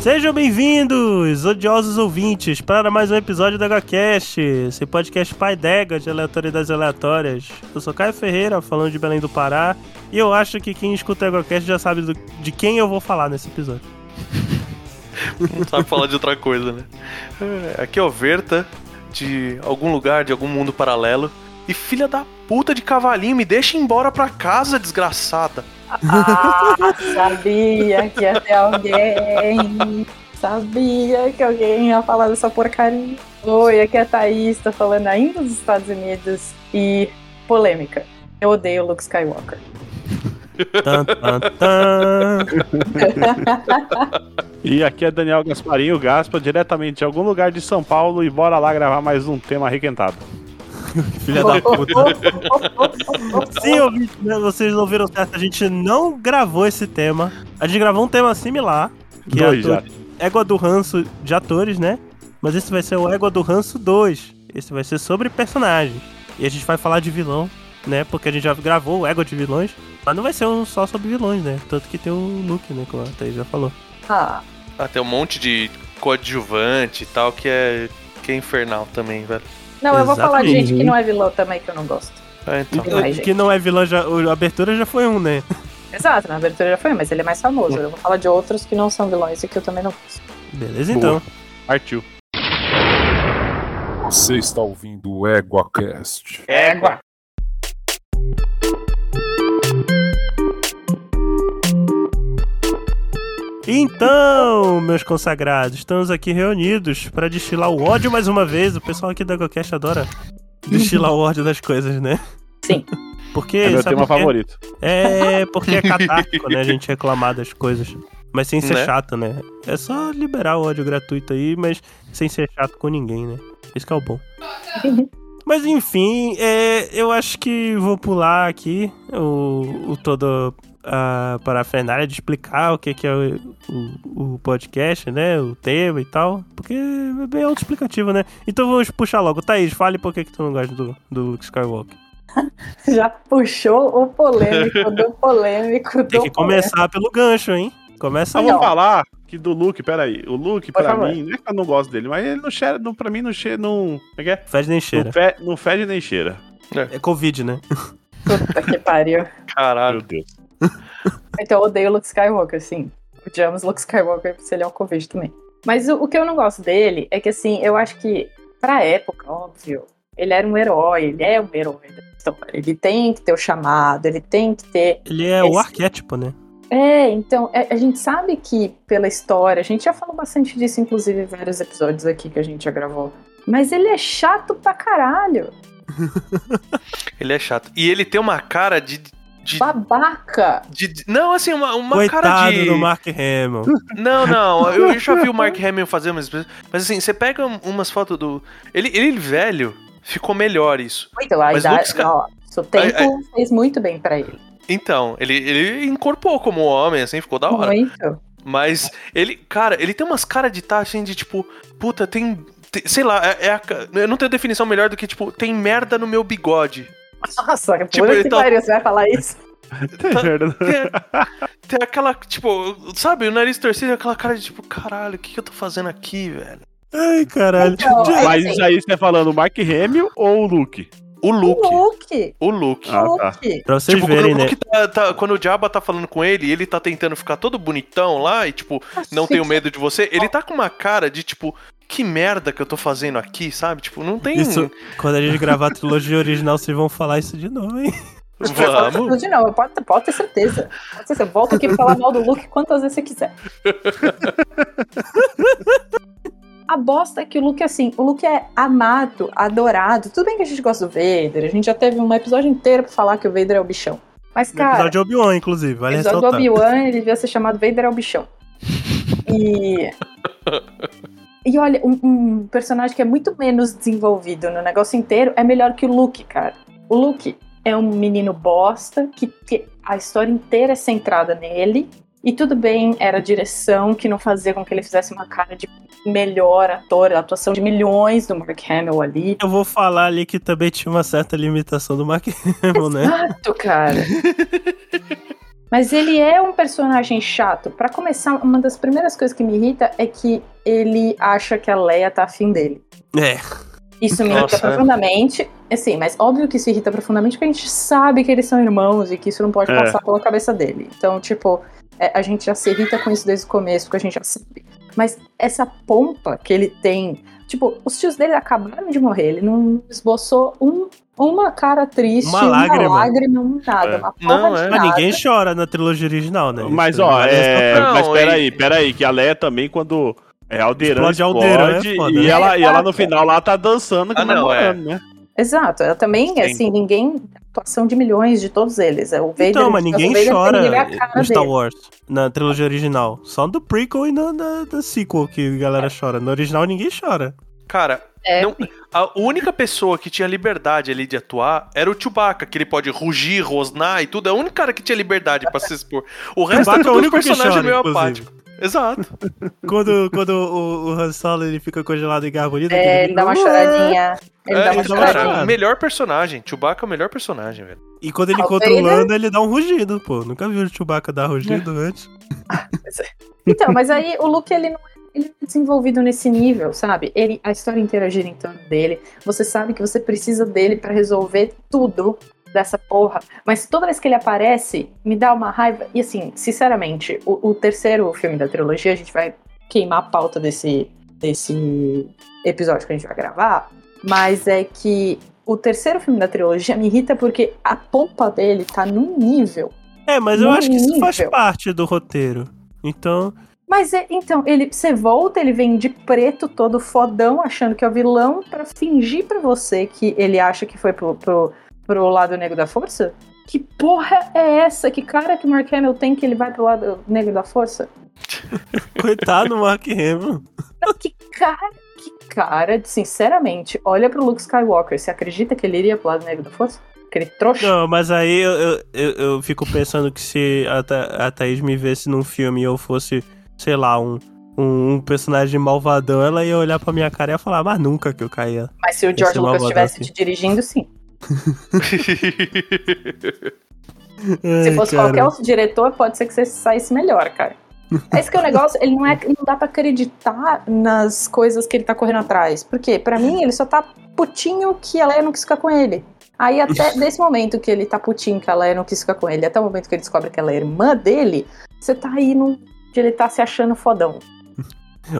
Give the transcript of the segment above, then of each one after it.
Sejam bem-vindos, odiosos ouvintes, para mais um episódio da HCast, esse podcast pai dega de aleatoriedades aleatórias. Eu sou Caio Ferreira, falando de Belém do Pará, e eu acho que quem escuta o HCast já sabe do, de quem eu vou falar nesse episódio. Não sabe falar de outra coisa, né? É, aqui é o Verta, de algum lugar, de algum mundo paralelo. E filha da puta de cavalinho, me deixa embora pra casa, desgraçada. Ah, sabia que ia ter alguém. Sabia que alguém ia falar dessa porcaria. Oi, aqui é a Thaís, tô falando ainda dos Estados Unidos. E polêmica. Eu odeio Luke Skywalker. Tan, tan, tan. E aqui é Daniel Gasparinho Gaspa, diretamente de algum lugar de São Paulo, e bora lá gravar mais um tema arrequentado. Filha da puta. Sim, ouvintes, né, vocês ouviram certo, a gente não gravou esse tema. A gente gravou um tema similar, que Dois é ator- Égua do Ranço de atores, né? Mas esse vai ser o Égua do Ranço 2. Esse vai ser sobre personagens. E a gente vai falar de vilão, né? Porque a gente já gravou o Égua de vilões. Mas não vai ser um só sobre vilões, né? Tanto que tem o Luke, né? Como a Thaís já falou. Ah, Ah, tem um monte de coadjuvante e tal que é, que é infernal também, velho. Não, eu vou falar de gente que não é vilão também, que eu não gosto. Ah, então. Gente. que não é vilão, já, a abertura já foi um, né? Exato, na abertura já foi, mas ele é mais famoso. Eu vou falar de outros que não são vilões e que eu também não gosto. Beleza, então. Partiu. Você está ouvindo o EguaCast. Égua! Então, meus consagrados, estamos aqui reunidos para destilar o ódio mais uma vez. O pessoal aqui da GoCast adora destilar o ódio das coisas, né? Sim. Porque, É meu sabe tema favorito. É porque é catártico, né? A gente reclamar das coisas. Mas sem ser Né? chato, né? É só liberar o ódio gratuito aí, mas sem ser chato com ninguém, né? Isso que é o bom. Mas enfim, é, eu acho que vou pular aqui o, o todo a parafernália de explicar o que, que é o, o, o podcast, né? O tema e tal. Porque é bem autoexplicativo, né? Então vamos puxar logo. Thaís, fale por que, que tu não gosta do, do Luke Skywalker. Já puxou o polêmico do polêmico do Tem que começar pelo gancho, hein? Começa vou Não. falar que do Luke, peraí. O Luke, Por pra mim, não é que eu não gosto dele, mas ele não cheira, não, pra mim não cheira, não. Como é que é? Fede nem Não, cheira. fe, não fede nem cheira. É Covid, né? Puta que pariu. Caralho. Meu Deus. Então eu odeio o Luke Skywalker, sim. Odiamos o Luke Skywalker se ele é um Covid também. Mas o, o que eu não gosto dele é que, assim, eu acho que, pra época, óbvio, ele era um herói, ele é um herói da história. Ele tem que ter o chamado, ele tem que ter. Ele é o Esse- arquétipo, né? É, então, é- a gente sabe que pela história, a gente já falou bastante disso, inclusive, em vários episódios aqui que a gente já gravou. Mas ele é chato pra caralho. Ele é chato. E ele tem uma cara de. De, Babaca. de- não, assim, uma, uma Coitado cara de. do Mark Hamill. Não, não, eu já vi o Mark Hamill fazer umas. Mas assim, você pega umas fotos do. Ele, ele velho, ficou melhor isso. Muito, a Mas idade, Luke Sky- ó, o tempo Ai, fez muito bem pra ele. Então, ele, ele incorporou como homem, assim, ficou da hora. Muito. Mas ele, cara, ele tem umas caras de tá assim de tipo, puta, tem. tem- sei lá, é, é a eu não tenho definição melhor do que, tipo, tem merda no meu bigode. Nossa, que Tipo, ele que pariu, você vai falar isso? Tá-. Tem, tem aquela, tipo, sabe, o nariz torcido, aquela cara de tipo, caralho, o que, que eu tô fazendo aqui, velho? Ai, caralho. Então, Já- é- Mas assim. isso aí você tá falando o Mark Hamill ou o Luke? O O Luke. Luke. O Luke. Ah, O tá. Luke. Pra vocês Tipo, quando verem, o né? Luke tá, tá- quando o Jabba tá falando com ele, e ele tá tentando ficar todo bonitão lá e, tipo, não tenho medo de você, ele tá com uma cara de, tipo, que merda que eu tô fazendo aqui, sabe? Tipo, não tem. Isso, quando a gente gravar a trilogia original, vocês vão falar isso de novo, hein? Vamos. Novo, pode, pode ter certeza. Pode ter certeza. Volta aqui pra falar mal do Luke quantas vezes você quiser. A bosta é que o Luke, assim, o Luke é amado, adorado. Tudo bem que a gente gosta do Vader, a gente já teve um episódio inteiro pra falar que o Vader é o bichão. Mas, No cara, episódio de Obi-Wan, inclusive, vale o episódio do ressaltar. Obi-Wan, ele devia ser chamado Vader é o bichão. E. E olha, um, um personagem que é muito menos desenvolvido no negócio inteiro é melhor que o Luke, cara. O Luke é um menino bosta, que, que a história inteira é centrada nele. E tudo bem, era a direção que não fazia com que ele fizesse uma cara de melhor ator, a atuação de milhões do Mark Hamill ali. Eu vou falar ali que também tinha uma certa limitação do Mark Hamill, né? Exato, cara. Mas ele é um personagem chato. Pra começar, uma das primeiras coisas que me irrita é que ele acha que a Leia tá afim dele. É. Isso me Nossa, irrita é. profundamente. Assim, mas óbvio que isso irrita profundamente porque a gente sabe que eles são irmãos e que isso não pode É. passar pela cabeça dele. Então, tipo, é, a gente já se irrita com isso desde o começo, porque a gente já sabe. Mas essa pompa que ele tem. Tipo, os tios dele acabaram de morrer. Ele não esboçou um, uma cara triste, Uma lágrima. lágrima, um nada. É. Uma porra Não, de é. Mas nada. ninguém chora na trilogia original, né? Mas, Isso ó, vale é... Não, mas peraí, peraí, que a Leia também, quando é Alderan Explode Alderan, é foda, e, né? ela, e ela no final lá tá dançando, Ah, não, comemorando, né? Exato, ela também, Sim. assim, ninguém. Atuação de milhões de todos eles. É o Vader, Então, mas o ninguém Vader, chora no Star dele. Wars, na trilogia original. Só no prequel e na, na, na sequel que a galera chora. No original ninguém chora. Cara, É, Não, a única pessoa que tinha liberdade ali de atuar era o Chewbacca, que ele pode rugir, rosnar e tudo. É o único cara que tinha liberdade pra se expor. O resto Chewbacca é é o único personagem chora, meio inclusive. apático. Exato. Quando, quando o, o Han Solo ele fica congelado em guerra bonita, é, ele dá uma choradinha. Ele É, dá uma choradinha. cara, choradinha. melhor personagem. Chewbacca é o melhor personagem, velho. E quando ele Ah, o encontra o Vader- Lando, ele dá um rugido, pô. Nunca viu o Chewbacca dar rugido antes. Então, mas aí o Luke, ele não é ele não é desenvolvido nesse nível, sabe? Ele, a história inteira gira em torno dele. Você sabe que você precisa dele pra resolver tudo dessa porra. Mas toda vez que ele aparece, me dá uma raiva. E assim, sinceramente, o, o terceiro filme da trilogia, a gente vai queimar a pauta desse, desse episódio que a gente vai gravar. Mas é que o terceiro filme da trilogia me irrita porque a pompa dele tá num nível É, mas eu acho que isso faz parte do roteiro. Então, Mas é, então, ele você volta, ele vem de preto, todo fodão, achando que é o vilão, pra fingir pra você que ele acha que foi pro, pro, pro lado negro da força? Que porra é essa? Que cara que Mark Hamill tem que ele vai pro lado negro da força? coitado do Mark Hamill. Não, que cara, que cara, sinceramente, olha pro Luke Skywalker, você acredita que ele iria pro lado negro da força? Aquele trouxa? Não, mas aí eu, eu, eu, eu fico pensando que se a, Tha- a Thaís me visse num filme e eu fosse, sei lá, um, um, um personagem malvadão, ela ia olhar pra minha cara e ia falar, mas nunca que eu caía. Mas se o George Lucas estivesse te dirigindo, sim. Se fosse cara. qualquer outro diretor, pode ser que você saísse melhor, cara. É isso que é o negócio, ele não, é, não dá pra acreditar nas coisas que ele tá correndo atrás. Porque, pra mim, ele só tá putinho que a Leia não quis ficar com ele. Aí, até desse momento que ele tá putinho que a Leia não quis ficar com ele, até o momento que ele descobre que ela é irmã dele, você tá aí num. de ele tá se achando fodão.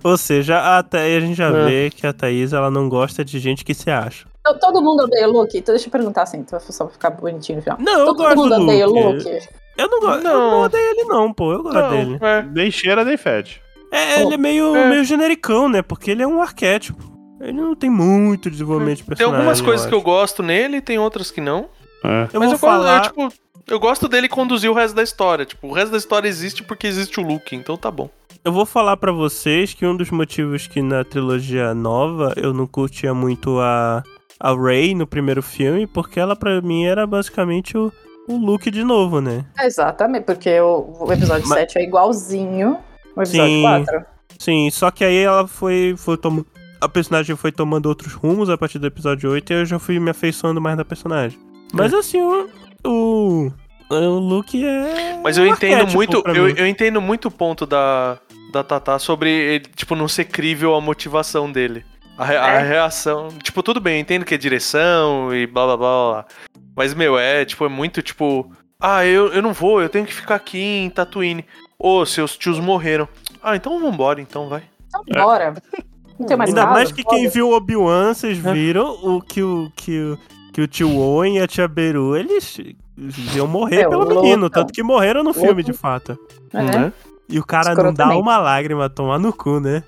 Ou seja, a, Tha- a gente já É. vê que a Thaís ela não gosta de gente que se acha. Então, todo mundo odeia o Luke? Então, deixa eu perguntar assim, só pra ficar bonitinho no final. Não, eu todo gosto mundo do odeia o Luke. Eu não gosto. Eu Não. não odeio ele, não, pô. Eu gosto Não, dele. é. Nem cheira, nem fede. É, ele é meio, É. meio genericão, né? Porque ele é um arquétipo. Ele não tem muito desenvolvimento de Tem personagem. algumas coisas que eu gosto nele, tem outras que não. É. Eu Mas vou eu falar. gosto, eu, tipo, eu gosto dele conduzir o resto da história. Tipo, o resto da história existe porque existe o Luke, então tá bom. Eu vou falar pra vocês que um dos motivos que na trilogia nova eu não curtia muito a, a Rey no primeiro filme, porque ela pra mim era basicamente o, o Luke de novo, né? Exatamente, porque o, o episódio Mas- 7 é igualzinho ao episódio Sim. 4. Sim, só que aí ela foi, foi tomando. A personagem foi tomando outros rumos a partir do episódio 8 e eu já fui me afeiçoando mais da personagem. Mas assim, o. O, o Luke é. Mas eu entendo muito, eu, eu entendo muito o ponto da, da Tatá sobre ele, tipo, não ser crível a motivação dele. A, re- a É. reação. Tipo, tudo bem, eu entendo que é direção e blá blá blá blá. blá. Mas, meu, é, tipo, é muito tipo. Ah, eu, eu não vou, eu tenho que ficar aqui em Tatooine. Ô, seus tios morreram. Ah, então vambora, então vai. Então, bora. Não tem mais Ainda nada. mais que quem viu o Obi-Wan, vocês viram o que o, que o, que o tio Owen e a tia Beru, eles iam morrer É, pelo menino, tanto que morreram no filme, de fato. É. Né? E o cara não dá Escrotamente. uma lágrima, tomar no cu, né?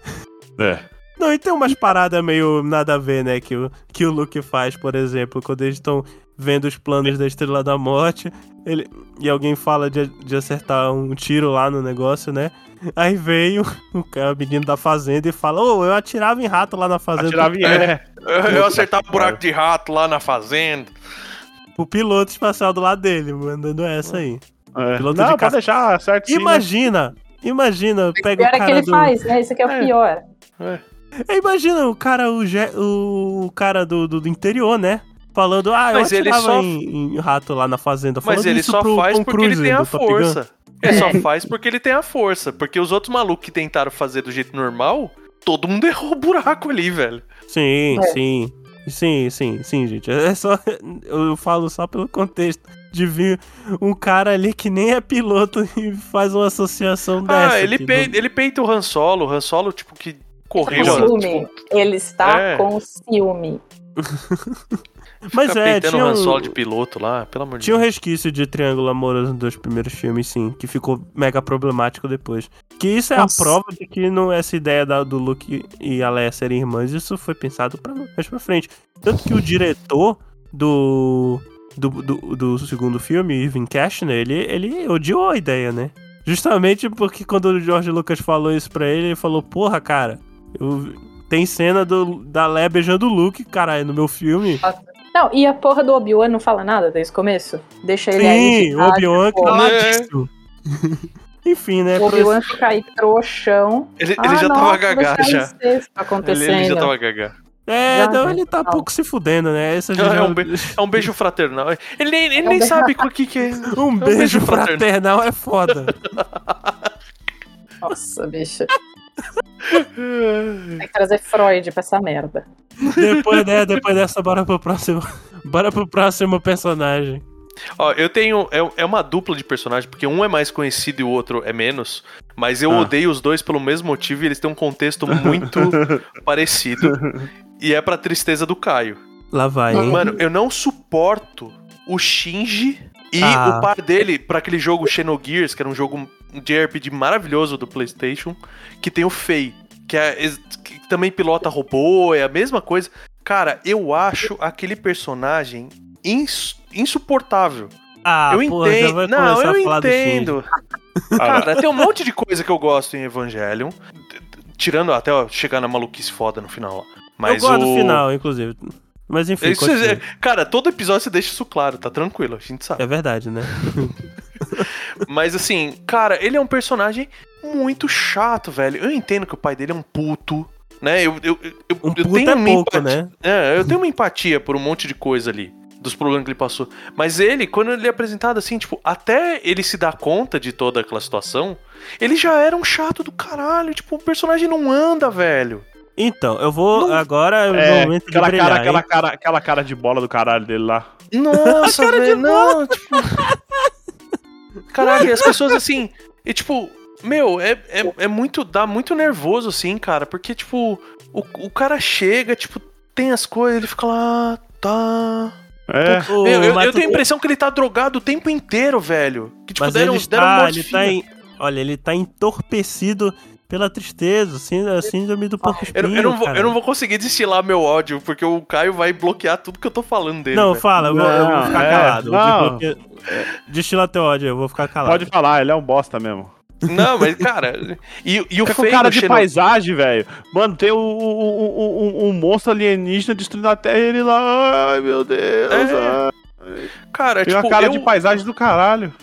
É. Não, e tem umas paradas meio nada a ver, né? Que o, que o Luke faz, por exemplo, quando eles estão vendo os planos da Estrela da Morte, ele, e alguém fala de, de acertar um tiro lá no negócio, né? Aí veio o, cara, o menino da fazenda e fala: Ô, eu atirava em rato lá na fazenda. Atirava em é. Eu, eu acertava buraco de rato lá na fazenda. O piloto espacial do lado dele, mandando essa aí. é. Piloto Não, de pode deixar certinho. né? Imagina! Imagina, O pega o pior é que cara ele do. faz, né? Esse aqui é o É. pior. É, Imagina o cara, o, ge- o cara do, do, do interior, né? falando, ah, eu Mas ele atirava só- em, em rato lá na fazenda. Mas falando ele isso só pro faz porque ele tem a força. Ele só faz porque ele tem a força. Porque os outros malucos que tentaram fazer do jeito normal, todo mundo errou o buraco ali, velho. Sim, É. sim. Sim, sim, sim, gente. É só. Eu falo só pelo contexto de vir um cara ali que nem é piloto e faz uma associação dessa. ah, ele, pei- ele peita o Han Solo. O Han Solo, tipo, que correu. Ciúme. Ele está É. com ciúme. Mas fica é, tinha um, Solo de piloto lá, pelo amor de tinha um Deus. resquício de triângulo amoroso dos primeiros filmes, sim, que ficou mega problemático depois. Que isso é Nossa. a prova de que não essa ideia da- do Luke e a Leia serem irmãs, isso foi pensado pra, mais pra frente. Tanto que o diretor do, do, do, do segundo filme, Irving Cashner, ele, ele odiou a ideia, né? Justamente porque quando o George Lucas falou isso pra ele, ele falou, porra, cara, eu, tem cena do, da Leia beijando o Luke, caralho, no meu filme. Não, e a porra do Obi-Wan não fala nada desde o começo? Deixa ele aí. Sim, o Obi-Wan caladíssimo. Enfim, né? O Obi-Wan fica aí trouxão. Ele, ele Ah, já nossa, tava gagá já. eu ver o que tá Ele, acontecendo. ele já tava gagá. É, não, ele tá um Não. pouco se fudendo, né? Essa É um, be- é um beijo fraternal. Ele nem, ele É um nem beijo- sabe o que, que é. Um beijo beijo fraternal é foda. Nossa, bicho. Tem que trazer Freud pra essa merda. depois, né, depois dessa, bora pro próximo. Bora pro próximo personagem. Ó, eu tenho. É, é uma dupla de personagens, porque um é mais conhecido e o outro é menos. Mas eu Ah. odeio os dois pelo mesmo motivo e eles têm um contexto muito parecido. E é pra tristeza do Caio. Lá vai, hein? Mano, eu não suporto o Shinji e Ah. o par dele pra aquele jogo Xenogears, que era um jogo de RPG maravilhoso do PlayStation, que tem o Fei, que, é, que também pilota robô, é a mesma coisa. Cara, eu acho aquele personagem ins- insuportável. Ah, eu entendo. Não, eu entendo. Cara, tem um monte de coisa que eu gosto em Evangelion. Tirando até ó, chegar na maluquice foda no final. Mas eu gosto o... do final, inclusive. Mas enfim, Isso, é- cara, todo episódio você deixa isso claro, tá tranquilo, a gente sabe. É verdade, né? Mas assim, cara, ele é um personagem muito chato, velho. Eu entendo que o pai dele é um puto, né? Eu, eu, eu, Um eu tenho é uma pouco, empatia- né? É, eu tenho uma empatia por um monte de coisa ali. Dos problemas que ele passou. Mas ele, quando ele é apresentado assim, tipo, até ele se dar conta de toda aquela situação, ele já era um chato do caralho. Tipo, o personagem não anda, velho. Então, eu vou Não- agora É, momento de aquela, brilhar, cara, aquela, cara, aquela cara de bola do caralho dele lá. Nossa, velho, não, tipo. Caralho, as pessoas assim. E tipo, meu, é, é, é muito. dá muito nervoso, assim, cara. Porque, tipo, o, o cara chega, tipo, tem as coisas, ele fica lá, tá. É. Ô, Meu, eu, eu tu- tenho a impressão que ele tá drogado o tempo inteiro, velho. Que, tipo, Mas deram, ele deram está, ele morfina. tá em, olha, ele tá entorpecido pela tristeza, assim, a síndrome do porco eu, espinho, eu não vou, cara. eu não vou conseguir destilar meu ódio, porque o Caio vai bloquear tudo que eu tô falando dele. Não, velho. fala, eu vou, eu vou Não, ficar é, calado. não. Porque- Destila teu ódio, eu vou ficar calado. Pode falar, ele é um bosta mesmo. Não, mas, cara. E, e o Fica com feio cara do de Xeno- paisagem, velho. Mano, tem um, um, um- um monstro alienígena destruindo a Terra e ele lá. Ai, meu Deus. É. ai. Cara, Tem tipo, uma cara eu... de paisagem do caralho.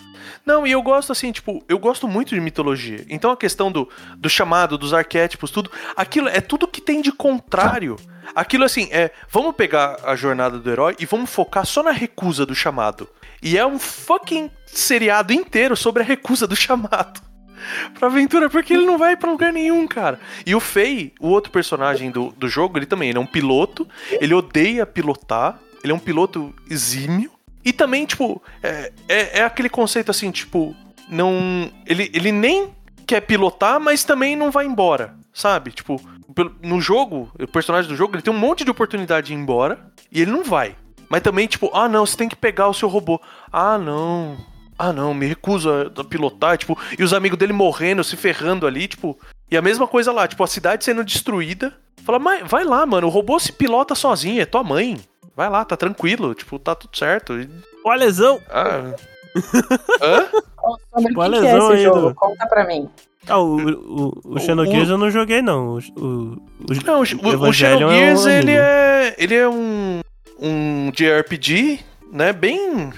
Não, e eu gosto assim, tipo, eu gosto muito de mitologia. Então a questão do, do chamado, dos arquétipos, tudo, aquilo é tudo que tem de contrário. Aquilo assim, é, vamos pegar a jornada do herói e vamos focar só na recusa do chamado. E é um fucking seriado inteiro sobre a recusa do chamado. Pra aventura, porque ele não vai pra lugar nenhum, cara. E o Fei, o outro personagem do, do jogo, ele também ele é um piloto, ele odeia pilotar, ele é um piloto exímio. E também, tipo, é, é, é aquele conceito assim, tipo, não. Ele, ele nem quer pilotar, mas também não vai embora, sabe? Tipo, no jogo, o personagem do jogo, ele tem um monte de oportunidade de ir embora e ele não vai. Mas também, tipo, ah, não, você tem que pegar o seu robô. Ah, não. Ah, não, me recuso a, a pilotar, tipo, e os amigos dele morrendo, se ferrando ali, tipo. E a mesma coisa lá, tipo, a cidade sendo destruída. Fala, mas vai lá, mano, o robô se pilota sozinho, é tua mãe. Vai lá, tá tranquilo, tipo, tá tudo certo. E- Ó, lesão! Ah. Hã? Ô, Sombra, Qual o que, que é lesão esse aí, jogo? Conta pra mim. Ah, o, o, o Xenogears eu não joguei, não. O, o, o, Não, o, o, o Evangelion Xenogears, um ele é. Ele é um. Um JRPG, né? Bem.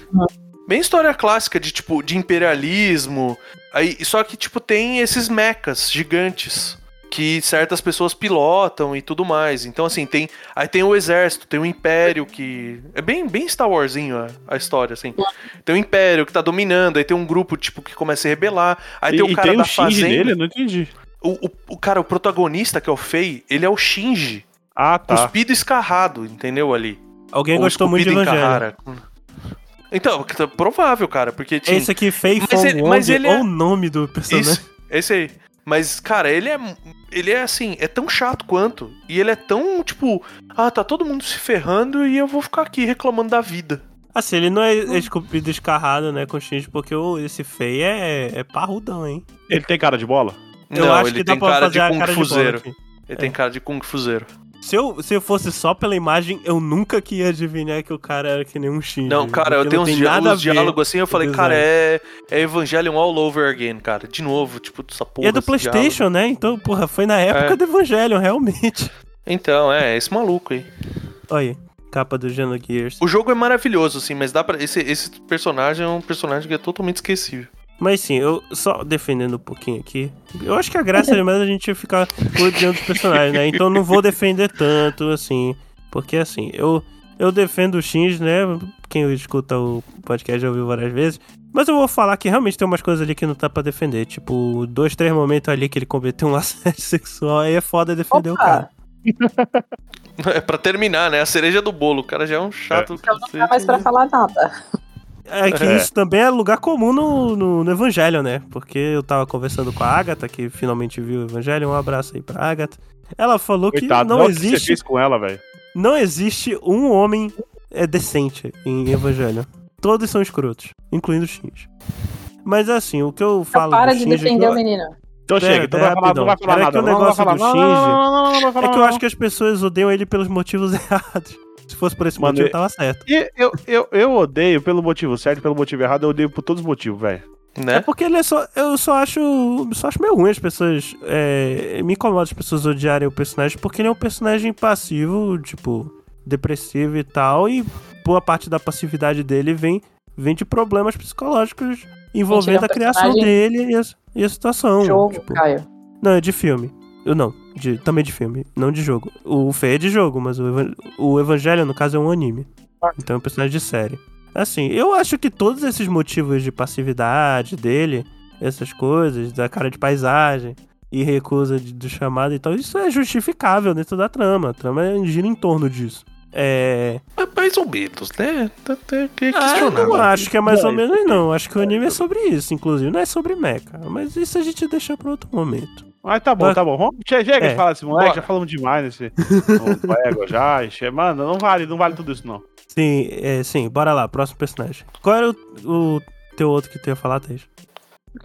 Bem história clássica de tipo, de imperialismo. Aí, só que, tipo, tem esses mechas gigantes. Que certas pessoas pilotam e tudo mais. Então, assim, tem. Aí tem o exército, tem o império que. É bem, bem Star Warsinho a, a história, assim. Tem o império que tá dominando, aí tem um grupo, tipo, que começa a se rebelar. Aí E, tem o cara tem da o fazenda. dele? Eu não entendi. O, o, o cara, o protagonista, que é o Fei, ele é o Shinji. Ah, tá. Cuspido escarrado, entendeu? Ali. Alguém Ou gostou muito de Evangelho. Então, tá provável, cara, porque tinha. Esse aqui, Fei Mas ele- mas ele é- olha o nome do personagem. Isso, esse aí. Mas, cara, ele é. Ele é assim, é tão chato quanto. E ele é tão, tipo, ah, tá todo mundo se ferrando e eu vou ficar aqui reclamando da vida. Assim, ele não é esculpido escarrado, né, com Shinji, porque o, esse Fei é, é parrudão, hein? Ele tem cara de bola? Eu Não, acho ele que dá tem pra cara fazer de a Kung cara de bola Fuzeiro. aqui. Ele tem cara de Kung Fuzeiro. Se eu, se eu fosse só pela imagem, eu nunca que ia adivinhar que o cara era que nem um Shinji. Não, cara, eu tenho uns, dia- uns diálogos assim, eu falei, o cara, é, é Evangelion all over again, cara. De novo, tipo, essa porra. E é do Playstation, né? Então, porra, foi na época É. do Evangelion, realmente. diálogo. Então, é, esse maluco aí. Olha aí, capa do Xenogears. O jogo é maravilhoso, assim, mas dá para esse, esse personagem é um personagem que é totalmente esquecível. Mas sim, eu só defendendo um pouquinho aqui. Eu acho que a graça é mais a gente ficar odiando os personagens, né? Então não vou defender tanto, assim. Porque assim, eu, eu defendo o Shinji, né? Quem escuta o podcast já ouviu várias vezes. Mas eu vou falar que realmente tem umas coisas ali que não tá pra defender. Tipo, dois, três momentos ali que ele cometeu um assédio sexual, aí é foda defender o cara. Opa, É pra terminar, né? A cereja do bolo. O cara já é um chato. então não dá mais pra falar nada. É que É. isso também é lugar comum no, no, no Evangelho, né? Porque eu tava conversando com a Agatha, que finalmente viu o Evangelho. Um abraço aí pra Agatha. Ela falou Coitado, que não o que você existe, fez com ela, velho. não existe um homem é, decente em Evangelho. Todos são escrotos, incluindo o Shinji. Mas assim, o que eu Então falo para do de é defender eu- o menino. Então Pera, chega, então pera, vai falar, não vai falar Pera nada. que o não vai negócio falar do. Shinji Não, não, não, não, não vai falar É que eu acho que as pessoas odeiam ele pelos motivos errados. Se fosse por esse Mano, motivo, eu- tava certo. E eu, eu, eu odeio pelo motivo certo, pelo motivo errado, eu odeio por todos os motivos, velho. É Né? porque ele é só. Eu só acho. Só acho meio ruim as pessoas. é, me incomoda as pessoas odiarem o personagem, porque ele é um personagem passivo, tipo, depressivo e tal. E boa parte da passividade dele vem, vem de problemas psicológicos envolvendo a é um criação personagem- dele e a, e a situação. Jogo, tipo. Caio. Não, é de filme. Eu não. De, também de filme, não de jogo. O Fê é de jogo, mas o, Evan- o Evangelho, no caso, é um anime. Ah. Então é um personagem de série. Assim, eu acho que todos esses motivos de passividade dele, essas coisas, da cara de paisagem e recusa de- do chamado e tal, isso é justificável dentro da trama. A trama gira em torno disso. É. Mas mais ou menos, né? Tá até que Ah, eu questionável. não acho que é mais ou Não, menos, não. Acho que o anime é sobre isso, inclusive. Não é sobre mecha. Mas isso a gente deixa pra outro momento. Mas tá bom, tá bom. Vamos, chega É, de falar desse moleque, bora. já falamos demais nesse ego já. Mano, não vale, não vale tudo isso, não. Sim, é, sim, bora lá, próximo personagem. Qual era o, o teu outro que tu ia falar, Thaís?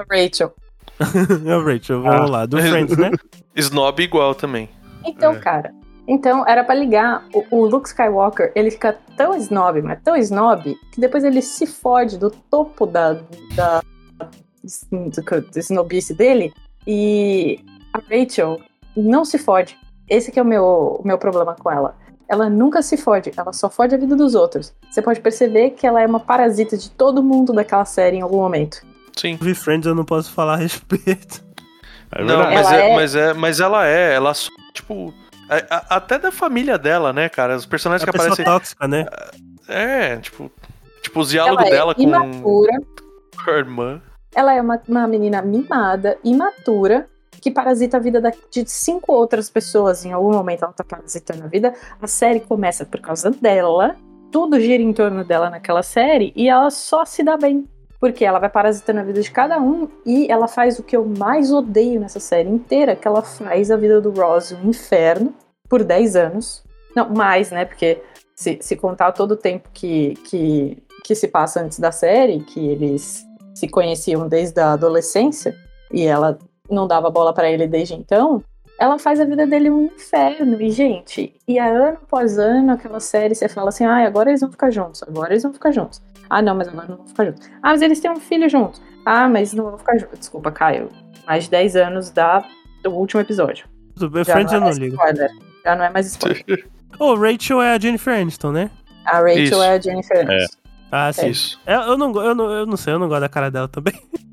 Rachel. É o Rachel, vamos Ah. lá, do Friends, né? Snob igual também. Então, É. cara. Então, era pra ligar. O, o Luke Skywalker, ele fica tão snob, mas tão snob, que depois ele se fode do topo da, da, do, do snobice dele. E a Rachel não se fode. Esse que é o meu, o meu problema com ela. Ela nunca se fode, ela só fode a vida dos outros. Você pode perceber que ela é uma parasita de todo mundo daquela série em algum momento. Sim. Vi Friends, eu não posso falar a respeito. É não, mas Ela é, é- mas é, mas ela é, ela só, tipo, a- a- até da família dela, né, cara? Os personagens É que aparecem, tóxica, né? é, tipo, tipo os diálogos ela é dela com imatura, a irmã. Ela é uma, uma menina mimada, imatura, que parasita a vida da- de cinco outras pessoas. Em algum momento ela tá parasitando a vida. A série começa por causa dela. Tudo gira em torno dela naquela série e ela só se dá bem. Porque ela vai parasitando a vida de cada um e ela faz o que eu mais odeio nessa série inteira, que ela faz a vida do Ross um inferno por 10 anos. Não, mais, né? Porque se, se contar todo o tempo que, que, que se passa antes da série, que eles se conheciam desde a adolescência e ela não dava bola pra ele desde então, ela faz a vida dele um inferno. E, gente, e a ano após ano, aquela série, você fala assim: ah, agora eles vão ficar juntos, agora eles vão ficar juntos. Ah, não, mas agora não vão ficar juntos. Ah, mas eles têm um filho juntos. Ah, mas não vão ficar juntos. Desculpa, Caio. Mais de 10 anos da, do último episódio. Tudo bem, Já Friends eu não é não mais ligo. spoiler. Já não é mais spoiler. Ô, Rachel é a Jennifer Aniston, né? A Rachel Isso. é a Jennifer Aniston. Ah, sim. Isso. É, Eu, não, eu, não, eu não sei, eu não gosto da cara dela também.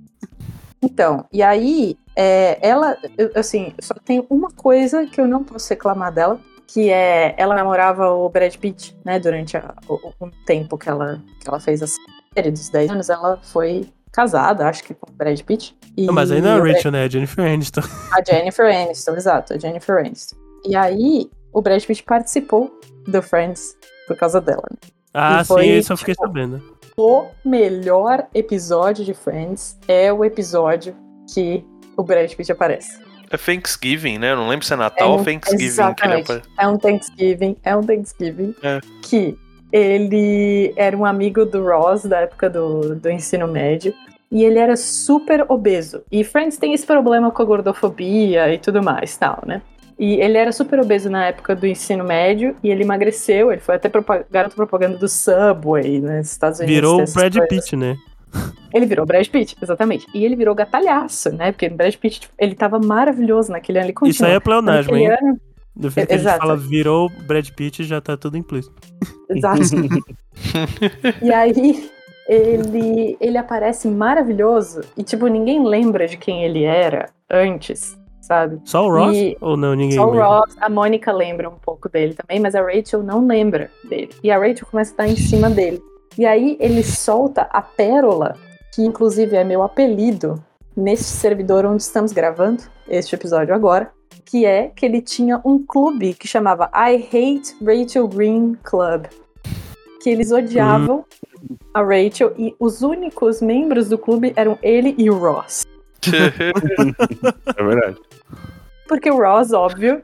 Então, e aí É, ela, eu- assim, só tem uma coisa que eu não posso reclamar dela, que é ela namorava o Brad Pitt, né? Durante a- o, o tempo que ela, que ela fez a série dos 10 anos, ela foi casada, acho que com o Brad Pitt. E Não, mas aí não é a Brad- Rachel, né? É a Jennifer Aniston. A Jennifer Aniston, exato, a Jennifer Aniston. E aí, o Brad Pitt participou do Friends por causa dela. né? Ah, E foi, sim, isso eu fiquei tipo, sabendo. O melhor episódio de Friends é o episódio que o Brad Pitt aparece. É Thanksgiving, né? Eu não lembro se é Natal É ou um- Thanksgiving que ele exatamente. aparece. É um Thanksgiving, é um Thanksgiving É. que ele era um amigo do Ross da época do, do ensino médio. E ele era super obeso. E Friends tem esse problema com a gordofobia e tudo mais, tal, né? E ele era super obeso na época do ensino médio e ele emagreceu. Ele foi até garoto propaganda do Subway, né? Nos Estados Unidos. Virou o Brad coisas. Pitt, né? Ele virou Brad Pitt, exatamente. E ele virou gatalhaço, né? Porque o Brad Pitt, tipo, ele tava maravilhoso naquele ano. Ele continua. Isso aí é pleonasmo, hein? ano, Do jeito que a gente fala virou Brad Pitt, já tá tudo implícito. Exato. e aí ele, ele aparece maravilhoso e, tipo, ninguém lembra de quem ele era antes, sabe? Só o Ross? E- Ou não, ninguém Só o? Ross, a Mônica lembra um pouco dele também, mas a Rachel não lembra dele. E a Rachel começa a estar em cima dele. E aí ele solta a pérola, que inclusive é meu apelido nesse servidor onde estamos gravando este episódio agora, que é que ele tinha um clube que chamava I Hate Rachel Green Club. Que eles odiavam a Rachel e os únicos membros do clube eram ele e o Ross. É verdade. Porque o Ross, óbvio,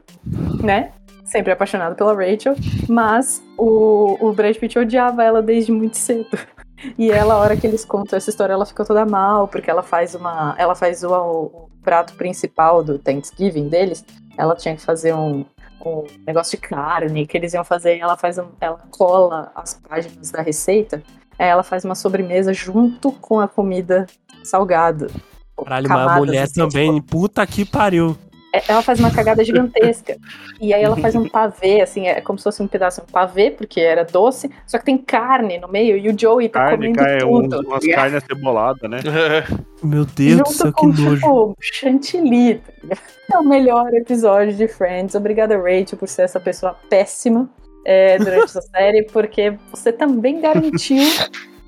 né? Sempre apaixonado pela Rachel, mas o, o Brad Pitt odiava ela desde muito cedo. E ela, a hora que eles contam essa história, ela fica toda mal, porque ela faz uma. Ela faz o, o prato principal do Thanksgiving deles. Ela tinha que fazer um, um negócio de carne que eles iam fazer, ela faz um- ela cola as páginas da receita. Ela faz uma sobremesa junto com a comida salgada. Caralho, mas a mulher assim, tipo, também, puta que pariu. é- ela faz uma cagada gigantesca. E aí ela faz um pavê, assim, é como se fosse um pedaço de um pavê, porque era doce, só que tem carne no meio e o Joey tá Carne, comendo cai, um, tudo. umas E é carnes ceboladas, né? Meu Deus do Junto céu, que com, nojo. tipo, chantilly. tá? É o melhor episódio de Friends. Obrigada, Rachel, por ser essa pessoa péssima é, durante essa série, porque você também garantiu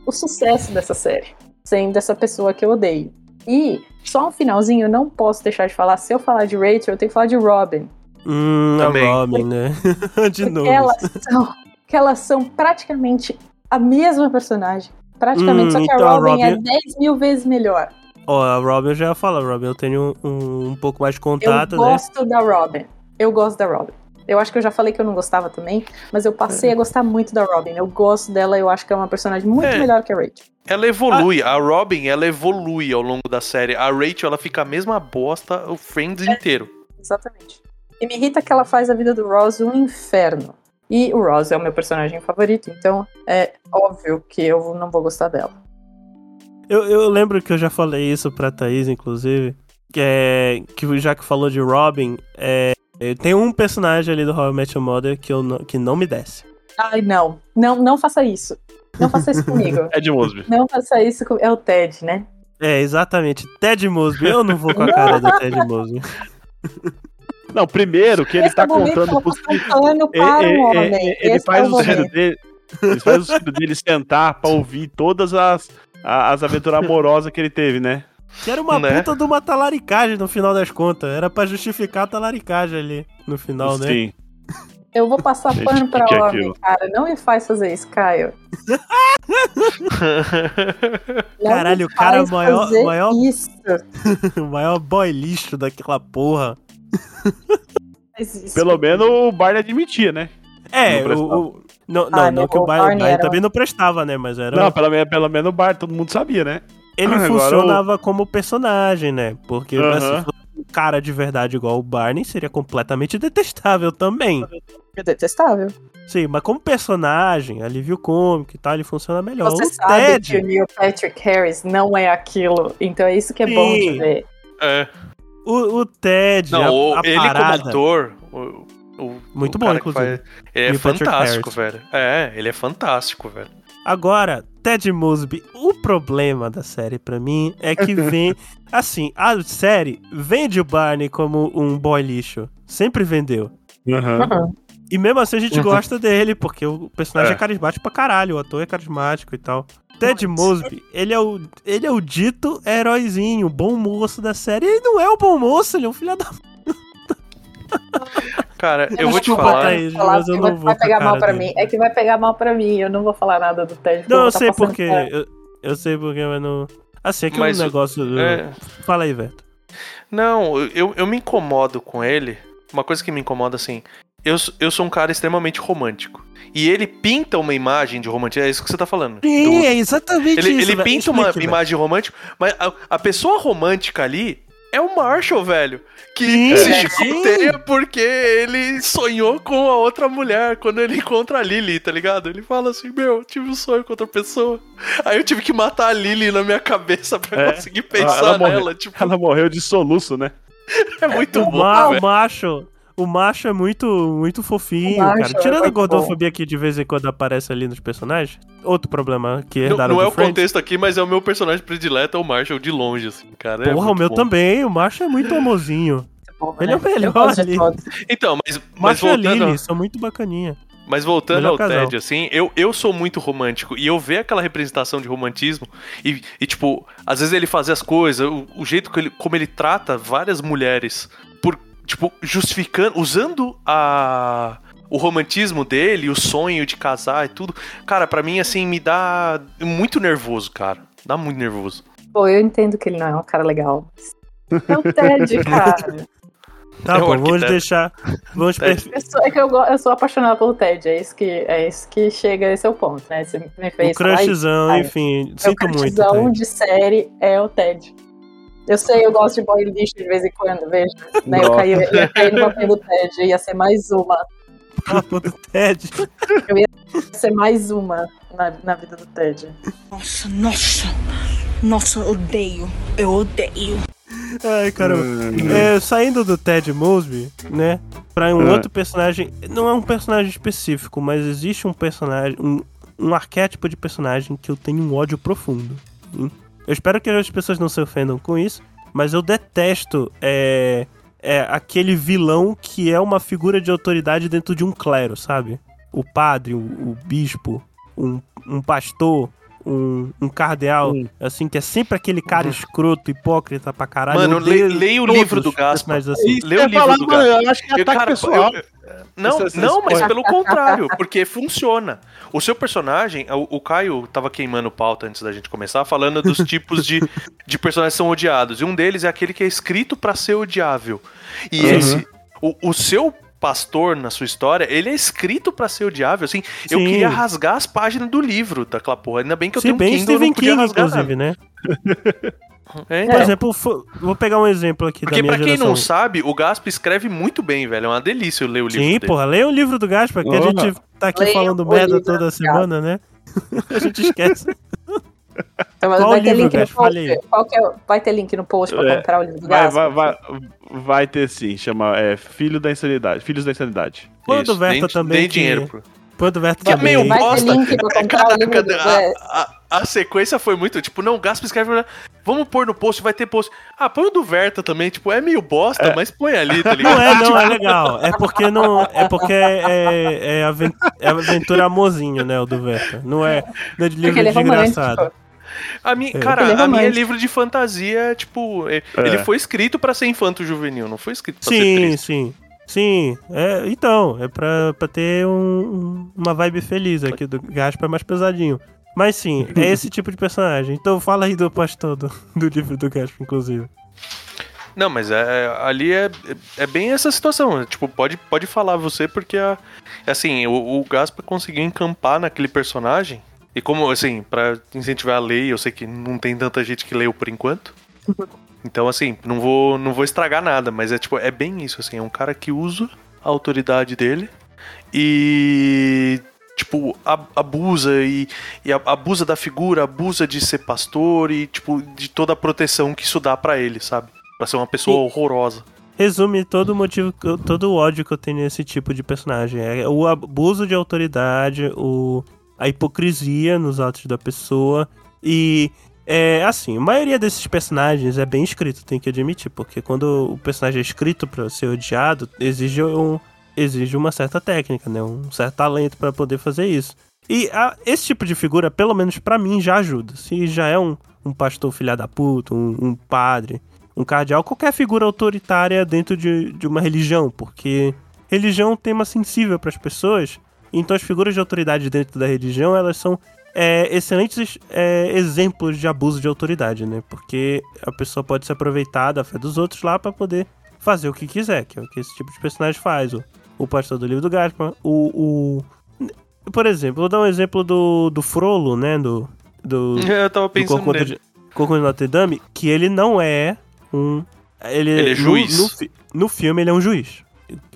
o sucesso dessa série, sendo essa pessoa que eu odeio. E, só um finalzinho, eu não posso deixar de falar, se eu falar de Rachel, eu tenho que falar de Robin. Hum, a Também. Robin, né? de novo. elas são, que elas são praticamente a mesma personagem. Praticamente, Hum, só que a então a Robin, é Robin- 10 mil vezes melhor. Ó, a Robin eu já ia falar, Robin, eu tenho um, um pouco mais de Eu contato, né? gosto da Robin. Eu gosto da Robin. Eu acho que eu já falei que eu não gostava também, mas eu passei a gostar muito da Robin. Eu gosto dela, eu acho que é uma personagem muito É. melhor que a Rachel. Ela evolui, a Robin, ela evolui ao longo da série. A Rachel, ela fica a mesma bosta o Friends inteiro. Exatamente. E me irrita que ela faz a vida do Ross um inferno. E o Ross é o meu personagem favorito, então é óbvio que eu não vou gostar dela. Eu, eu lembro que eu já falei isso pra Thaís, inclusive, que é que já que falou de Robin, é, tem um personagem ali do How I Met Your Mother que, eu não, que não me desce. Ai, não. Não, não faça isso. Não faça isso comigo. É de Mosby. Não faça isso com... É o Ted, né? É, exatamente. Ted Mosby. Eu não vou com a cara do Ted Mosby. Não, primeiro que ele Esse tá é contando pros pano para ele, faz é o filho dele, ele faz o filho dele sentar pra ouvir todas as, as aventuras amorosas que ele teve, né? Que era uma Né? puta de uma talaricagem no final das contas. Era pra justificar a talaricagem ali no final, né? Sim. Eu vou passar Gente, pano pra que é homem, aquilo? cara. Não me faz fazer isso, Caio. Caralho, o cara faz maior- maior- Isso. o maior boy lixo daquela porra. Pelo menos o Barney admitia, né? É, Não o. o- não, não, Ah, não né, que o Barney, Barney Barney era- também não prestava, né? Mas era. Não, pelo, menos- pelo menos o Bart, todo mundo sabia, né? Ele agora funcionava como personagem, né? Porque se fosse um cara de verdade igual o Barney, seria completamente detestável também. É detestável. Sim, mas como personagem, alívio cômico e tal, ele funciona melhor. Você o sabe que o Ted, Neil Patrick Harris não é aquilo. Então é isso que é bom de Sim. ver. É. o, o Ted, Não, a, o- a ele como parada. ator. O, o- Muito o bom, inclusive. faz- ele é Neil fantástico, Harris. velho. É, ele é fantástico, velho. Agora, Ted Mosby, o problema da série pra mim é que vem. assim, a série vende o Barney como um boy lixo. Sempre vendeu. Aham. E mesmo assim a gente Uhum. gosta dele, porque o personagem é. É. carismático pra caralho, o ator é carismático e tal. Ted Mosby, ele é, o, ele é o dito heróizinho, o bom moço da série. Ele não é o bom moço, ele é um filho da. Cara, eu vou te Desculpa, falar. Thaís, falar mas eu que não vai, vou vai pegar mal pra dele. mim. É que vai pegar mal pra mim. Eu não vou falar nada do Ted. eu Não, eu tá sei passando porque. Eu, eu sei porque, mas não. Assim, é que Mas um negócio. do- É, Fala aí, Veto. Não, eu, eu me incomodo com ele. Uma coisa que me incomoda assim. Eu, eu sou um cara extremamente romântico. E ele pinta uma imagem de romantismo. É isso que você tá falando. Do- é exatamente ele ele velho. pinta uma Explique, velho. imagem romântica, mas a, a pessoa romântica ali é o Marshall, velho. Que Sim, se é. chicoteia porque ele sonhou com a outra mulher quando ele encontra a Lily, tá ligado? Ele fala assim: Meu, tive um sonho com outra pessoa. Aí eu tive que matar a Lily na minha cabeça pra É. conseguir Ela pensar morreu. nela. Tipo, Ela morreu de soluço, né? é muito O, bom, o velho. O macho é muito, muito fofinho, O macho cara. é Tirando a gordofobia que de vez em quando aparece ali nos personagens. Outro problema que Não, herdaram não é do o contexto aqui, mas é o meu personagem predileto, é o Marshall de longe, assim, cara. é Porra, o muito meu bom. também. O macho é muito amorzinho. Porra, Ele é o né? Eu melhor ali. Então, mas, mas Macho e a voltando. Lily são muito bacaninha. Mas voltando Melhor ao casal. Ted, assim, eu, eu sou muito romântico e eu ver aquela representação de romantismo e, e, tipo, às vezes ele fazer as coisas, o, o jeito que ele, como ele trata várias mulheres, por, tipo, justificando, usando a o romantismo dele, o sonho de casar e tudo, cara, pra mim, assim, me dá muito nervoso, cara. Dá muito nervoso. Pô, eu entendo que ele não é um cara legal. É o Ted, cara. Tá É o bom, vamos deixar. Vamos Ted. per... Eu sou, é que eu, eu sou apaixonada pelo Ted. É isso que, é isso que chega, esse é o ponto, né? Você me o fez isso. crushzão, enfim. Sinto muito. crushzão Ted. de série é o Ted. Eu sei, eu gosto de boy lixo de vez em quando, veja. Né? Eu, caí, eu ia cair no papel do Ted, ia ser mais uma. Papo do Ted. Ia ser mais uma na, na vida do Ted. Nossa, nossa. Nossa, eu odeio. Eu odeio. Ai, caramba. É, saindo do Ted Mosby, né? Pra um É. outro personagem. Não é um personagem específico, mas existe um personagem. Um, um arquétipo de personagem que eu tenho um ódio profundo. Eu espero que as pessoas não se ofendam com isso, mas eu detesto é, é, aquele vilão que é uma figura de autoridade dentro de um clero, sabe? O padre, o, o bispo, um, um pastor. Um, um cardeal, Hum. assim, que é sempre aquele cara escroto, hipócrita pra caralho. Mano, le- leia o livro do os Gaspa. personagens assim. Lê o livro falar, do mano, Gato. eu acho que é Eu, ataque cara, pessoal. eu- não, esse não, mas pelo contrário, porque funciona. O seu personagem, o, o Caio tava queimando pauta antes da gente começar, falando dos tipos de, de personagens que são odiados. E um deles é aquele que é escrito pra ser odiável. E Uhum. esse, o, o seu pastor na sua história, ele é escrito pra ser odiável. Assim, eu Sim. queria rasgar as páginas do livro daquela porra. Ainda bem que eu Se tenho um bem Kindle, eu Stephen não podia King, rasgar inclusive, nada. né? É, Por então. exemplo, vou pegar um exemplo aqui Porque da minha pra quem geração. não sabe, o Gasp escreve muito bem, velho. É uma delícia eu ler o livro Sim, dele. porra, leia o livro do Gaspa, que a gente tá aqui Leia falando merda toda semana, né? a gente esquece. Então, mas Qual vai ter livro, link? Fale aí. post. Qual que é, vai ter link no post pra É, comprar o livro do Vai, Gaspa? vai, vai, vai ter sim, chama é, Filho da Insanidade. Filhos da Insanidade. Põe o Verta também. que- dinheiro pro- Que é também. meio bosta. livro Caraca, a, a, a sequência foi muito, tipo, não, Gaspa escreve, vamos pôr no post, vai ter post. Ah, põe o do Verta também, tipo, é meio bosta, mas põe ali, tá ligado? Não é, não, é legal. É porque não. É porque é, é, aven- é aventura amorzinho, né? O do Verta. Não é, não é de livro ele é de romântico. engraçado. A minha, É. cara, é a minha é livro de fantasia, tipo, é- É. ele foi escrito pra ser infanto juvenil, não foi escrito pra ser Sim, triste. sim. Sim, é, então, é pra, pra ter um- um- uma vibe feliz aqui do Gaspa é mais pesadinho. Mas sim, é esse tipo de personagem. Então fala aí do pastor do, do livro do Gaspa, inclusive. Não, mas é, ali é, é bem essa situação. é, Tipo, pode, pode falar você, porque a, assim, o, o Gaspa conseguiu encampar naquele personagem. E como, assim, pra incentivar a lei, eu sei que não tem tanta gente que leu por enquanto. Então, assim, não vou, não vou estragar nada, mas é tipo, é bem isso, assim, é um cara que usa a autoridade dele e tipo, ab- abusa e, e abusa da figura, abusa de ser pastor e, tipo, de toda a proteção que isso dá pra ele, sabe? Pra ser uma pessoa horrorosa. Resume todo o motivo, todo o ódio que eu tenho nesse tipo de personagem. É o abuso de autoridade, o, a hipocrisia nos atos da pessoa. E é assim, a maioria desses personagens é bem escrito, tem que admitir, porque quando o personagem é escrito pra ser odiado, exige, um, exige uma certa técnica, né? Um certo talento pra poder fazer isso. E a- esse tipo de figura, pelo menos pra mim, já ajuda. Se já é um, um pastor filha da puta, um, um padre, um cardeal, qualquer figura autoritária dentro de, de uma religião, porque religião é um tema sensível pras pessoas, então as figuras de autoridade dentro da religião, elas são é, excelentes é, exemplos de abuso de autoridade, né? Porque a pessoa pode se aproveitar da fé dos outros lá pra poder fazer o que quiser, que é o que esse tipo de personagem faz. O, o pastor do livro do Gaspar, o, o... Por exemplo, vou dar um exemplo do, do Frollo, né? Do, do, Eu tava do pensando Corcunda nele. de, Corcunda de Notre Dame, que ele não é um... Ele, Ele é no- juiz. No, fi- no filme ele é um juiz.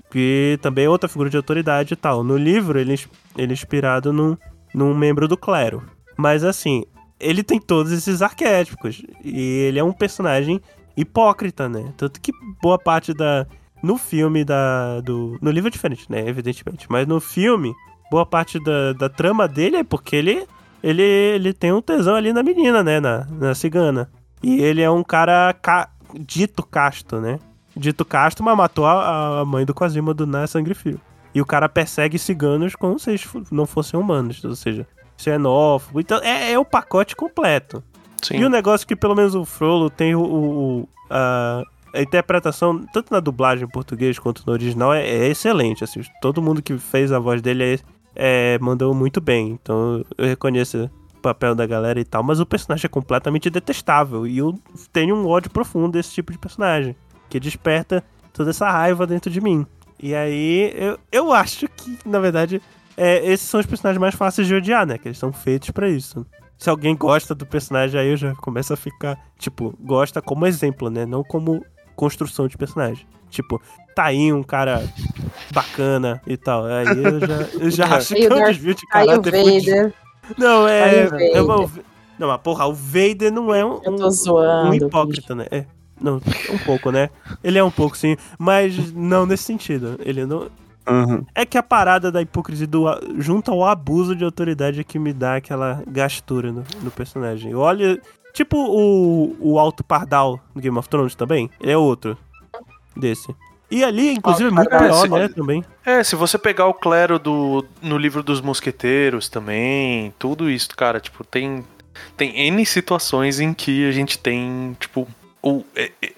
Que também é outra figura de autoridade e tal. No livro ele, é ele é inspirado num, num membro do clero. Mas assim, ele tem todos esses arquétipos. E ele é um personagem hipócrita, né? Tanto que boa parte da... No filme da... Do, no livro é diferente, né? Evidentemente. Mas no filme, boa parte da, da trama dele é porque ele ele, ele tem um tesão ali na menina, né? Na, na cigana. E ele é um cara ca- dito casto, né? Dito casto, mas matou a, a mãe do Quasimodo na Sangue Frio. E o cara persegue ciganos como se eles não fossem humanos, ou seja, xenófobo. Então é, é o pacote completo. Sim. E o negócio que pelo menos o Frollo tem o- o- a, a interpretação, tanto na dublagem em português quanto no original, é, é excelente. Assim, todo mundo que fez a voz dele é, é, mandou muito bem. Então eu reconheço o papel da galera e tal. Mas o personagem é completamente detestável. E eu tenho um ódio profundo desse tipo de personagem. Que desperta toda essa raiva dentro de mim. E aí eu, eu acho que, na verdade, é, esses são os personagens mais fáceis de odiar, né? Que eles são feitos pra isso. Se alguém gosta do personagem, aí eu já começo a ficar, tipo, gosta como exemplo, né? Não como construção de personagem. Tipo, tá aí um cara bacana e tal. Aí eu já, eu já acho que é um desvio de Aí o caráter. Vader, Não, Aí é. é uma- não, mas porra, o Vader não é um, um- zoando. um hipócrita, né? É. Não, um pouco, né? Ele é um pouco, sim. Mas não nesse sentido. Ele não. Uhum. É que a parada da hipocrisia do, junto ao abuso de autoridade é que me dá aquela gastura no, no personagem. Olha. Tipo o, o Alto Pardal do Game of Thrones também. Ele é outro. Desse. E ali, inclusive, é Alto muito Pardal, pior, esse- né? Também. É, se você pegar o clero do no livro dos mosqueteiros também, tudo isso, cara, tipo, tem tem N situações em que a gente tem, tipo, o é- é-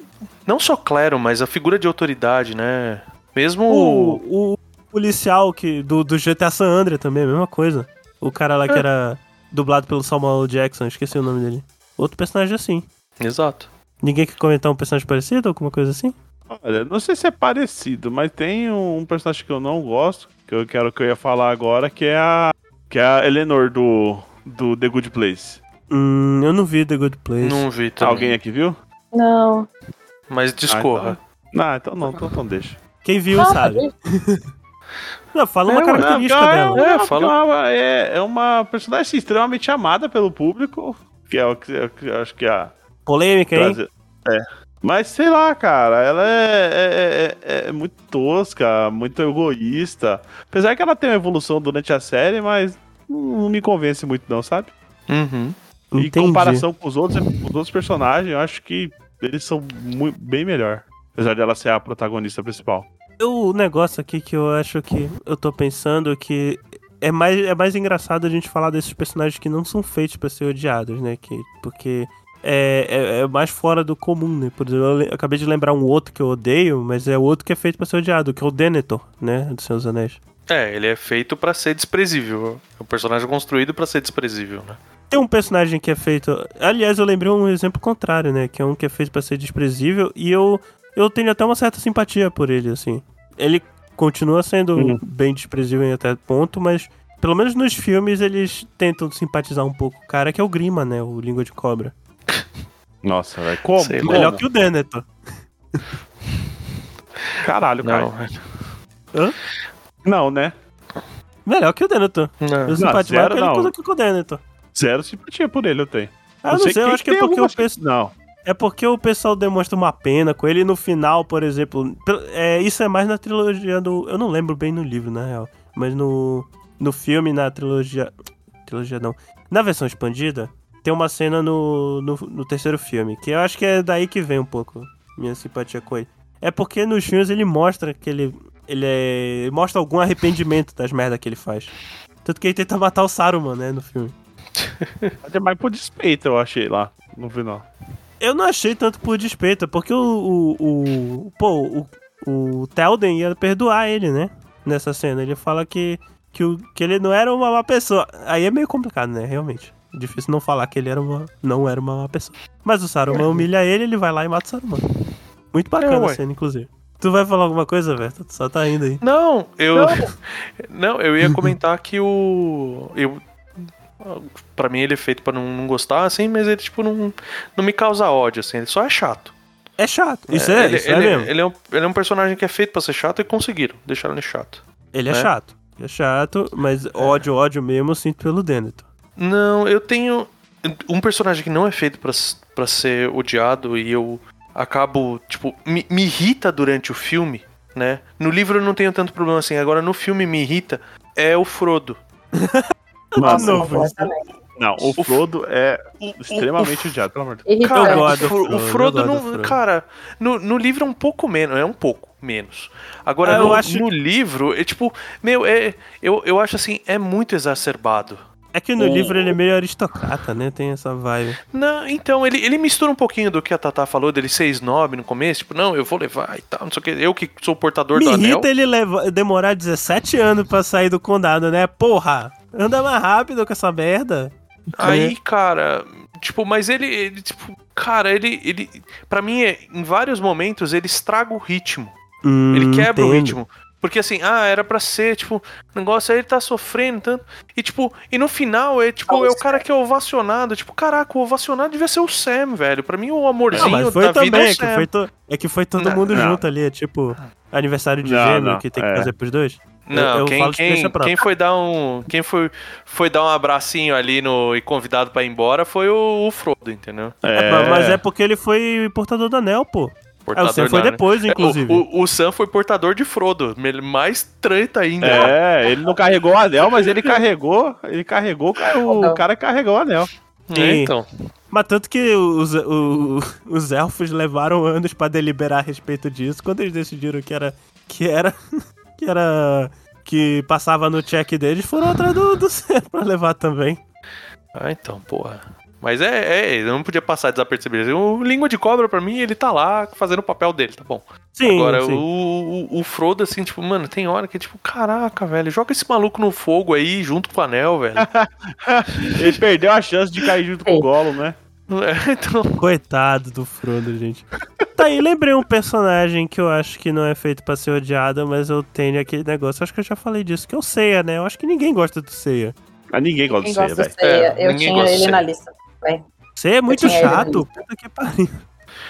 não só clero, mas a figura de autoridade, né? Mesmo O, o policial que, do, do GTA San Andreas também, a mesma coisa. O cara lá que É. era dublado pelo Samuel Jackson, esqueci o nome dele. Outro personagem assim. Exato. Ninguém quer comentar um personagem parecido, alguma coisa assim? Olha, não sei se é parecido, mas tem um personagem que eu não gosto, que eu quero que eu ia falar agora, que é a que é a Eleanor do do The Good Place. Hum, eu não vi The Good Place. Não vi também. Alguém aqui viu? Não. Mas discorra. Não, então não, então, então deixa. Quem viu Ah, sabe. Não, fala uma É, ué. característica Não, dela. É, É, fala. É, é uma personagem extremamente amada pelo público, que é o que é eu acho que é a Polêmica, hein? É. Mas sei lá, cara, ela é, é, é- é muito tosca, muito egoísta. Apesar que ela tem uma evolução durante a série, mas não me convence muito, não, sabe? Uhum. Em comparação com os outros, com os outros personagens, eu acho que eles são mui- bem melhor. Apesar dela ser a protagonista principal. O negócio aqui que eu acho que eu tô pensando que é mais, é mais engraçado a gente falar desses personagens que não são feitos pra ser odiados, né? Que, porque é, é, é mais fora do comum, né? Por exemplo, eu acabei de lembrar um outro que eu odeio, mas é outro que é feito pra ser odiado, que é o Denethor, né? Do Senhor dos Anéis. É, ele é feito pra ser desprezível. É um personagem construído pra ser desprezível, né? Tem um personagem que é feito. Aliás, eu lembrei um exemplo contrário, né? Que é um que é feito pra ser desprezível e eu, eu tenho até uma certa simpatia por ele, assim. Ele continua sendo Uhum. bem desprezível em até ponto, mas pelo menos nos filmes eles tentam simpatizar um pouco. O cara que é o Grima, né? O Língua de Cobra. Nossa, velho. Como? Sei lá. Como? Melhor que o Denethor. Caralho, Não, cara. Não, né? Melhor que o Denethor. não. Eu simpatizo mais zero com ele não. que com o Denethor. Zero simpatia por ele eu tenho. Ah, não sei, eu quem acho que é porque o pessoal. Não. É porque o pessoal demonstra uma pena com ele no final, por exemplo. É, isso é mais na trilogia do. Eu não lembro bem no livro, na real. Mas no, no filme, na trilogia. trilogia não. Na versão expandida, tem uma cena no, no, no terceiro filme, que eu acho que é daí que vem um pouco minha simpatia com ele. É porque nos filmes ele mostra que ele. Ele é, mostra algum arrependimento das merdas que ele faz. Tanto que ele tenta matar o Saruman, né, no filme. Mas é mais por despeito, eu achei lá, no final. Eu não achei tanto por despeito, porque o. o, o pô, o, o Telden ia perdoar ele, né? Nessa cena. Ele fala que, que, o, que ele não era uma má pessoa. Aí é meio complicado, né? Realmente. Difícil não falar que ele era uma, não era uma má pessoa. Mas o Saruman humilha ele, ele vai lá e mata o Saruman. Muito bacana É, a cena, inclusive. Tu vai falar alguma coisa, velho? Tu só tá indo aí. Não, eu. Não, eu ia comentar que o. Eu. Pra mim ele é feito pra não, não gostar, assim, mas ele, tipo, não, não me causa ódio, assim, ele só é chato. É chato. Isso é, ele, isso é ele, mesmo. Ele é, um, ele é um personagem que é feito pra ser chato e conseguiram, deixaram ele chato. Ele é, É. chato. Ele é chato, mas ódio, ódio mesmo eu sinto pelo Denethor. Não, eu tenho um personagem que não é feito pra ser odiado e eu acabo, tipo, me, me irrita durante o filme, né? No livro eu não tenho tanto problema assim, agora no filme me irrita, é o Frodo. Mano, novo, completamente. não, o Frodo é O- o- extremamente odiado, pelo amor de Deus. Cara, Eu o gosto do Fro- Frodo, o Frodo não. Cara, no, no livro é um pouco menos, é um pouco menos. Agora, Ah, eu no, acho- no livro, é tipo, meu, é, eu, eu acho assim, é muito exacerbado. É que no O- livro ele é meio aristocrata, né? Tem essa vibe. Não, então, ele, ele mistura um pouquinho do que a Tatá falou, dele ser snob no começo, tipo, não, eu vou levar e tal, não sei o que, eu que sou o portador Me do anel. irrita ele leva, demorar 17 anos pra sair do condado, né? Porra! Anda mais rápido com essa merda. Aí, cara, tipo, mas ele, ele, tipo, cara, ele, ele, pra mim, é, em vários momentos, ele estraga o ritmo. Hum, Ele quebra o entendo. ritmo. Porque assim, ah, era pra ser, tipo, o negócio aí ele tá sofrendo tanto. E tipo, e no final é tipo, é o cara que é ovacionado. Tipo, caraca, o ovacionado devia ser o Sam, velho. Pra mim, o Não, amorzinho mas da foi vida também, é é o que foi, to- é que foi todo Não, mundo não. junto ali, é tipo aniversário de Não, gêmeo não, que tem que é. fazer pros dois. Não, eu, eu quem, quem, quem foi dar um. Quem foi, foi dar um abracinho ali no, e convidado pra ir embora foi o, o Frodo, entendeu? É, mas é porque ele foi portador do anel, pô. É, o Sam Portador foi depois, É, inclusive. O, o, o Sam foi portador de Frodo. ele- Mais treta ainda. É, ele não carregou o anel, mas ele carregou. Ele carregou, o Não. cara carregou o anel. É, Sim. então. Mas tanto que os, o- os elfos levaram anos pra deliberar a respeito disso, quando eles decidiram que era. que era. Que era. que passava no check deles, foram atrás do, do pra levar também. Ah, então, porra. Mas é, é, eu não podia passar desapercebido. O Língua de Cobra, pra mim, ele tá lá fazendo o papel dele, tá bom. Sim, Agora, sim. O, o, o Frodo, assim, tipo, mano, tem hora que é tipo, caraca, velho, joga esse maluco no fogo aí, junto com o anel, velho. Ele perdeu a chance de cair junto com o Gollum, né? É, então, Coitado do Frodo, gente. Tá aí, lembrei um personagem que eu acho que não é feito pra ser odiado, mas eu tenho aquele negócio. Acho que eu já falei disso, que é o Seiya, né? Eu acho que ninguém gosta do Seiya. Mas ninguém gosta de ser, gosta velho. É, eu ninguém tinha ele na ceia. lista. também. Seiya é muito na chato. Puta que pariu.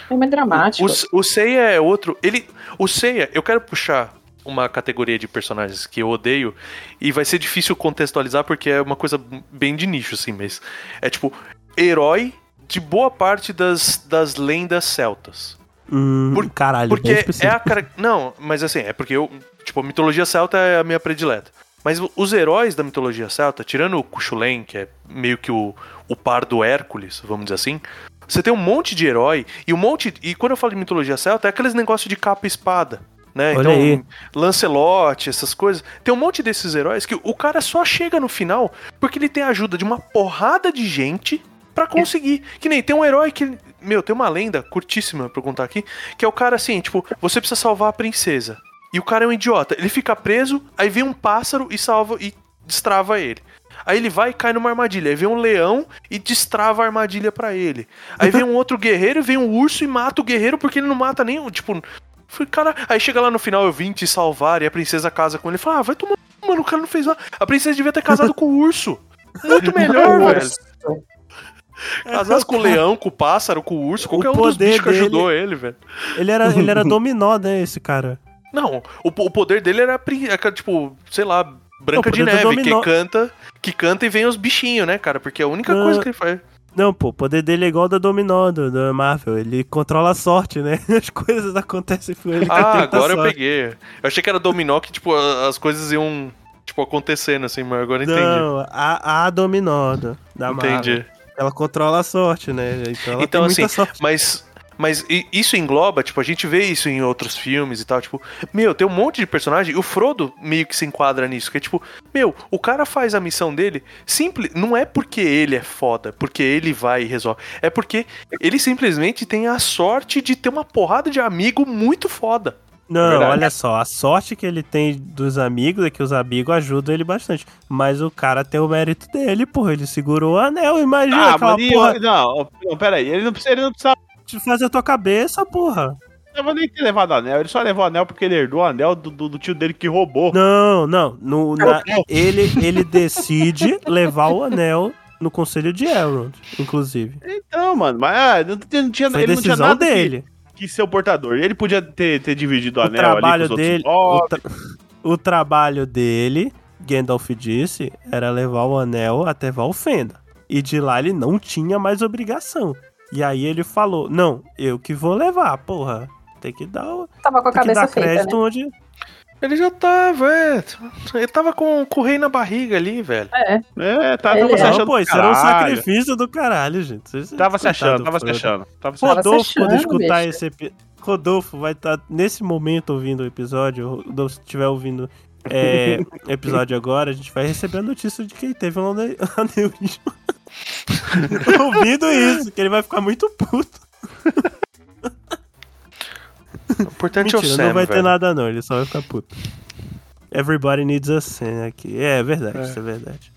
É muito dramático. o, o Seiya é outro. Ele. O Seiya, eu quero puxar uma categoria de personagens que eu odeio. E vai ser difícil contextualizar porque é uma coisa bem de nicho, assim, mas. É tipo, herói de boa parte das, das lendas celtas. Hum, Por- caralho, Porque é a cara. Não, mas assim, é porque eu. Tipo, a mitologia celta é a minha predileta. Mas os heróis da mitologia celta, tirando o Cuchulain, que é meio que o, o par do Hércules, vamos dizer assim, você tem um monte de herói e um monte. E quando eu falo de mitologia celta, é aqueles negócios de capa e espada. Né? Olha então, aí. Lancelot, essas coisas. Tem um monte desses heróis que o cara só chega no final porque ele tem a ajuda de uma porrada de gente pra conseguir. Que nem tem um herói que. Meu, tem uma lenda curtíssima pra eu contar aqui. Que é o cara assim, tipo, você precisa salvar a princesa. E o cara é um idiota. Ele fica preso, aí vem um pássaro e salva e destrava ele. Aí ele vai e cai numa armadilha. Aí vem um leão e destrava a armadilha pra ele. Aí vem um outro guerreiro e vem um urso e mata o guerreiro porque ele não mata nem o. Tipo. Foi, cara. Aí chega lá no final, eu vim te salvar e a princesa casa com ele. Fala, ah, vai tomar. Mano, o cara não fez nada. A princesa devia ter casado com o urso. Muito melhor, velho. Casasse com o leão, com o pássaro, com o urso, qualquer um dos poder bichos que dele- ajudou ele, velho. Ele era, ele era dominó, né, esse cara. Não, o, o poder dele era, é, tipo, sei lá, Branca O de do Neve, que canta, que canta e vem os bichinhos, né, cara? Porque é a única Não. coisa que ele faz. Não, pô, o poder dele é igual da Dominó, do, da Marvel. Ele controla a sorte, né? As coisas acontecem com ele. Ah, agora eu peguei. Eu achei que era dominó que, tipo, as coisas iam Tipo, acontecendo assim, mas agora eu entendi. Não, a, a dominó da da Marvel. Entendi. Ela controla a sorte, né? Então Então, assim. Mas, mas isso engloba, tipo, a gente vê isso em outros filmes e tal, tipo, meu, tem um monte de personagem, e o Frodo meio que se enquadra nisso, que é tipo, meu, o cara faz a missão dele, simples, não é porque ele é foda, porque ele vai e resolve, é porque ele simplesmente tem a sorte de ter uma porrada de amigo muito foda. Não, Verdade. olha só, a sorte que ele tem dos amigos é que os amigos ajudam ele bastante. Mas o cara tem o mérito dele, porra. Ele segurou o anel, imagina Ah, mas e- porra não, não, peraí. Ele não, precisa- ele não fazer a tua cabeça, porra. nem ter levado anel. Ele só levou o anel porque ele herdou o anel do, do- do tio dele que roubou. Não, não. No, na- Não. ele, ele decide levar o anel no conselho de Elrond, inclusive. Então, mano, mas ah, não, tinha- não tinha, Foi ele não tinha decisão nada dele. Que, ser o portador. Ele podia ter, ter dividido o anel ali trabalho com os dele. outros O, tra- o trabalho dele, Gandalf disse, era levar o anel até Valfenda. E de lá ele não tinha mais obrigação. E aí ele falou: Não, eu que vou levar, porra. Tem que dar, o- Tava com a que cabeça feita, crédito né? onde. Ele já tava, é, ele tava com, com o rei na barriga ali, velho. É. É, tá, Ele tava se é. Não, achando pô, do isso era um sacrifício do caralho, gente. Vocês- Tava se achando, do tava se achando. Tava se achando. Rodolfo, quando escutar bicho. esse epi... Rodolfo vai estar nesse momento ouvindo o episódio. Rodolfo, se estiver ouvindo é, episódio agora, a gente vai receber a notícia de que ele teve um ane- aneurisma. ouvindo isso, que ele vai ficar muito puto. O importante é o Mentira, Sam, não vai velho. ter nada não, ele só vai ficar puto. Everybody needs a Sam aqui. É, é verdade, É. isso é verdade.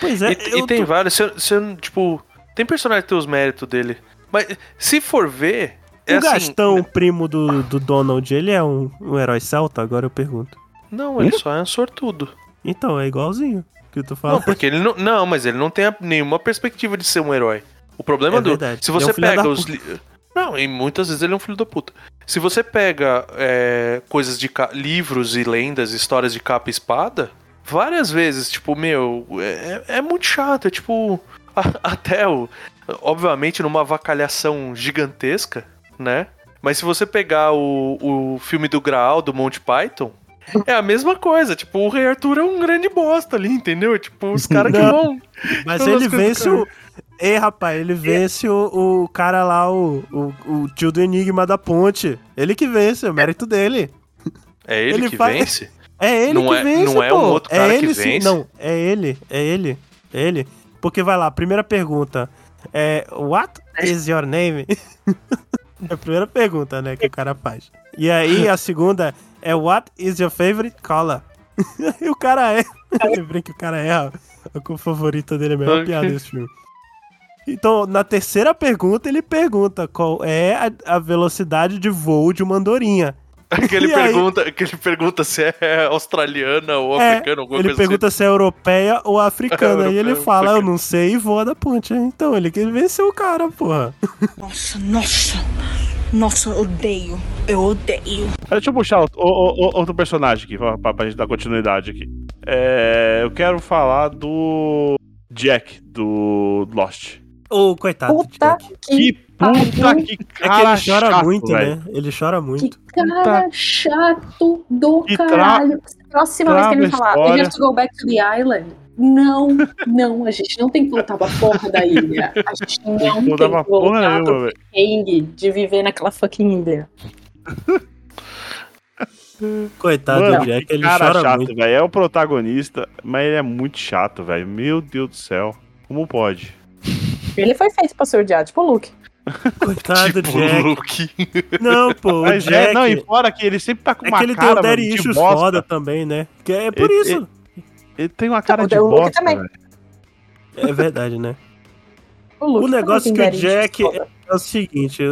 Pois é, E, e tem tô- vários, você, você, tipo, tem personagem que tem os méritos dele. Mas se for ver, é o assim, Gastão, primo do, do Donald, ele é um, um herói celta? Agora eu pergunto. Não, ele só é um sortudo. Então, é igualzinho que eu tô Não, porque ele não. Não, mas ele não tem nenhuma perspectiva de ser um herói. O problema É do. verdade. Se Ele é você um pega os. li- Não, e muitas vezes ele é um filho da puta. Se você pega é, coisas de livros e lendas, histórias de capa e espada, várias vezes, tipo, meu, é, é muito chato. É tipo. a- até o. Obviamente, numa avacalhação gigantesca, né? Mas se você pegar o, o filme do Graal, do Monty Python, é a mesma coisa. Tipo, o Rei Arthur é um grande bosta ali, entendeu? Tipo, os caras que vão. Mas ele vence o. Ei, rapaz, ele vence o, o cara lá, o, o, o tio do Enigma da Ponte. Ele que vence, é o mérito dele. É ele, Ele que faz- vence? É ele Não que é- vence, não é pô. um outro cara é que ele, sim. vence? Não, é ele, é ele, é ele. Porque vai lá, primeira pergunta. É, what is your name? é a primeira pergunta, né, que o cara faz. E aí a segunda é what is your favorite color? e o cara é. Lembrei que o cara é a, cor favorita dele, é a melhor Ok. piada desse filme. Então, na terceira pergunta, ele pergunta qual é a, a velocidade de voo de uma andorinha. Que ele, E aí? pergunta, que ele pergunta se é australiana ou É, africana, alguma ele coisa assim. pergunta se é europeia ou africana. e ele fala, eu não sei, e voa da ponte. Então, ele que venceu o cara, porra. Nossa, nossa. Nossa, eu odeio. Eu odeio. Deixa eu puxar outro, outro personagem aqui, pra, pra, pra gente dar continuidade aqui. É, eu quero falar do Jack, do Lost. Ô, coitado do Puta. Que que puta que É que cara ele chora chato, muito, velho. né? Ele chora muito. Que cara chato do Que caralho. Próxima vez que ele falar, história. we have to go back to the island. Não, não, a gente não tem que voltar pra porra da ilha. A gente não tem Não que dava porra voltar nenhuma, pro velho. de viver naquela fucking ilha. Coitado Mano, do Jack, que ele cara chora chato, muito. velho. É o protagonista, mas ele é muito chato, velho. Meu Deus do céu. Como pode? Ele foi feito pra ser odiado, tipo o Luke. Coitado do Tipo, Jack. Luke. Não, pô, o Mas Jack... é, não, e fora que ele sempre tá com É uma que ele tem cara, o Daddy de Issues bosta. foda também, né? Que é por Ele- isso. Ele tem uma cara O de Luke bosta, também. velho. É verdade, né? O, Luke O negócio que o Jack- foda. É o seguinte,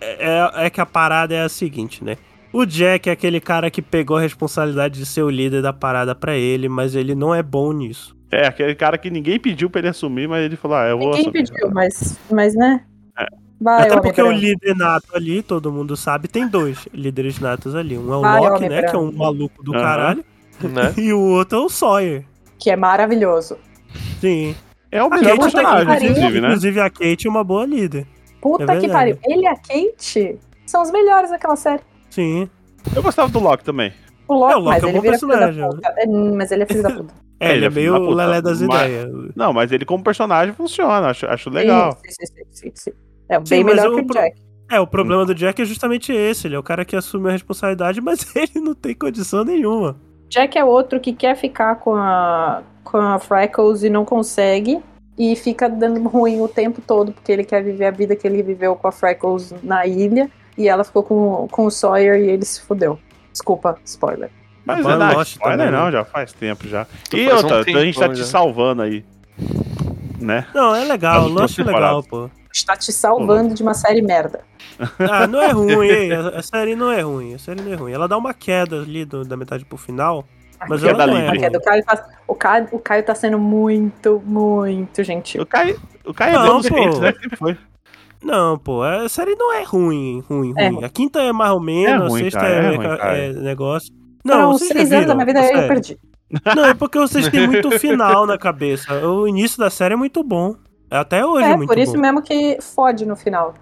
é, é que a parada é a seguinte, né? O Jack é aquele cara que pegou a responsabilidade de ser o líder da parada pra ele, mas ele não é bom nisso. É, aquele cara que ninguém pediu pra ele assumir, mas ele falou, ah, eu vou Ninguém assumir. pediu, mas, mas né? É. Vai, Até porque o líder nato ali, todo mundo sabe, tem dois líderes natos ali. Um é o Vai, Loki, né? Que é um maluco do Aham. caralho. né? E o outro é o Sawyer. Que é maravilhoso. Sim. É o A melhor Kate, personagem, inclusive, né? Inclusive, a Kate é uma boa líder. Puta É que pariu. Ele e a Kate são os melhores daquela série. Sim. Eu gostava do Loki também. O Loki, É, o Loki mas é um ele bom personagem, puta. É, mas ele é filho da puta. É, ele Ele é meio puta, lelé das mas- ideias. Não, mas ele como personagem funciona, acho, acho legal. Sim, sim, sim, sim, sim. É Sim, bem mas melhor o que o pro- Jack. É, o problema do Jack é justamente esse. Ele é o cara que assume a responsabilidade, mas ele não tem condição nenhuma. Jack é outro que quer ficar com a, com a Freckles e não consegue. E fica dando ruim o tempo todo, porque ele quer viver a vida que ele viveu com a Freckles na ilha. E ela ficou com, com o Sawyer e ele se fudeu. Desculpa, spoiler. Mas Mas é não, Lost spoiler também, não, né? já faz tempo já. Tu E um outra, então a gente tá tempão te já. salvando aí. Né? Não, é legal. Duas Lost é legal, pô. Está te salvando de uma série merda. Ah, não é ruim, ei, a, a série não é ruim. A série não é ruim. Ela dá uma queda ali do- da metade pro final, mas Queda ela não é ruim. O Caio, tá, o, Caio, o Caio tá sendo muito, muito gentil. O Caio, o Caio é Não, bom pô. clientes, né? Sempre foi. Não, pô, a série não é ruim, ruim, É. ruim. A quinta é mais ou menos, É a ruim, sexta cara, é, é ruim, é negócio. Foram Não, já três anos da minha vida a aí eu perdi. Não, é porque vocês têm muito final na cabeça. O início da série é muito bom. Até hoje é, É, muito por isso bom. mesmo que fode no final.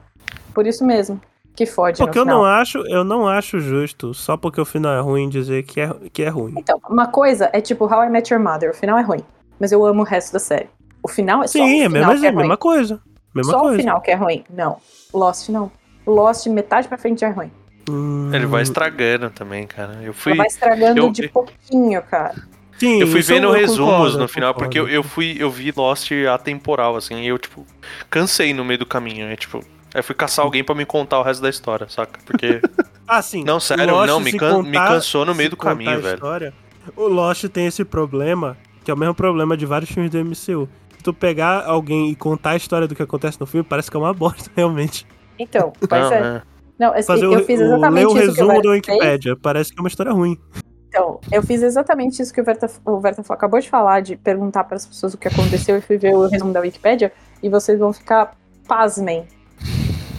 Por isso mesmo que fode Porque no eu final. não acho, eu não acho justo, só porque o final é ruim, dizer que é, que é ruim. Então, uma coisa é tipo How I Met Your Mother, o final é ruim, mas eu amo o resto da série. O final é só Sim, o é a que é a mesma ruim. coisa. Mesma só coisa. o final que é ruim. Não. Lost não. Lost metade pra frente é ruim. Hum, Ele vai estragando também, cara. Eu fui, Ela vai estragando eu- de pouquinho, cara. Sim, eu fui vendo eu resumos concordo, no final, concordo. porque eu, eu fui, eu vi Lost atemporal, assim, e eu, tipo, cansei no meio do caminho. É, tipo, aí eu fui caçar alguém pra me contar o resto da história, saca? Porque. Ah, sim. Não, sério, Lost, não, me can- me cansou no meio do contar caminho, a velho. história, o Lost tem esse problema, que é o mesmo problema de vários filmes do MCU. Tu pegar alguém e contar a história do que acontece no filme, parece que é uma bosta, realmente. Então, pois Não, é. é. Não, esse- Fazer eu o, fiz o, ler exatamente o o resumo fez. Wikipedia, parece que é uma história ruim. Então, eu fiz exatamente isso que o Verta, o Verta acabou de falar, de perguntar para as pessoas o que aconteceu e fui ver o resumo da Wikipédia, e vocês vão ficar pasmem.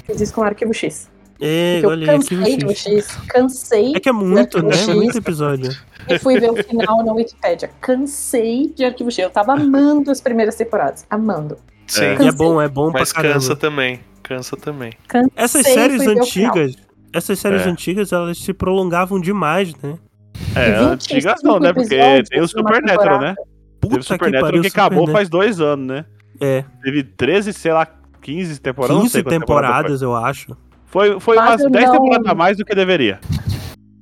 Fiz isso com o Arquivo X. É, eu olha cansei do X. X, cansei É que é muito, né? X. Muito episódio. e fui ver o final na Wikipédia. Cansei de Arquivo X. Eu tava amando as primeiras temporadas. Amando. Sim. E é bom, é bom Mas pra caramba. cansa também. Cansa também. Cansei Essas séries antigas, essas séries É. antigas, elas se prolongavam demais, né? É, 25 antigas não, né? Porque tem o Supernatural, temporada. né? Puta Teve o Supernatural que Super acabou Net- faz dois anos, né? É, Teve 13, sei lá, 15 temporadas. não 15 sei quantas temporadas temporadas, eu acho. Foi, foi, foi Mas umas eu 10 não- temporadas a mais do que deveria.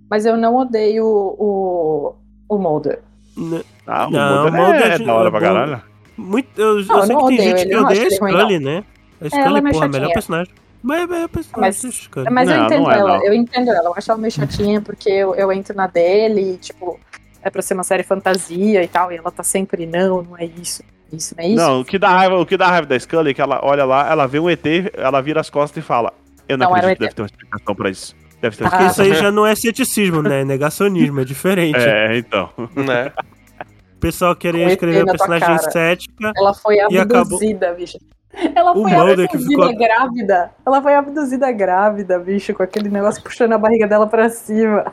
Mas eu não odeio o, o Mulder. N- Ah, o Não, Mulder o Mulder é, é da hora é pra caralho. Muito, eu, eu Não, eu sei não que tem odeio gente ele, que eu odeia a Scully, né? A é Scully, meio porra, a melhor personagem. Mas é melhor personagem Mas- Scully. Mas eu Não, entendo não é, ela, não. eu entendo ela. Eu acho ela meio chatinha porque eu, eu entro na dele e, tipo, é pra ser uma série fantasia e tal, e ela tá sempre, não, não é isso, isso, não é isso. Não, o que dá raiva, o que dá raiva da Scully é que ela olha lá, ela vê um ET, ela vira as costas e fala: Eu não, Não acredito, ET. deve ter uma explicação pra isso. Deve ter uma Porque Ah. isso aí já não é ceticismo, né? É negacionismo, é diferente. É, então. Né? O pessoal queria escrever tua personagem cética. Ela foi E acabou- abduzida, bicho. Ela O foi Mulder que abduzida ficou- grávida. Ela foi abduzida grávida, bicho, com aquele negócio puxando a barriga dela pra cima.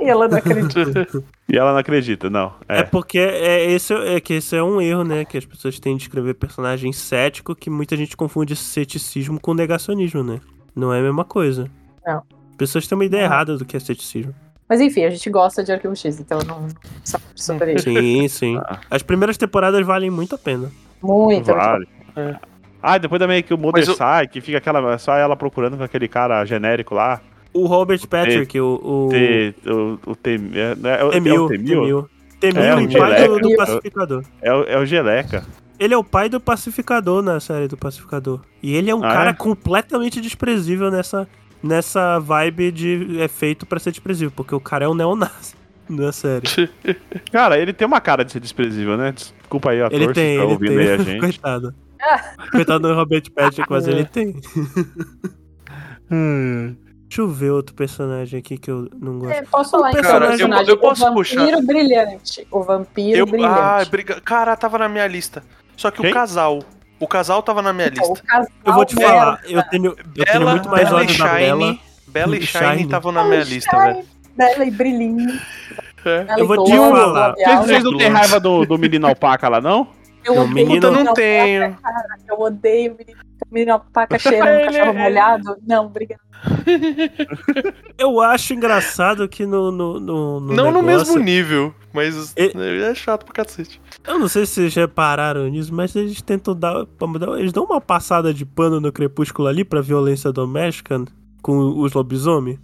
E ela não acredita. E ela não acredita, não. É, É. porque é, esse, é que esse é um erro, né? Que as pessoas têm de escrever personagem cético, que muita gente confunde ceticismo com negacionismo, né? Não é a mesma coisa. Não. As pessoas têm uma ideia Não. errada do que é ceticismo. Mas enfim, a gente gosta de Arquivo X, então não só sobre isso. Sim, sim. Ah. As primeiras temporadas valem muito a pena. Muito. Vale. É. Ah, depois também que o Mulder o- sai, que fica aquela. Só ela procurando com aquele cara genérico lá. O Robert Patrick, o. o... T, o, o T, é, é, é o Temil, Temil? Temil. Temil, É, o o pai do, Geleca. do pacificador. É, o, é o Geleca. Ele é o pai do pacificador na série do pacificador. E ele é um Ah, cara é? completamente desprezível nessa, nessa vibe de é feito pra ser desprezível, porque o cara é um neonazi na série. Cara, ele tem uma cara de ser desprezível, né? Desculpa aí, ator, Ele se tem, tá ele ouvindo aí a tem. gente. Coitado. Coitado do Robert Patrick, mas ele tem. Hum. Deixa eu ver outro personagem aqui que eu não gosto. É, posso falar então, Cara, o eu- personagem, eu posso o vampiro puxar. brilhante. O vampiro Eu, brilhante. ah, briga... Cara, tava na minha lista. Só que Quem? o casal. O casal tava na minha Então, lista. Eu vou te merda. falar, eu tenho, eu tenho Bela, muito mais Bela e ódio da Bela. Shine. Bela e Shine Shine. estavam na minha lista, Shine, velho. Bela e brilhinho. É. Bela Eu vou te falar. Vocês, vocês não têm raiva do, do menino alpaca lá, não? Eu Não, odeio menino- não tenho. cara. Eu odeio o menino menino paca cheirando cachorro é- molhado. Não, obrigado. Eu acho engraçado que no. no, no, no Não no negócio- mesmo nível, mas E- é chato pra cacete. Eu não sei se vocês repararam nisso, mas eles tentam dar. Eles dão uma passada de pano no crepúsculo ali pra violência doméstica com os lobisomens.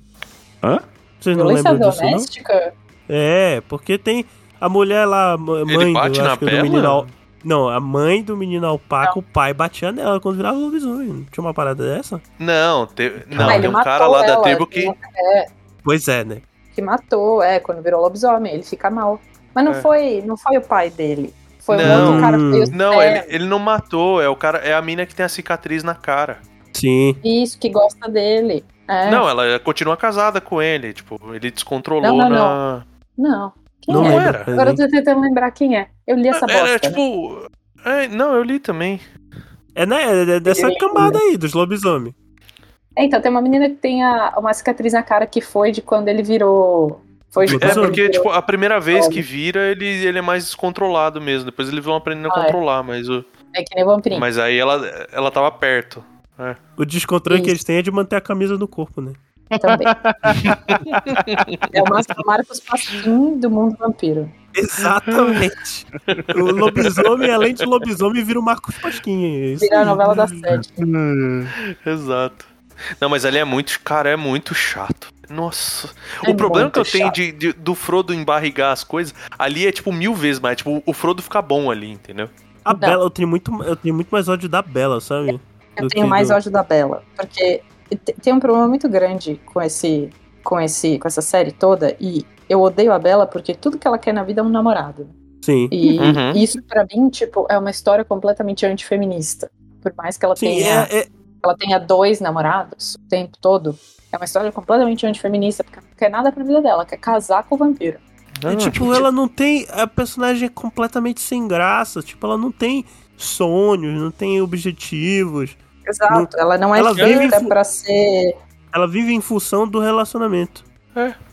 Hã? Vocês não Violência lembram disso, não? doméstica? É, porque tem a mulher lá, mãe Ele do, acho que do Bela? menino. Não, a mãe do menino alpaca, o pai batia nela quando virava lobisomem. Não tinha uma parada dessa? Não, te... não Ah, tem um cara lá da ela, tribo que. É, Pois é, né? que matou, é, quando virou lobisomem, ele fica mal. Mas não, É. foi, não foi o pai dele. Foi um Não. outro cara que Não, ele, ele não matou, é o cara, é a mina que tem a cicatriz na cara. Sim. Isso, que gosta dele. É. Não, ela continua casada com ele, tipo, ele descontrolou Não, não, na. Não. Quem Não é? lembro. era. mas Agora eu tô tentando lembrar quem é. Eu li essa bosta. Era né? tipo. é, não, eu li também. É, né? É dessa Ele- camada aí, dos lobisomens. É, então, tem uma menina que tem a- uma cicatriz na cara que foi de quando ele virou. Foi de É, É porque, virou- tipo, a primeira vez que vira, ele, ele é mais descontrolado mesmo. Depois ele vão aprendendo a Ah, é. controlar, mas, o, É que nem vampirinho. mas aí ela, ela tava perto. O descontrole que eles têm é de manter a camisa no corpo, né? Também. é o Márcio- Marcos Pasquim do mundo vampiro. Exatamente. o lobisomem, além de lobisomem, vira o Marcos Pasquinha. é isso Virar a novela da sete. Exato. Não, mas ali é muito. Cara, é muito chato. Nossa. É o problema que eu muito tenho chato. de, de- do Frodo embarrigar as coisas, ali é tipo mil vezes mais. Tipo, o Frodo fica bom ali, entendeu? A Não. Bela, eu tenho, muito, eu tenho muito mais ódio da Bela, sabe? Eu tenho mais do- ódio da Bela, porque tem um problema muito grande com esse, com esse, com essa série toda e eu odeio a Bela porque tudo que ela quer na vida é um namorado. Sim. E Uhum. isso pra mim, tipo, é uma história completamente antifeminista. Por mais que ela Sim, tenha, é, é- ela tenha dois namorados o tempo todo, é uma história completamente antifeminista, porque ela não quer nada pra vida dela, ela quer casar com o vampiro. é tipo, ela não tem. A personagem é completamente sem graça. Tipo, ela não tem sonhos, não tem objetivos. Exato, ela não é ela vive feita fu- pra ser Ela vive em função do relacionamento.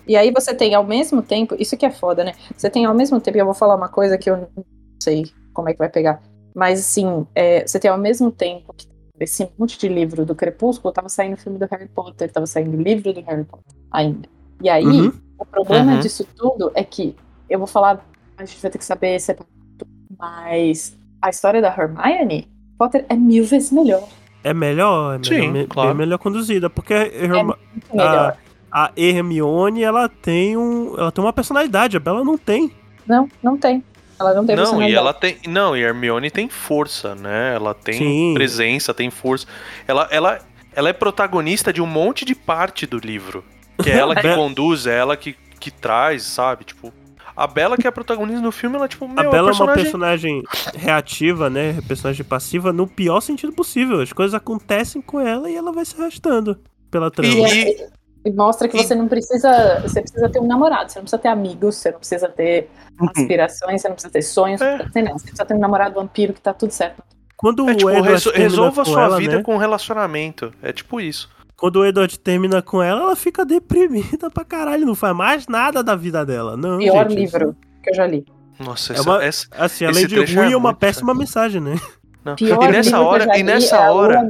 E aí você tem ao mesmo tempo, isso que é foda, né? Você tem ao mesmo tempo, e eu vou falar uma coisa que eu não sei como é que vai pegar, mas assim, é, você tem ao mesmo tempo que esse monte de livro do Crepúsculo, tava saindo o filme do Harry Potter, tava saindo o livro do Harry Potter ainda. E aí, Uhum. o problema Uhum. disso tudo é que eu vou falar, a gente vai ter que saber separar tudo, mas a história da Hermione Potter é mil vezes melhor. É melhor, é Sim, melhor, me- claro. bem melhor conduzida. Porque a, Herma- Muito melhor. a Hermione, ela tem um. Ela tem uma personalidade, a Bela não tem. Não, não tem. Ela não tem Não, e personalidade. ela tem. Não, e a Hermione tem força, né? Ela tem Sim. presença, tem força. Ela, ela, ela é protagonista de um monte de parte do livro. Que é ela que Be- conduz, é ela que, que traz, sabe? Tipo. A Bela que é a protagonista no filme, ela, tipo, meu, a Bela é uma personagem... personagem reativa, né? Personagem passiva no pior sentido possível. As coisas acontecem com ela e ela vai se arrastando pela trama. E- E, e mostra que e- você não precisa. Você precisa ter um namorado, você não precisa ter amigos, você não precisa ter aspirações, você não precisa ter sonhos, É. você não precisa ter nada. Você precisa ter um namorado vampiro que tá tudo certo. Quando É tipo, o Edward resolva sua ela, vida né? com relacionamento. É tipo isso. Quando o Edward termina com ela, ela fica deprimida pra caralho. Não faz mais nada da vida dela. Não, Pior gente, livro que eu já li. Nossa, É essa, uma- essa- Assim, Esse além de ruim, é é uma péssima mensagem, né? não. Pior E nessa hora, e nessa é hora,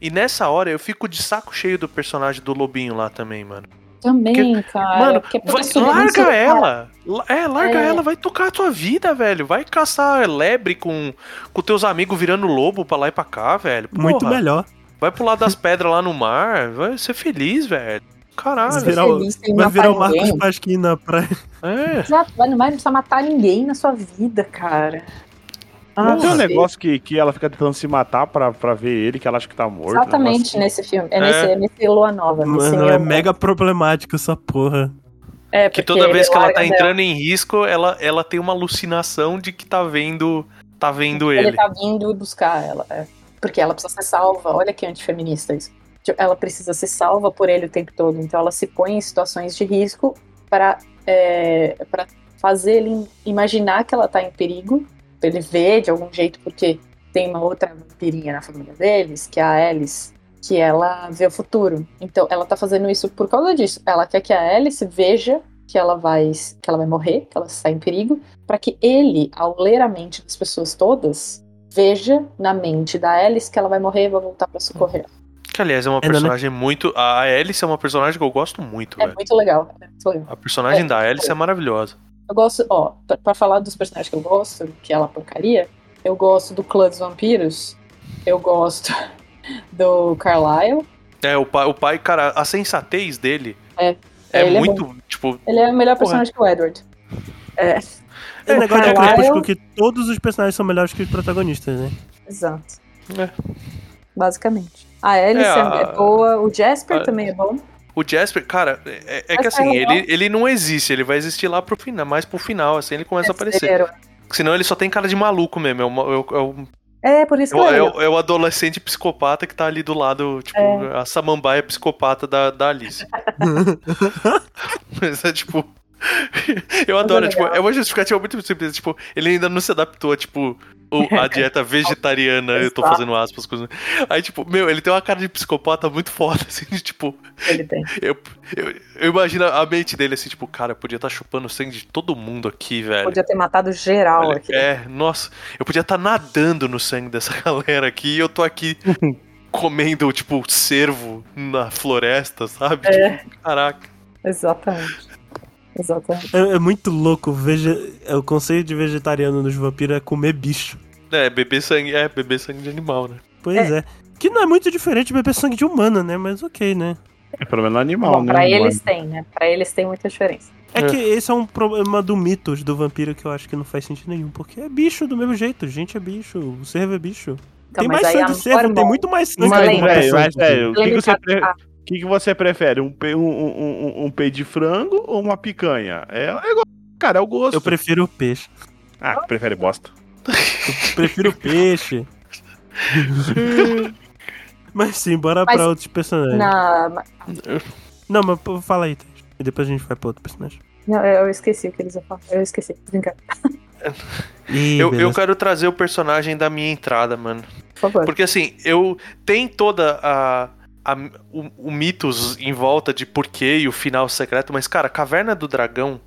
e nessa hora eu fico de saco cheio do personagem do Lobinho lá também, mano. Também, cara. Mano, porque é vai- larga ela. La- É, larga É. ela, vai tocar a tua vida, velho. Vai caçar lebre com, com teus amigos virando lobo pra lá e pra cá, velho. Porra, Muito melhor. Vai pular das pedras lá no mar, vai ser feliz, velho. Caralho. Ser virar feliz Vai virar o Marcos. Pasquim na praia. É. Exato, vai no mar, não precisa matar ninguém na sua vida, cara. Não tem um negócio que, que ela fica tentando se matar pra, pra ver ele, que ela acha que tá morto. Exatamente negócio nesse filme. É, É. nesse, é nesse Lua Nova. nesse Mano, é mega problemático essa porra. É, Que porque toda vez que ela tá dela. entrando em risco, ela, ela tem uma alucinação de que tá vendo. Tá vendo Ele ele. tá vindo buscar ela. é. Porque ela precisa ser salva. Olha que antifeminista isso. Tipo, Ela precisa ser salva por ele o tempo todo. Então ela se põe em situações de risco para é, fazer ele imaginar que ela tá em perigo. Pra ele ver de algum jeito, porque tem uma outra vampirinha na família deles, que é a Alice, que ela vê o futuro. Então ela tá fazendo isso por causa disso. Ela quer que a Alice veja que ela vai que ela vai morrer, que ela está em perigo, para que ele, ao ler a mente das pessoas todas, veja na mente da Alice que ela vai morrer e vai voltar pra socorrer. Que, aliás, é uma É, não, né? personagem muito. A Alice é uma personagem que eu gosto muito, É velho. muito legal. É muito legal. A personagem É, da Alice é. é maravilhosa. Eu gosto, ó, pra, pra falar dos personagens que eu gosto, que ela porcaria, eu gosto do clã dos vampiros, eu gosto do Carlyle, É, o pai, o pai, cara, a sensatez dele É. é, é muito, tipo, ele é o melhor Porra. personagem que o Edward. É, É o negócio de Crepúsculo que todos os personagens são melhores que os protagonistas, né? exato. É. Basicamente. A Alice É, é, a- é boa, o Jasper a- também é bom. O Jasper, cara, é, é que assim, é legal. ele, ele não existe, ele vai existir lá pro final, mais pro final, assim, ele começa a aparecer. Terceiro. Senão ele só tem cara de maluco mesmo, é, uma- é o- é É, por isso é que é é o- é o adolescente psicopata que tá ali do lado, tipo, a samambaia psicopata da, da Alice. Mas é tipo. Eu adoro, é tipo, é uma justificativa muito simples. Tipo, ele ainda não se adaptou tipo, a dieta vegetariana, eu tô fazendo aspas. com- Aí, tipo, meu, ele tem uma cara de psicopata muito foda, assim, de, tipo, Ele tem. eu, eu, eu imagino a mente dele assim, tipo, cara, eu podia estar chupando sangue de todo mundo aqui, velho. Podia ter matado geral Olha, aqui. É, nossa, eu podia estar nadando no sangue dessa galera aqui e eu tô aqui comendo, tipo, cervo na floresta, sabe? É. Tipo, caraca. Exatamente. Exatamente. É, é muito louco. Vege... é, O conceito de vegetariano nos vampiros é comer bicho. É, beber sangue, é, beber sangue de animal, né? Pois é. Que não é muito diferente de beber sangue de humano, né? Mas ok, né? É pelo menos animal, Bom, né? pra eles é- tem, né? Pra eles tem muita diferença. É, É. que esse é um problema do mitos do vampiro que eu acho que não faz sentido nenhum. Porque é bicho do mesmo jeito. Gente é bicho. O cervo é bicho. Então, tem mais sangue de cervo, tem muito mais sangue. Mas mas, com velho, o que, que você pre- que, que você prefere? Um, pe... um, um, um, um peito de frango ou uma picanha? É, é igual. Cara, é o gosto. Eu prefiro o peixe. Ah, prefere bosta. Eu prefiro o peixe. Mas sim, bora Mas pra outros personagens. Na... Não, mas fala aí. E depois a gente vai pra outro personagem. Não, eu esqueci o que eles iam falar. Eu esqueci. Brincadeira. Ih, Eu, eu quero trazer o personagem da minha entrada, mano. Por favor. Porque assim, eu tem toda a, a- o, o mitos em volta de porquê e o final secreto, mas cara, Caverna do Dragão,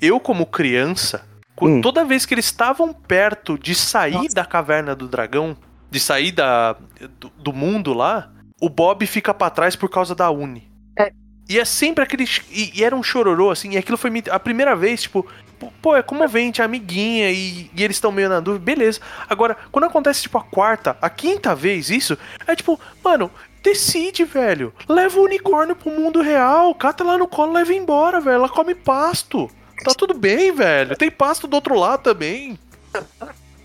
eu como criança, Hum. toda vez que eles estavam perto de sair Nossa. da Caverna do Dragão, de sair da, do, do mundo lá, o Bob fica pra trás por causa da Uni. É. E é sempre aquele. E, e era um chororô, assim, e aquilo foi a primeira vez, tipo, pô, pô, é comovente, amiguinha, e, e eles estão meio na dúvida, beleza. Agora, quando acontece, tipo, a quarta, a quinta vez isso, é tipo, mano, decide, velho. Leva o unicórnio pro mundo real, cata lá no colo, leva embora, velho. Ela come pasto. Tá tudo bem, velho. Tem pasto do outro lado também.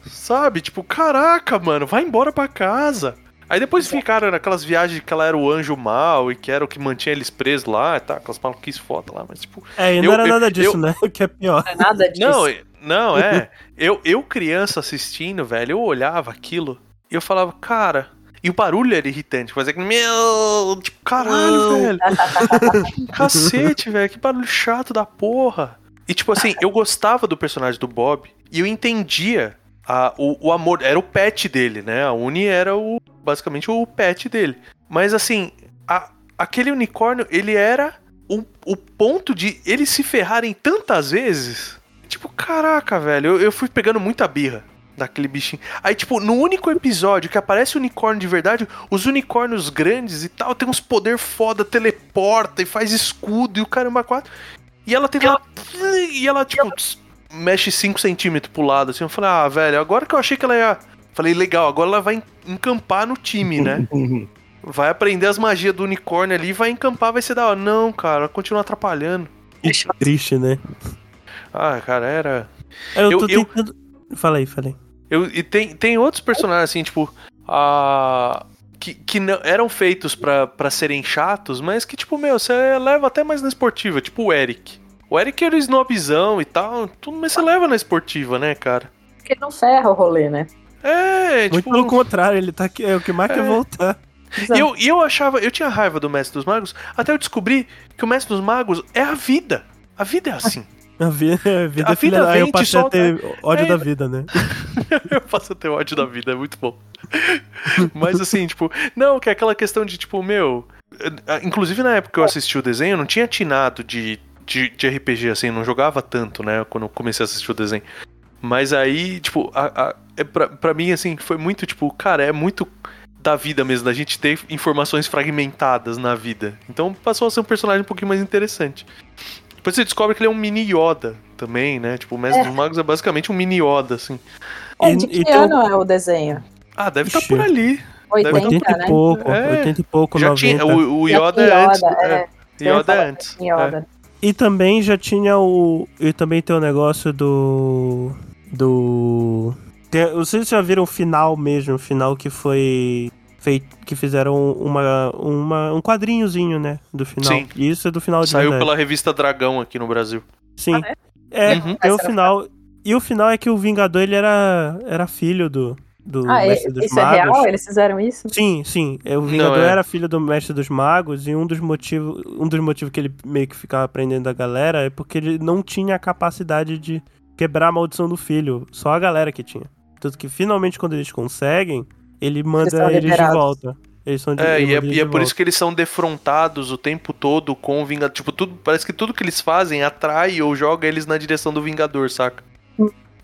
Sabe? Tipo, caraca, mano, vai embora pra casa. Aí depois ficaram naquelas viagens que ela era o anjo mal e que era o que mantinha eles presos lá e tá, aquelas maluquices foda lá, mas tipo. É, e não eu- era eu- nada disso, eu- né? O que é pior. Não é nada disso. Não, é- não, é. eu, eu, criança assistindo, velho, eu olhava aquilo e eu falava, cara. E o barulho era irritante, fazia que. Meu. Tipo, caralho, velho. Cacete, velho, que barulho chato da porra. E tipo assim, eu gostava do personagem do Bob e eu entendia a- o, o amor. Era o pet dele, né? A Uni era o basicamente o pet dele. Mas assim, a- aquele unicórnio, ele era o, o ponto de eles se ferrarem tantas vezes. Tipo, caraca, velho, eu, eu fui pegando muita birra daquele bichinho. Aí, tipo, no único episódio que aparece o unicórnio de verdade, os unicórnios grandes e tal, tem uns poder foda, teleporta e faz escudo e o caramba quatro. E ela tem lá. E ela, tipo, mexe 5 centímetros pro lado, assim. Eu falei, ah, velho, agora que eu achei que ela ia. Falei, legal, agora ela vai en- encampar no time, né? Vai aprender as magias do unicórnio ali, vai encampar, vai ser da hora. Não, cara, continua atrapalhando. Que triste, né? Ah, cara, era. Eu, Eu- tô eu- tentando. Fala aí, fala aí. Eu, e tem, tem outros personagens, assim, tipo. A. Que, que não, eram feitos pra, pra serem chatos, mas que, tipo, meu, você leva até mais na esportiva, tipo o Eric. O Eric era o snobzão e tal, tudo, mas você leva na esportiva, né, cara? Porque não ferra o rolê, né? É, Muito tipo. pelo contrário, ele tá aqui. É o que mais quer É. voltar. E eu, e eu achava, eu tinha raiva do Mestre dos Magos, até eu descobri que o Mestre dos Magos é a vida. A vida é assim. A vida, a vida, A é filha vida da- eu passei a ter ódio É. da vida, né? eu faço até ódio da vida, é muito bom. Mas assim, tipo, não, que é aquela questão de, tipo, meu. eh, Inclusive na época que eu assisti o desenho, eu não tinha atinado de, de, de RPG, assim, não jogava tanto, né? Quando eu comecei a assistir o desenho. Mas aí, tipo, a, a, é pra, pra mim, assim, foi muito, tipo, cara, é muito da vida mesmo, da gente ter informações fragmentadas na vida. Então passou a ser um personagem um pouquinho mais interessante. Depois você descobre que ele é um mini Yoda também, né? Tipo, o Mestre É. dos Magos é basicamente um mini Yoda, assim. É, de que e tem o- ano é o desenho? Ah, deve estar Ixi. por ali. 80, 80 né? e pouco, É. 80 e pouco, Já 90. tinha. O, o Yoda é antes. Yoda, é. é. Eu ia Yoda é antes. Yoda. E também já tinha o. E também tem o negócio do. Do. Tem, vocês já viram o final mesmo, o final que foi. Feito, que fizeram uma, uma, um quadrinhozinho, né? Do final. Sim. E isso é do final É. de Saiu pela revista Dragão aqui no Brasil. Sim. Ah, é, Uhum. tem o final. E o final é que o Vingador ele era, era filho do, do Ah, é- Mestre dos isso é Magos. real? Eles fizeram isso? Sim, sim. É, O Vingador Não, é. era filho do Mestre dos Magos e um dos motivos, um dos motivos que ele meio que ficava aprendendo da galera é porque ele não tinha a capacidade de quebrar a maldição do filho. Só a galera que tinha. Tanto que finalmente quando eles conseguem, ele manda eles, de volta. Eles são de, É, ele e é, e é por isso que eles são defrontados o tempo todo com o Vingador. Tipo, tudo, parece que tudo que eles fazem atrai ou joga eles na direção do Vingador, saca?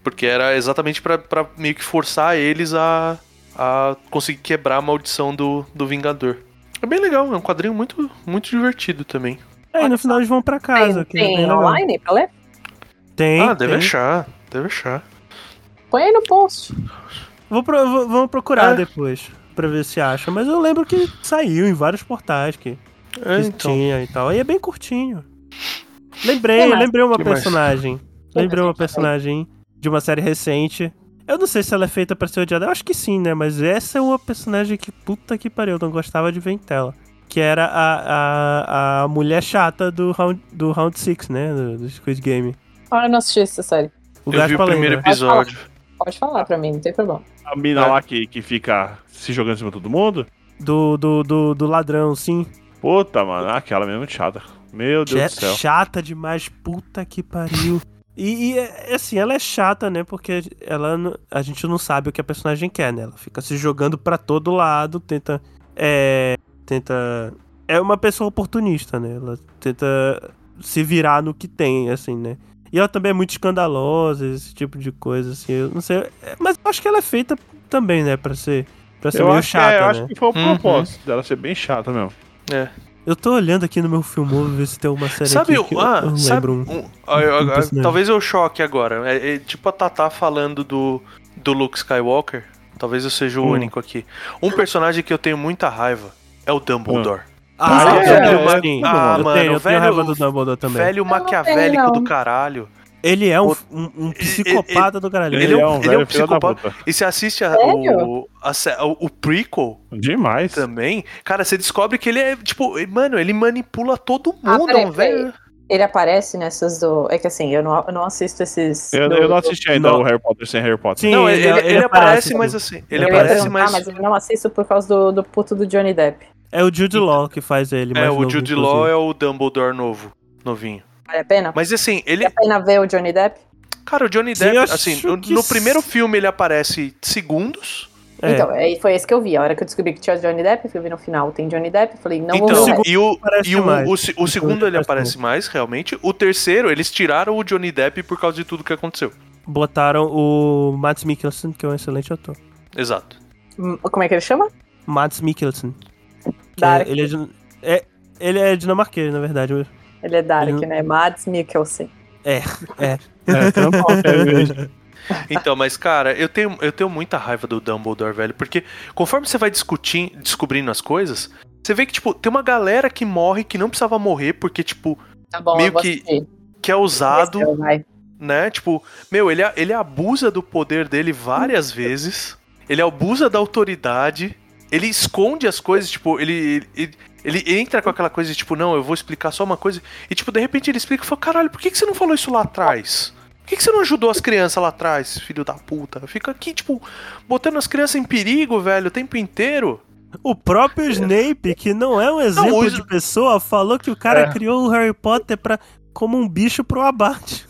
Porque era exatamente pra, pra meio que forçar eles a, a conseguir quebrar a maldição do, do Vingador. É bem legal, é um quadrinho muito, muito divertido também. É, e no final eles vão pra casa. Tem, que é tem legal. online pra ler? Tem. ah, deve tem. achar, deve achar. Põe aí no post. Vou pro- vou- vamos procurar É. depois pra ver se acha. Mas eu lembro que saiu em vários portais que, É, que então. tinha e tal. Aí é bem curtinho. Lembrei, mais? lembrei uma Que mais? personagem. Que Lembrei mais uma personagem de uma série recente. Eu não sei se ela é feita pra ser odiada. Eu acho que sim, né? Mas essa é uma personagem que puta que pariu, eu não gostava de ver em tela. Que era a, a, a mulher chata do Round, do round 6, né? Do, do Squid Game. Ah, eu não assisti essa série. O Eu vi o primeiro lembra. episódio. Pode falar pra mim, não tem problema. A mina É. lá que, que fica se jogando em cima de todo mundo. Do, do, do, do ladrão, sim. Puta, mano, aquela mesmo é chata. Meu Deus do céu. Chata demais, puta que pariu. E, e, é- assim, ela é chata, né? Porque ela a gente não sabe o que a personagem quer, né? Ela fica se jogando pra todo lado, tenta. É. Tenta. É uma pessoa oportunista, né? Ela tenta se virar no que tem, assim, né? E ela também é muito escandalosa, esse tipo de coisa, assim. Eu não sei. é, Mas eu acho que ela é feita também, né? Pra ser. Pra ser Eu meio acho, que chata, é, eu né? acho que foi o Uhum. propósito dela ser bem chata mesmo. Eu tô olhando aqui no meu filme, ver se tem uma série Sabe, aqui que ah, eu não sabe lembro um. um- ah, um ah, personagem. talvez eu choque agora. É, é tipo a Tatá falando do, do Luke Skywalker. Talvez eu seja o Hum. único aqui. Um personagem que eu tenho muita raiva é o Dumbledore. Ah, Ah, eu é, tenho, é, sim. ah, eu mano, tenho, eu tenho velho- raiva do Dumbledore também. Velho não tenho, maquiavélico não. do caralho. Ele é um, um, um psicopata do caralho. Ele é um- ele é um psicopata. E você assiste a- o, a o, o prequel Demais. também, cara, você descobre que ele é, tipo, mano, ele manipula todo Ah, mundo, peraí, é um velho. Ele aparece nessas do. É que assim, eu não, eu não assisto esses. Eu, do- eu não assisti ainda Não. o Harry Potter sem Harry Potter. Sim, Não, ele, ele, ele aparece, sim. mas assim, ele aparece, mas... mas eu não assisto por causa do, do puto do Johnny Depp. É o Jude Law que faz ele. É, mais o novo, Jude inclusive. Law é o Dumbledore novo, novinho. Vale a pena? Mas assim, ele, Vale a pena ver o Johnny Depp? cara, o Johnny Depp, assim, no, que no primeiro filme ele aparece segundos. É. Então, aí foi esse que eu vi. A hora que eu descobri que tinha o Johnny Depp, eu vi no final, tem Johnny Depp, eu falei, não então, vou ver. e o, aparece e o, mais. o, o segundo ele aparece aparece mais, realmente. O terceiro, eles tiraram o Johnny Depp por causa de tudo que aconteceu. Botaram o Mads Mikkelsen, que é um excelente ator. Exato. Hum, Como é que ele chama? Mads Mikkelsen. Que Dark. é- ele, é, din- é, ele é dinamarquês, na verdade. Ele é Dark, Ele- né? Mads Mikkelsen. É, é. É, trampo, é, vejo. Então, mas, cara, eu tenho, eu tenho muita raiva do Dumbledore, velho, porque conforme você vai discutindo, descobrindo as coisas, você vê que, tipo, tem uma galera que morre que não precisava morrer, porque, tipo, Tá bom, Meio que- assistir. que é usado, né? Tipo, meu, ele, ele abusa do poder dele várias vezes, ele abusa da autoridade, ele esconde as coisas, tipo, ele, ele, ele entra com aquela coisa de, tipo, não, eu vou explicar só uma coisa, e, tipo, de repente ele explica e fala, caralho, por que, que você não falou isso lá atrás? Por que, que você não ajudou as crianças lá atrás, filho da puta? Fica aqui, tipo, botando as crianças em perigo, velho, o tempo inteiro. O próprio Snape, que não é um exemplo o- de pessoa, falou que o cara É. criou o Harry Potter pra, como um bicho pro abate.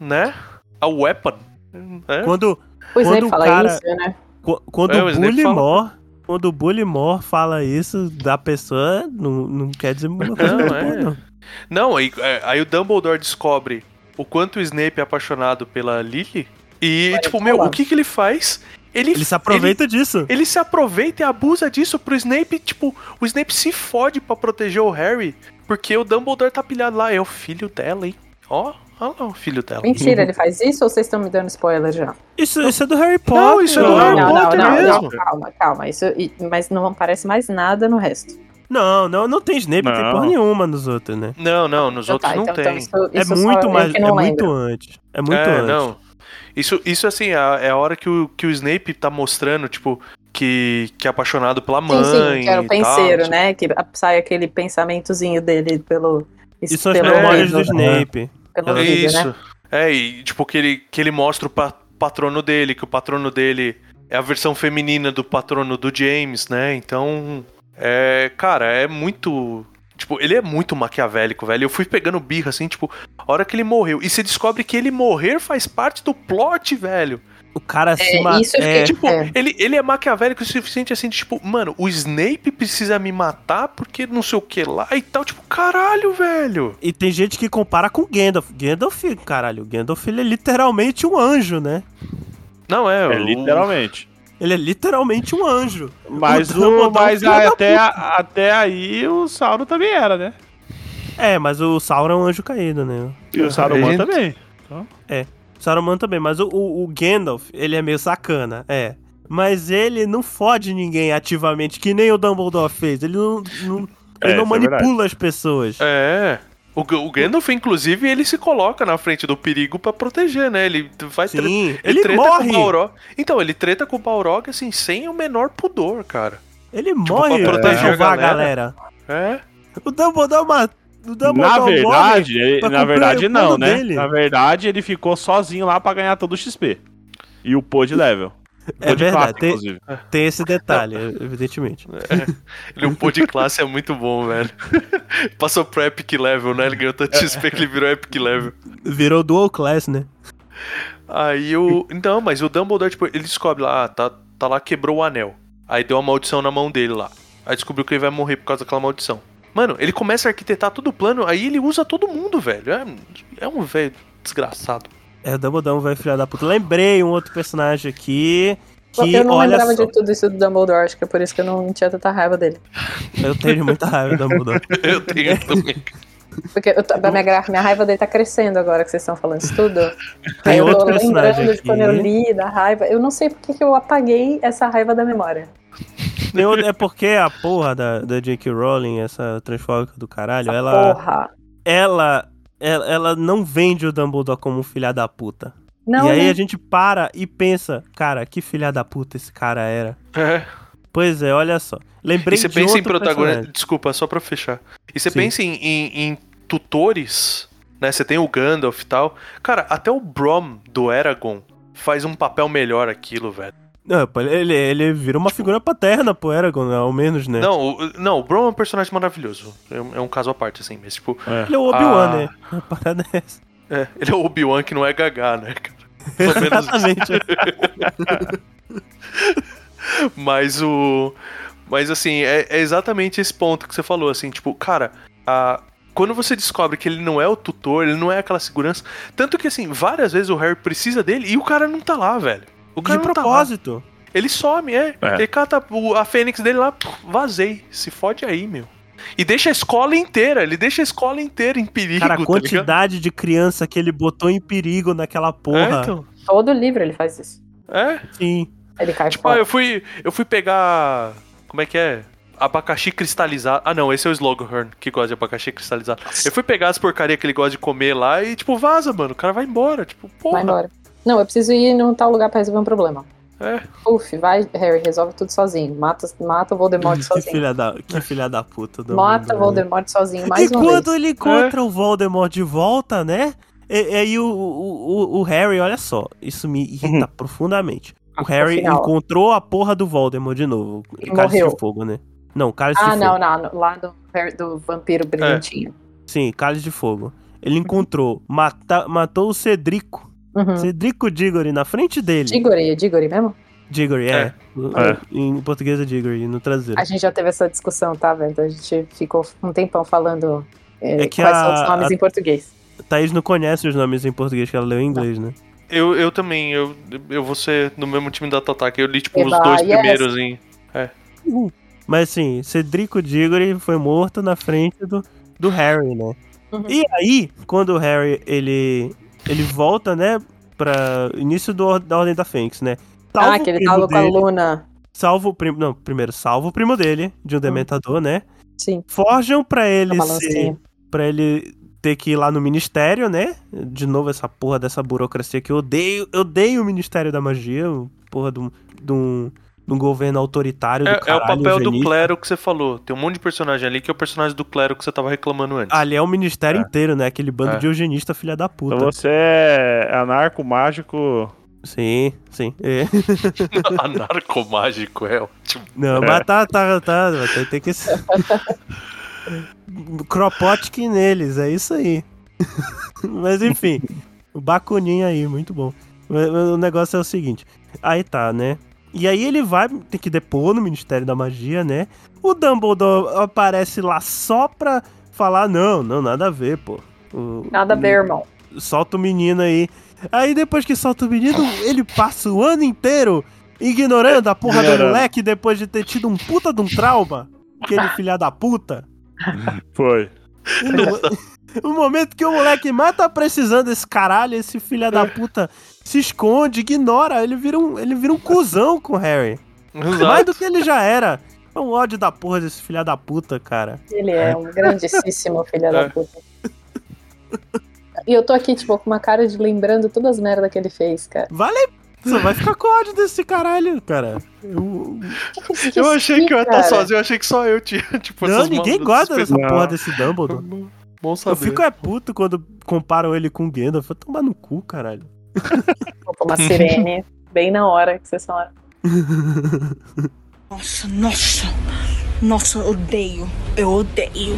né? A weapon. É? Quando, O Quando o fala cara- isso, né? Qu- Quando É, o o Snape Bullimore, quando o Bullimore fala isso da pessoa, não, não quer dizer uma coisa Não, boa, é. não. Não, aí, é, aí o Dumbledore descobre o quanto o Snape é apaixonado pela Lily. E, Vai tipo, meu, falar. o que que ele faz? Ele, Ele se aproveita disso. Ele, ele se aproveita e abusa disso pro Snape, tipo, o Snape se fode pra proteger o Harry, porque o Dumbledore tá pilhado lá, é o filho dela, hein? Ó, ó lá o filho dela. Mentira, ele faz isso ou vocês estão me dando spoiler já? Isso, isso é do Harry Potter. Não, isso é do Harry não, Potter não, não, mesmo. não, calma, calma. Isso, mas não aparece mais nada no resto. Não, não, não tem Snape, não tem Não. porra nenhuma nos outros, né? Não, não, nos Ah, outros tá, não então, tem. então isso, É isso só muito eu mais, é não muito antes. É muito é, antes. não. Isso, isso assim, é, é a hora que o, que o Snape tá mostrando, tipo, que, que é apaixonado pela mãe. Sim, sim, que era o e tal, penseiro, não sei- né? Que sai aquele pensamentozinho dele pelo. Isso são as memórias do né? Pelo Ela- vídeo, Isso. né? É, e tipo, que ele, que ele mostra o pa- patrono dele, que o patrono dele é a versão feminina do patrono do James, né? Então, é, cara, é muito. Tipo, ele é muito maquiavélico, velho. Eu fui pegando birra, assim, tipo, a hora que ele morreu. E você descobre que ele morrer faz parte do plot, velho. O cara se É, mata. isso eu fiquei, É, Tipo, É. ele, ele é maquiavélico o suficiente, assim, de, tipo, mano, o Snape precisa me matar porque não sei o que lá e tal. Tipo, caralho, velho. E tem gente que compara com Gandalf. Gandalf, caralho, Gandalf ele é literalmente um anjo, né? Não, é. É o- literalmente. Ele é literalmente um anjo. Mas, O Dumbledore o, mas da até, até aí o Sauron também era, né? É, mas o Sauron é um anjo caído, né? E o Saruman Gente. também. Saruman também, mas o, o, o Gandalf, ele é meio sacana, é. Mas ele não fode ninguém ativamente, que nem o Dumbledore fez. Ele não, não- ele É, não é manipula verdade. as pessoas. É. O, o Gandalf, inclusive, ele se coloca na frente do perigo pra proteger, né? Ele vai tre- Sim, ele, ele treta morre. com o Balrog. Então, ele treta com o Balrog, assim, sem o menor pudor, cara. Ele morre pra proteger a salvar a galera. galera. É. O Dumbledore, ma- o Dumbledore Na morre verdade, ele- na verdade não, né? dele. Na verdade, ele ficou sozinho lá pra ganhar todo o XP. E o pô de level. É Pô de verdade, classe, tem, inclusive. tem esse detalhe, evidentemente. Ele, o pô de classe é muito bom, velho. Passou pro Epic Level, né? Ele ganhou tanto XP que ele virou Epic Level. Virou dual class, né? Aí o. Então, mas o Dumbledore, tipo, ele descobre lá, ah, tá, tá lá, quebrou o anel. Aí deu uma maldição na mão dele lá. Aí descobriu que ele vai morrer por causa daquela maldição. Mano, ele começa a arquitetar todo o plano, aí ele usa todo mundo, velho. É, é um velho desgraçado. É, o Dumbledore vai filha da puta. Lembrei um outro personagem aqui que, eu não olha lembrava só, de tudo isso do Dumbledore, acho que é por isso que eu não tinha tanta raiva dele. eu tenho muita raiva do Dumbledore. Eu tenho também. Porque eu tô- a minha, minha raiva dele tá crescendo agora que vocês estão falando isso tudo. Tem Aí eu outro tô personagem lembrando de quando eu aqui. li da raiva. Eu não sei porque que eu apaguei essa raiva da memória. Outro- é porque a porra da, da J.K. Rowling, essa transfóbica do caralho, Essa ela, Porra. ela, ela, ela não vende o Dumbledore como um filha da puta. Não, e aí né? a gente para e pensa, cara, que filha da puta esse cara era. É. Pois é, olha só. Lembrei E você de pensa em protagonista. Desculpa, só pra fechar. E você Sim. pensa em, em- em tutores, né? Você tem o Gandalf e tal. Cara, até o Brom do Eragon faz um papel melhor aquilo, velho. Não, ele, ele vira uma figura paterna pro Eragon, ao menos, né? Não, o, não, o Brom é um personagem maravilhoso. É, um- é um caso à parte, assim, mas tipo. Ele é o Obi-Wan, Ah. né? A parada é essa. É, ele é o Obi-Wan que não é gagá, né, cara? Pelo menos Exatamente. Mas o. Mas assim, é, é exatamente esse ponto que você falou, assim, tipo, cara, a. Quando você descobre que ele não é o tutor, ele não é aquela segurança. Tanto que, assim, várias vezes o Harry precisa dele e o cara não tá lá, velho. O cara De tá propósito. Ele some, é. É. Ele cata o- a fênix dele lá, puf, vazei. Se fode aí, meu. E deixa a escola inteira, ele deixa a escola inteira em perigo, Cara, a tá quantidade de criança que ele botou em perigo naquela É, porra. então. Todo livro ele faz isso. É. Sim. Ele cai Tipo, ah, eu fui, eu fui pegar. Como é que é? Abacaxi cristalizado. Ah, não, esse é o Slughorn, que gosta de abacaxi cristalizado. Eu fui pegar as porcaria que ele gosta de comer lá e, tipo, vaza, mano. O cara vai embora. Tipo, porra. Vai embora. Não, eu preciso ir num tal lugar pra resolver um problema. É. Uf, vai, Harry, resolve tudo sozinho. Mata, mata o Voldemort Que sozinho. filha da, que filha da puta. do Mata o né? Voldemort sozinho mais e uma quando vez. ele encontra o Voldemort de volta, né? E, e aí o, o, o, o Harry, olha só, isso me irrita profundamente. O Harry final. encontrou a porra do Voldemort de novo. E Cálice morreu. de fogo, né? Não, cálice Ah, de não, fogo. não, no- lá do, do vampiro brilhantinho. Sim, cálice de fogo. Ele encontrou, mata, matou o Cedrico. Uhum. Cedrico Diggory na frente dele. Diggory, é Diggory mesmo? Diggory, é. É. Em português é Diggory, no traseiro. A gente já teve essa discussão, tá, velho? A gente ficou um tempão falando é, É que quais a- são os nomes a- em português. Thaís não conhece os nomes em português que ela leu em inglês, né? Eu, eu também, eu, eu vou ser no mesmo time da Totaki. Eu li, tipo, os Eba, dois yes. primeiros em. Mas assim, Cedrico Diggory foi morto na frente do, do Harry, né? Uhum. E aí, quando o Harry, ele, ele volta, né, pra início do, da Ordem da Fênix, né? Salva ah, que ele tava com a Luna. Salva o primo, não, primeiro, salva o primo dele, de um Dementador, né? Sim, Forjam pra ele ser, pra ele ter que ir lá no ministério, né? De novo, essa porra dessa burocracia que eu odeio. Eu odeio o Ministério da Magia, porra de um, de um, de um governo autoritário do É, é caralho. o papel do clero que você falou. Tem um monte de personagem ali que é o personagem do clero que você tava reclamando antes. Ali é o ministério É. inteiro, né? Aquele bando É. de eugenista filha da puta. Então você é anarco mágico. Sim, sim. É. Anarcomágico é ótimo. Não, É. mas tá, tá, tá. Tem, tem que ser. Kropotkin neles, é isso aí. mas enfim, o Bakunin aí, muito bom. O negócio é o seguinte: aí tá, né? E aí ele vai, tem que depor no Ministério da Magia, né? O Dumbledore aparece lá só pra falar: não, não, nada a ver, pô. O- Nada a ver, irmão. solta o menino aí. Aí depois que solta o menino, ele passa o ano inteiro ignorando a porra do moleque depois de ter tido um puta de um trauma. Aquele filha da puta. Foi. E no, no momento que o moleque mais tá precisando desse caralho, esse filha da puta se esconde, ignora. Ele vira um, ele vira um cuzão com o Harry. Mais Exato. do que ele já era. É um ódio da porra desse filha da puta, cara. Ele é um grandíssimo filho É. da puta. E eu tô aqui, tipo, com uma cara de lembrando todas as merdas que ele fez, cara. Vale. Você vai ficar com ódio desse caralho, cara. Eu, Que que Eu achei que eu ia estar sozinho, eu achei que só eu tinha, tipo, não, essas ninguém gosta dessa Não. porra desse Dumbledore. Bom Eu saber. fico é puto quando comparam ele com o Gandalf. Vou tomar no cu, caralho. Vou tomar sirene bem na hora que vocês falaram. Nossa, nossa. Nossa, eu odeio. Eu odeio.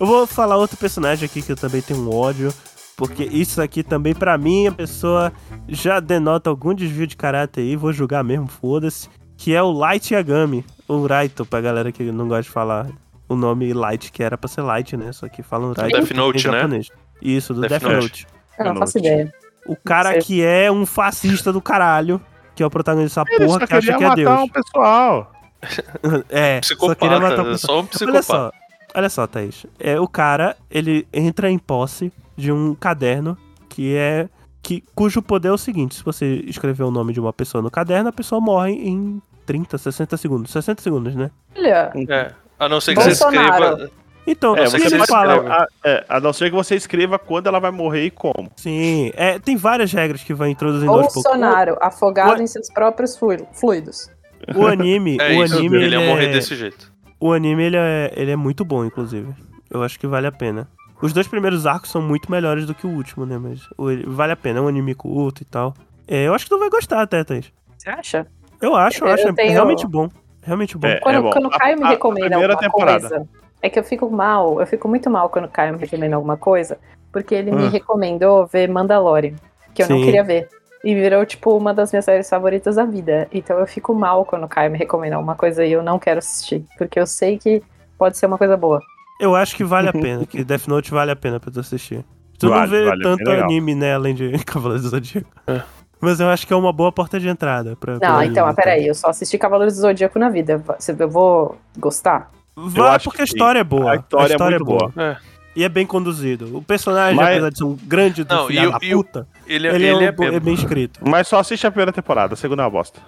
Eu vou falar outro personagem aqui que eu também tenho um ódio. Porque isso aqui também, pra mim, a pessoa já denota algum desvio de caráter aí. Vou julgar mesmo, foda-se. Que é o Light Yagami. Ou Raito, pra galera que não gosta de falar o nome Light, que era pra ser Light, né? Só que falam Raito Death Note, né? japonês. Isso, do Death Death, Note. Note. Eu não faço ideia. O cara que é um fascista do caralho. Que é o protagonista dessa porra que acha que é matar Deus. um pessoal. É, só queria matar o Psicopata, pessoal. só um Olha psicopata. só, olha só, Thaís. É, o cara, ele entra em posse de um caderno que é. Que, cujo poder é o seguinte: se você escrever o nome de uma pessoa no caderno, a pessoa morre em 30, 60 segundos. 60 segundos, né? Olha, É. A não ser que você Bolsonaro. escreva. Então, É, o que você falam. escrever. A, é, a não ser que você escreva quando ela vai morrer e como. Sim, é, tem várias regras que vai introduzindo aos. Bolsonaro, afogado o- em seus próprios flu- fluidos. O anime, É o isso, anime, ele ele, ia morrer é, desse jeito. o anime ele é, ele é muito bom, inclusive. Eu acho que vale a pena. Os dois primeiros arcos são muito melhores do que o último, né? Mas o- ele- vale a pena, é um anime curto e tal. É, eu acho que tu vai gostar até, Thaís. Você acha? Eu acho, eu Eu acho. É tenho- realmente bom. Realmente bom. É, Quando, bom. quando o Caio me a- a recomenda primeira alguma temporada. coisa, é que eu fico mal, eu fico muito mal quando o Caio me recomenda alguma coisa, porque ele me Ah. recomendou ver Mandalorian, que eu não Sim. queria ver. E virou, tipo, uma das minhas séries favoritas da vida. Então eu fico mal quando o Caio me recomenda alguma coisa e eu não quero assistir. Porque eu sei que pode ser uma coisa boa. Eu acho que vale a pena, que Death Note vale a pena pra tu assistir. Tu não Vale, vê vale, é tanto anime, né, além de Cavaleiros do Zodíaco. É. Mas eu acho que é uma boa porta de entrada pra. Não, pra então, anime, peraí, eu só assisti Cavaleiros do Zodíaco na vida. Você- Eu vou gostar? Vai porque a sim. história é boa. A história é muito boa. É. E é bem conduzido. O personagem, Mas- apesar de ser um grande do Não, filho e puta, Ele, ele, ele é, é, um- é bem escrito. Mas só assiste a primeira temporada, a segunda é uma bosta.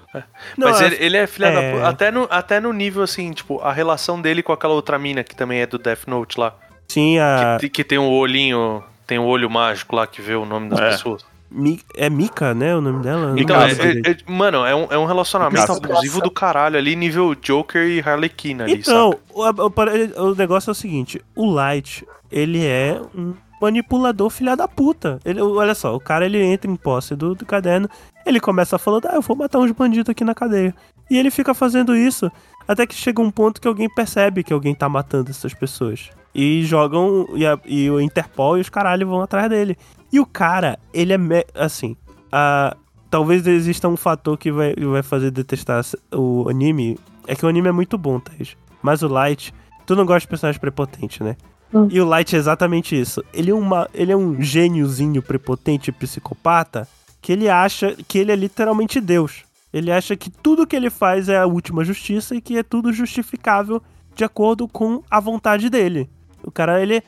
Não, Mas é- ele, ele é filha é. da puta. Até no, até no nível assim, tipo, a relação dele com aquela outra mina que também é do Death Note lá. tinha. Que, que tem um olhinho. Tem um olho mágico lá que vê o nome das É. pessoas. Mi- é Mika, né? O nome dela? Então, é, é- é- mano, é um, é um relacionamento abusivo do caralho ali, nível Joker e Harlequina ali, Então, o, o- o negócio é o seguinte: o Light, ele é um manipulador filha da puta. Ele, olha só, o cara ele entra em posse do, do caderno, ele começa falando, ah, eu vou matar uns bandidos aqui na cadeia. E ele fica fazendo isso até que chega um ponto que alguém percebe que alguém tá matando essas pessoas. E jogam, e, a- e o Interpol e os caralho vão atrás dele. E o cara, ele é, assim, a, talvez exista um fator que vai, vai fazer detestar o anime. É que o anime é muito bom, Thaís. Mas o Light, tu não gosta de personagem prepotente, né? Hum. E o Light é exatamente isso. Ele é, uma, ele é um gêniozinho prepotente psicopata que ele acha que ele é literalmente Deus. Ele acha que tudo que ele faz é a última justiça e que é tudo justificável de acordo com a vontade dele. O cara, ele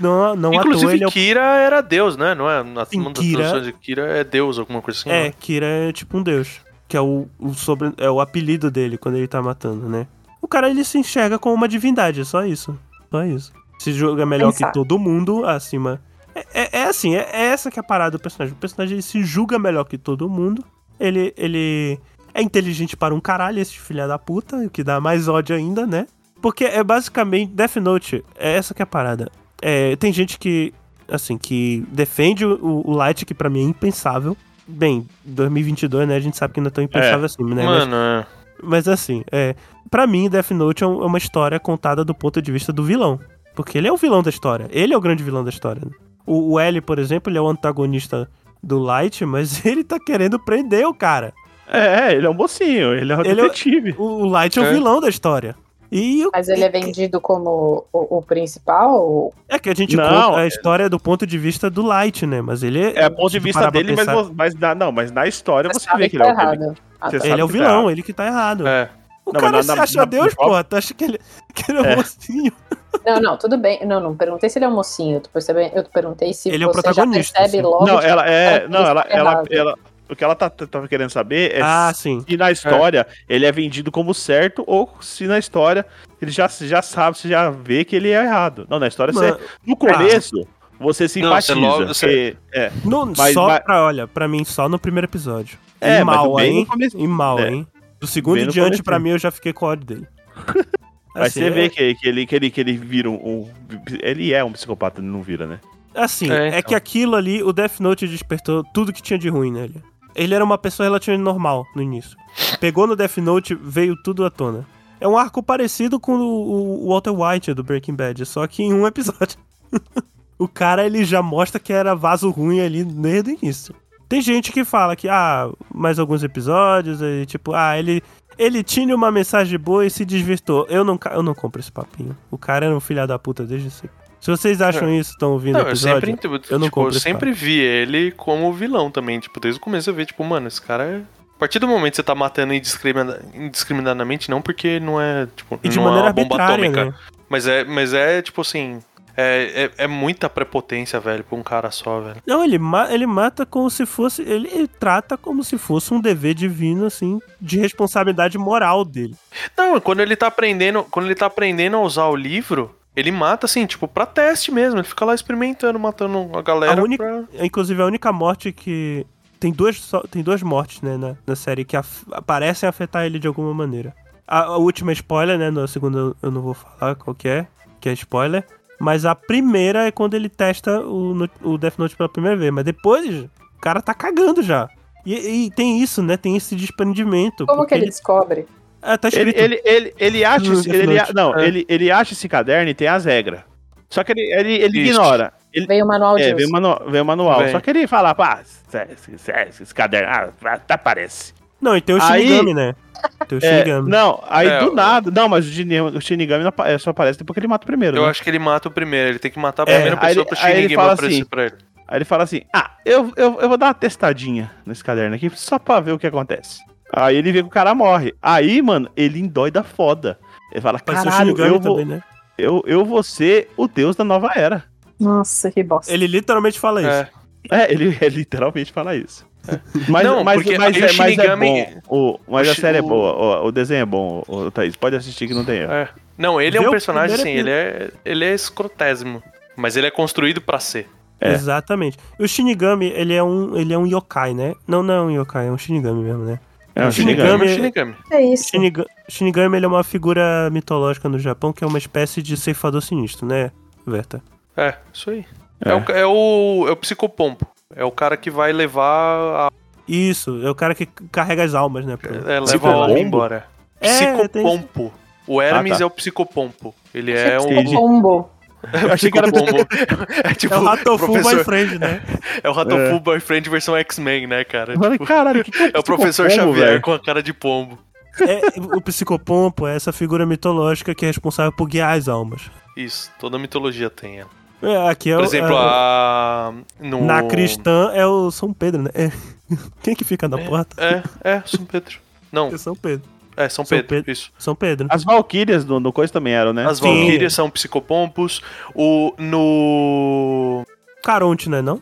não, não Inclusive, ele é o Kira era Deus, né? Não é? Na Sim, uma das Kira- de Kira é Deus, alguma coisa assim. É, né? Kira é tipo um deus. Que é o, o sobre, é o apelido dele quando ele tá matando, né? O cara ele se enxerga como uma divindade, é só isso. Só isso. Se julga melhor Pensar. que todo mundo acima. É, é- é assim, é, é essa que é a parada do personagem. O personagem ele se julga melhor que todo mundo. Ele, ele é inteligente para um caralho, esse filho da puta, o que dá mais ódio ainda, né? Porque é basicamente Death Note, é essa que é a parada. É, tem gente que, assim, que defende o, o Light, que pra mim é impensável. Bem, 2022, né? A gente sabe que não é tão impensável assim, né? Mas, Mano, é. mas assim, é, pra mim, Death Note é é uma história contada do ponto de vista do vilão. Porque ele é o vilão da história. Ele é o grande vilão da história. né? O, o L, por exemplo, ele é o antagonista do Light, mas ele tá querendo prender o cara. É, ele é um mocinho, ele é um Ele é- detetive. O, o Light é, o É. vilão da história. E o- Mas ele é vendido como o, o principal? ou- é que a gente Não, conta a é- história do ponto de vista do Light, né? Mas ele É o ponto de vista dele, mas, pensar, vo- mas na, não, mas na história você, sabe vê que ele é tá o ele- errado. Ah, Você tá. Ele é o tá vilão, errado. ele que tá errado. É. O Não, cara mas na- se na- acha na- Deus, na- pô. Tu acha que ele, que ele é um É. mocinho? Não, não, tudo bem. Não, não perguntei se ele é um mocinho. Eu, tô percebendo- eu perguntei se Ele é o você já protagonista, percebe assim. logo. Não, ela é. cara Não, ela, tá ela, ela- O que ela tá, tava querendo saber é Ah, sim. se na história ele é vendido como certo ou se na história ele já, já sabe, você já vê que ele é errado. Não, na história Mano, você. No começo, você Não, simpatiza. você logo- você- é. no- Mas- só mas- pra, olha, pra mim, só no primeiro episódio. É, e mal, hein? E mal, É. hein? Do segundo em diante, pra mim, eu já fiquei com ódio dele. Mas Assim, você vê é- que, que, ele, que, ele, que ele vira um, um- Ele é um psicopata, ele não vira, né? Assim, É, é, então. que aquilo ali, o Death Note despertou tudo que tinha de ruim nele. Ele era uma pessoa relativamente normal no início. Pegou no Death Note, veio tudo à tona. É um arco parecido com o, Walter White do Breaking Bad, só que em um episódio. o cara, ele já mostra que era vaso ruim ali desde o início. Tem gente que fala que, ah, mais alguns episódios, aí, tipo, ah, ele, ele tinha uma mensagem boa e se desvirtou. Eu não, eu não compro esse papinho. O cara era um filho da puta desde sempre. Se vocês acham isso, estão ouvindo Não, eu episódio... sempre, tipo, eu não eu compro sempre vi ele como vilão também. Tipo, desde o começo eu vi, tipo, mano, esse cara é. A partir do momento que você tá matando indiscrimina- indiscriminadamente, não porque não é, tipo, E de não maneira é uma bomba atômica. né? Mas é, mas é, tipo assim. É, é, é muita prepotência, velho, pra um cara só, velho. Não, ele, ma ele mata como se fosse. Ele, ele trata como se fosse um dever divino, assim, de responsabilidade moral dele. Não, quando ele tá aprendendo. Quando ele tá aprendendo a usar o livro, ele mata, assim, tipo, pra teste mesmo. Ele fica lá experimentando, matando a galera. A única- pra- Inclusive, a única morte que. Tem duas, tem duas mortes, né, na, na série que af- parecem afetar ele de alguma maneira. A, a última é spoiler, né? Na segunda eu- não vou falar qual que é, que é spoiler. Mas a primeira é quando ele testa o, o Death Note pela primeira vez. Mas depois, o cara tá cagando já. E, e tem isso, né? Tem esse desprendimento. Como que ele descobre? Ah, tá Ele, escrito. ele, ele, ele acha. No esse- ele, não, É. ele, ele acha esse caderno e tem as regras. Só que ele, ele, ele ignora. Ele, Veio o manual é, uso. vem o manual. Vem o manual. Vem. Só que ele fala, pá, esse, esse, esse- esse caderno, ah, até parece. Não, e tem o Aí- Shinigami, né? Tem o É, Shinigami. não, aí É, do nada. Não, mas o Shinigami, Shinigami é, só aparece depois que ele mata o primeiro. Eu né? acho que ele mata o primeiro. Ele tem que matar a É, primeira aí pessoa ele- pro aí ele Shinigami fala aparecer assim, pra ele. Aí ele fala assim: Ah, eu, eu, eu vou dar uma testadinha nesse caderno aqui, só pra ver o que acontece. Aí ele vê que o cara morre. Aí, mano, ele endoida foda. Ele fala: o Caralho, Shinigami eu vou, também, né? eu, eu vou ser o deus da nova era. Nossa, que bosta. Ele literalmente fala isso. É. É, ele, ele literalmente fala isso. Mas, Não, mas, porque mas, aí é, o mas é Shinigami- bom. O, mas o a série é o- boa, o, o desenho é bom, o, Thaís. Pode assistir que não tem erro. É. Não, ele é Vê um o personagem, assim, primeiro ele é, ele é escrotésimo. Mas ele é construído pra ser. É. Exatamente. E o Shinigami, ele é um, ele é um yokai, né? Não, não é um yokai, é um Shinigami mesmo, né? É um o Shinigami. É Shinigami- Shinigami. É isso. Shiniga- Shinigami, ele é uma figura mitológica no Japão que é uma espécie de ceifador sinistro, né, Verta? É, isso aí. É. É, o, é, o, é o psicopompo. É o cara que vai levar a. Isso, é o cara que carrega as almas, né? pro- É, leva a Psicopompo? alma embora. É, Psicopompo. O Hermes Ah, tá. é o psicopompo. Ele é um. Entendi. Eu achei que era Psicopompo. É tipo. É o Ratofu professor- Boyfriend, né? É o Ratofu É. Boyfriend versão X-Men, né, cara? Falei, Tipo, caralho, o que, que é, é o professor psicopombo, Xavier velho? com a cara de pombo. É, o psicopompo é essa figura mitológica que é responsável por guiar as almas. Isso, toda mitologia tem ela. É, aqui é Por o- exemplo, é, a. No... Na cristã é o São Pedro, né? É. Quem que fica na porta? É, é, São Pedro. Não, É São Pedro. É São São Pedro, Pedro. isso. São Pedro. As Valkyrias no, no coisa também eram, né? As. Valkyrias são psicopompos. O. No. Caronte, né, não?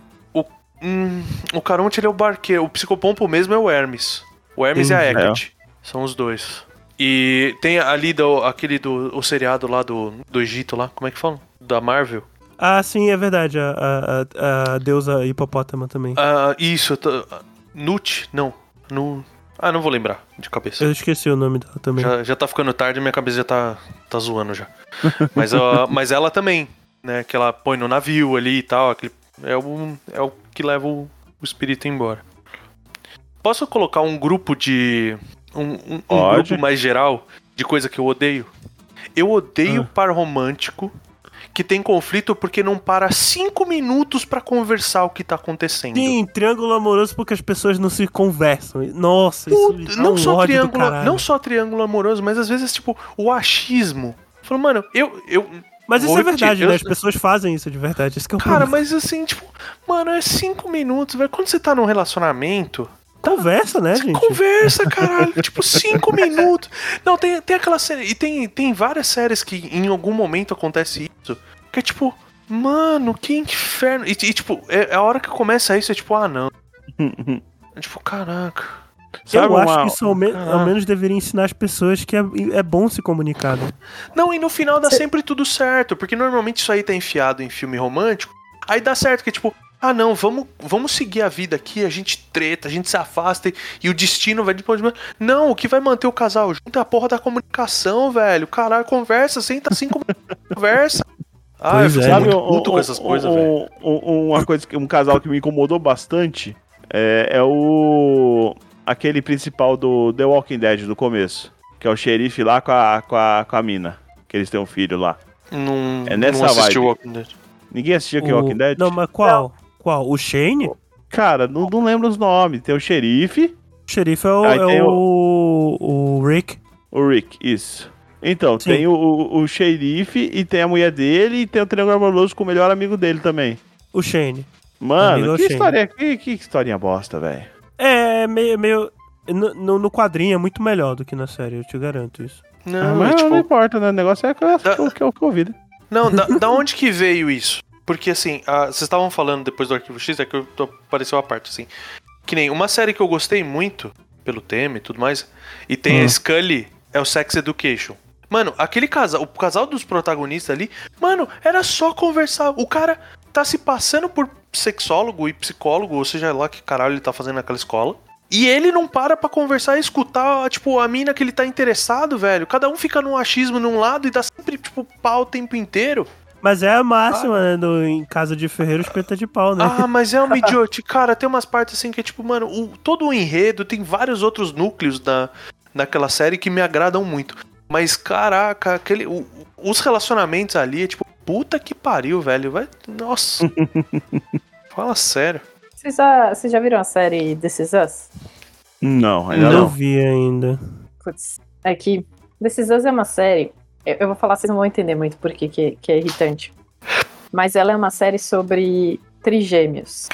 Hum, o Caronte ele é o barqueiro. O psicopompo mesmo é o Hermes. O Hermes e a Entendi. Hecate. São os dois. E tem ali do, aquele do o seriado lá do, do Egito lá, como é que fala? Da Marvel. Ah, sim, é verdade. A, a, a- a deusa hipopótama também. Ah, isso, Nut? Não. No. Ah, não vou lembrar de cabeça. Eu esqueci o nome dela também. Já, já tá ficando tarde, minha cabeça já tá, tá zoando já. Mas, ó, mas ela também, né? Que ela põe no navio ali e tal. Aquele, é, o, é o que leva o, o espírito embora. Posso colocar um grupo de. Um, um- um grupo mais geral de coisa que eu odeio? Eu odeio Ah. par romântico que tem conflito porque não para cinco minutos pra conversar o que tá acontecendo. Sim, triângulo amoroso porque as pessoas não se conversam. Nossa, isso Puta, dá não um só triângulo, não só triângulo amoroso, mas às vezes tipo o achismo. Falou, mano, eu eu Mas isso vou é verdade, repetir, né? As pessoas fazem isso de verdade. Isso que é Cara, problema. mas assim, tipo, mano, é cinco minutos, velho. Quando você tá num relacionamento, Conversa, né, gente? conversa, caralho. tipo, cinco minutos. Não, tem, tem aquela série. E tem, tem várias séries que em algum momento acontece isso. Que é tipo, mano, que inferno. E, e, tipo, é, é a hora que começa isso, é tipo, ah, não. É tipo, caraca. Sabe eu acho uma- que isso ao, me- ao menos deveria ensinar as pessoas que é, é bom se comunicar, né? Não, e no final dá sempre tudo certo, porque normalmente isso aí tá enfiado em filme romântico. Aí dá certo, que é tipo, ah não, vamos, vamos seguir a vida aqui, a gente treta, a gente se afasta e, e o destino vai depois. Não, o que vai manter o casal junto é a porra da comunicação, velho. Caralho, conversa, senta assim como conversa. Ah, Pois eu é, Sabe muito um- puto com um- essas coisas, velho. um- uma coisa que um casal que me incomodou bastante é, é o aquele principal do The Walking Dead do começo, que é o xerife lá com a, com a, com a mina, que eles têm um filho lá. Não, É nessa não assisti vibe. o Walking Dead. Ninguém assistiu aqui O- Walking Dead? Não, mas qual? Qual? O Shane? Cara, não, não lembro os nomes. Tem o xerife, O xerife é o, é o, o Rick. o Rick, isso. Então, Sim. tem o, o, xerife e tem a mulher dele e tem o triângulo amoroso com o melhor amigo dele também. O Shane. Mano, é o que Shane. história, que, que historinha bosta, velho. É meio. meio no, no- quadrinho é muito melhor do que na série, eu te garanto isso. Não, Ah, é mas tipo, não importa, né? O negócio é que eu, Da- que eu, que eu, que eu ouvi, né? Não, da, da onde que veio isso? Porque assim, a- vocês estavam falando depois do Arquivo X, é que eu apareceu a parte assim. Que nem uma série que eu gostei muito, pelo tema e tudo mais, e tem Hum. a Scully, é o Sex Education. Mano, aquele casal, o casal dos protagonistas ali, mano, era só conversar. O cara tá se passando por sexólogo e psicólogo, ou seja lá que caralho ele tá fazendo naquela escola. E ele não para pra conversar e escutar, tipo, a mina que ele tá interessado, velho. Cada um fica num achismo num lado e dá sempre, tipo, pau o tempo inteiro. Mas é a máxima, né? Do, em casa de ferreiro, espeta de pau, né? Ah, mas é uma idiote. Cara, tem umas partes assim que é tipo, mano, o- todo o enredo, tem vários outros núcleos da, daquela série que me agradam muito. Mas, caraca, aquele, o- os relacionamentos ali é tipo, puta que pariu, velho. Vai, nossa. Fala sério. Vocês já, vocês já viram a série This Is Us? Não, ainda não não. vi ainda. Putz, é que This Is Us é uma série. Eu, vou falar, vocês não vão entender muito por que, que, que é irritante. Mas ela é uma série sobre trigêmeos.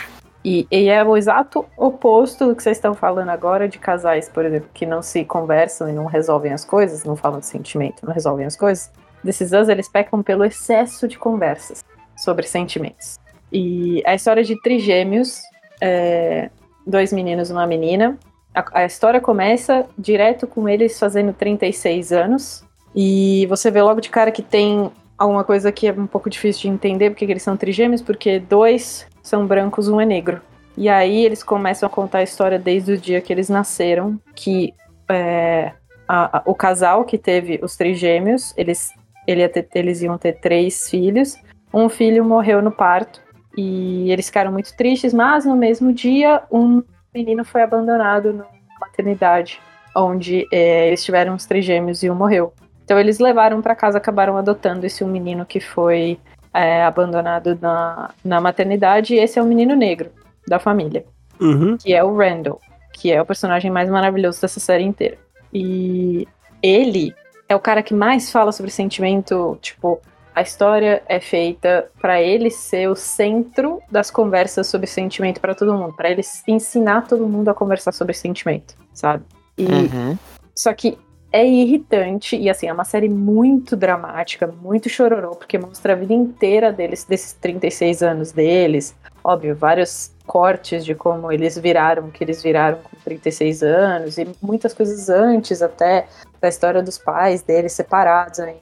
E, e é o exato oposto do que vocês estão falando agora de casais, por exemplo, que não se conversam e não resolvem as coisas, não falam de sentimento, não resolvem as coisas. Desses anos eles pecam pelo excesso de conversas sobre sentimentos. E a história de trigêmeos, é, dois meninos e uma menina, a, a história começa direto com eles fazendo 36 anos. E você vê logo de cara que tem alguma coisa que é um pouco difícil de entender porque que eles são trigêmeos, porque dois são brancos, um é negro. E aí eles começam a contar a história desde o dia que eles nasceram, que é, a- a- o casal que teve os trigêmeos, eles, ele ia ter- eles iam ter três filhos. Um filho morreu no parto e eles ficaram muito tristes, mas no mesmo dia um menino foi abandonado na maternidade, onde é, eles tiveram os trigêmeos e um morreu. Então eles levaram para casa, acabaram adotando esse um menino que foi é, abandonado na, na maternidade, e esse é o menino negro da família, Uhum. que é o Randall, que é o personagem mais maravilhoso dessa série inteira. E ele é o cara que mais fala sobre sentimento, tipo, A história é feita pra ele ser o centro das conversas sobre sentimento pra todo mundo, Pra ele ensinar todo mundo a conversar sobre sentimento, sabe? E Uhum. só que é irritante e assim, é uma série muito dramática, muito chororô, porque mostra a vida inteira deles, desses 36 anos deles. Óbvio, vários cortes de como eles viraram, que eles viraram com 36 anos, e muitas coisas antes até da história dos pais deles separados ainda,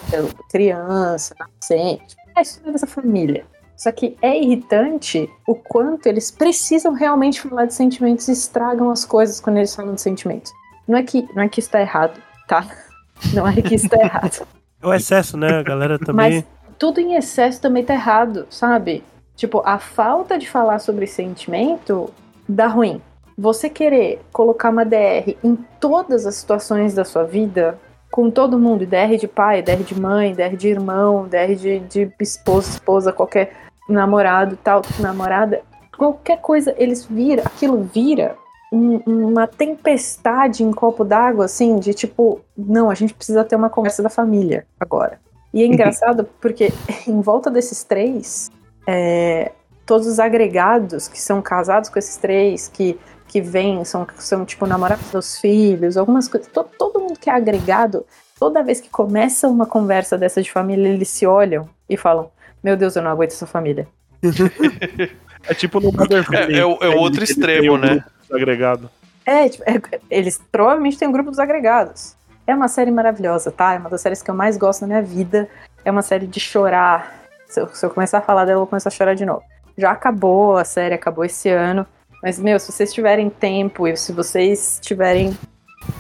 criança, nascente. É a história dessa família. Só que é irritante o quanto eles precisam realmente falar de sentimentos e estragam as coisas quando eles falam de sentimentos. Não é que, não é que isso tá errado, tá? Não é que isso tá errado. É o excesso, né? A galera também. Mas tudo em excesso também tá errado, sabe? Tipo, a falta de falar sobre sentimento dá ruim. Você querer colocar uma DR em todas as situações da sua vida, com todo mundo, DR de pai, DR de mãe, DR de irmão, DR de, de esposa, esposa, qualquer namorado, tal, namorada, qualquer coisa, eles viram, aquilo vira um- uma tempestade em copo d'água, assim, de tipo, não, a gente precisa ter uma conversa da família agora. E é engraçado porque em volta desses três, é, todos os agregados que são casados com esses três, que, que vêm, são, são tipo namorados dos filhos, algumas coisas, to- todo mundo que é agregado, toda vez que começa uma conversa dessa de família, eles se olham e falam: Meu Deus, eu não aguento essa família. É tipo no Mother É, é é o outro extremo, né? Agregado. É, tipo, é- eles provavelmente têm um grupo dos agregados. É uma série maravilhosa, tá? É uma das séries que eu mais gosto na minha vida. É uma série de chorar. Se eu, se eu começar a falar dela, eu vou começar a chorar de novo. Já acabou a série, acabou esse ano. Mas, meu, se vocês tiverem tempo e se vocês tiverem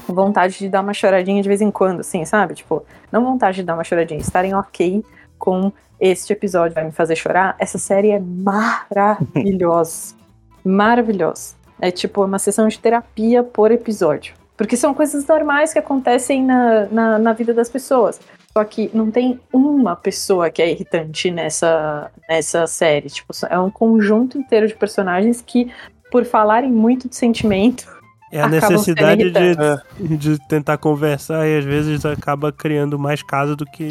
vontade de dar uma choradinha de vez em quando, assim, sabe? Tipo, não vontade de dar uma choradinha, estarem ok com este episódio vai me fazer chorar, essa série é maravilhosa. maravilhosa. É tipo uma sessão de terapia por episódio. Porque são coisas normais que acontecem na, na, na vida das pessoas. Só que não tem uma pessoa que é irritante nessa, nessa série. Tipo, é um conjunto inteiro de personagens que, por falarem muito de sentimento, É a necessidade de, de tentar conversar e às vezes acaba criando mais caso do que.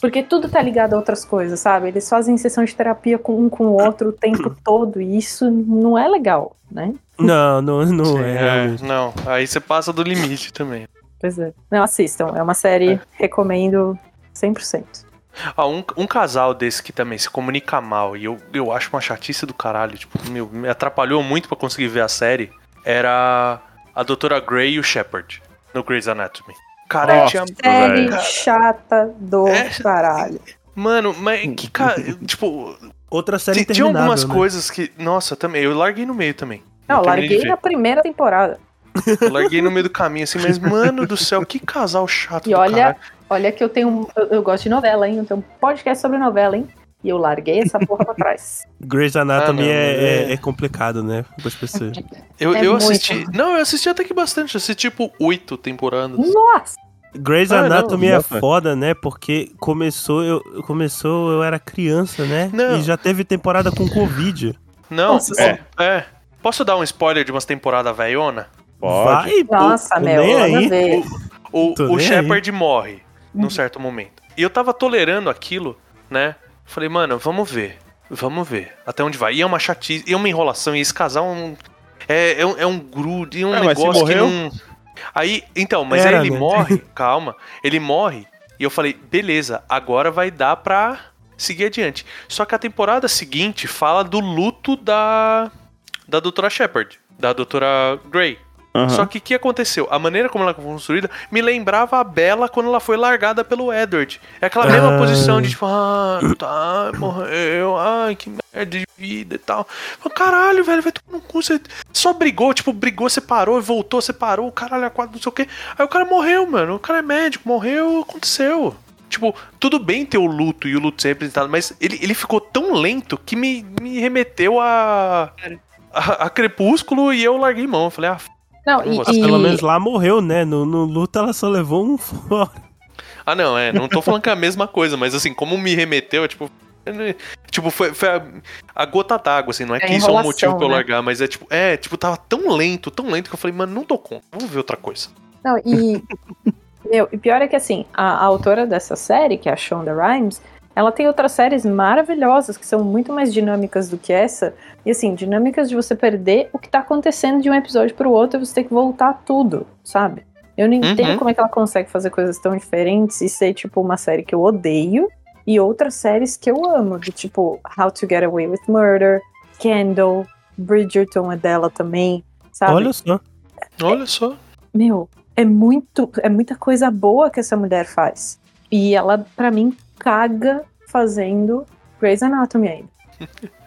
Porque tudo tá ligado a outras coisas, sabe? Eles fazem sessão de terapia com um com o outro o tempo todo, e isso não é legal, né? Não, não, não Sim, é. é, não, aí você passa do limite também. Pois é. Não, assistam. É uma série, recomendo 100%. Ah, um, um casal desse que também se comunica mal e eu, eu acho uma chatice do caralho, tipo, meu, me atrapalhou muito pra conseguir ver a série, era a Doutora Grey e o Shepard, no Grey's Anatomy. Cara, eu Nossa. tinha... Série velho. chata do É. caralho. Mano, mas que cara, tipo, Outra série tinha, tinha algumas né? coisas que, nossa, também, eu larguei no meio também. Não, larguei na primeira temporada. Eu larguei no meio do caminho, assim, mas, mano do céu, que casal chato E do olha, caralho. olha que eu tenho. um- Eu, eu gosto de novela, hein? Eu tenho um podcast sobre novela, hein? E eu larguei essa porra pra trás. Grey's Anatomy Ah, não, é, é- é- é complicado, né? Para as pessoas. Eu, É eu muito. assisti. Não, eu assisti até que bastante. Eu assisti tipo oito temporadas. Nossa! Grey's Ah, não, Anatomy é nossa. foda, né? Porque começou eu, começou, eu era criança, né? Não. E já teve temporada com Covid. Não, Nossa, é. é. Posso dar um spoiler de umas temporadas veiona? Pode. Vai, Nossa, meu, aí. O, o nem Shepard morre num certo momento. E eu tava tolerando aquilo, né? Falei, mano, vamos ver. Vamos ver até onde vai. E é uma chatice, e é uma enrolação. E esse casal é um, é, é um, é um grude, é um É, negócio que não. Aí, então, mas Era, aí ele né? morre, calma. Ele morre. E eu falei, beleza, agora vai dar pra seguir adiante. Só que a temporada seguinte fala do luto da. Da doutora Shepard, da doutora Grey. Aham. Só que o que aconteceu? A maneira como ela foi construída me lembrava a Bella quando ela foi largada pelo Edward. É aquela mesma Ah. posição de tipo, ah, tá, morreu, ai, que merda de vida e tal. Falei, Caralho, velho, vai tomar no cu. Você só brigou, tipo, brigou, separou, voltou, separou, caralho, a quatro, não sei o quê. Aí o cara morreu, mano. O cara é médico, morreu, aconteceu. Tipo, tudo bem ter o luto e o luto ser representado, mas ele, ele ficou tão lento que me, me remeteu a, a, a Crepúsculo e eu larguei mão. Eu falei, ah, Não, Eu e, e- Pelo menos lá morreu, né? No, no luta ela só levou um fora. Ah, não, é. Não tô falando que é a mesma coisa, mas assim, como me remeteu, é tipo. Tipo, foi, foi a, a gota d'água, assim, não é É que isso é um motivo pra eu né? largar, mas é tipo, é, tipo, tava tão lento, tão lento que eu falei, mano, não dou conta, vamos ver outra coisa. Não, e. meu, e pior é que assim, a, a autora dessa série, que é a Shonda Rhimes, ela tem outras séries maravilhosas que são muito mais dinâmicas do que essa. E assim, dinâmicas de você perder o que tá acontecendo de um episódio pro outro e você ter que voltar tudo, sabe? Eu não entendo Uhum. como é que ela consegue fazer coisas tão diferentes e ser, tipo, uma série que eu odeio e outras séries que eu amo, do tipo How to Get Away with Murder, Candle, Bridgerton é dela também, sabe? Olha só. Olha só. Meu, é muito, é muita coisa boa que essa mulher faz. E ela, pra mim, caga fazendo Grey's Anatomy ainda.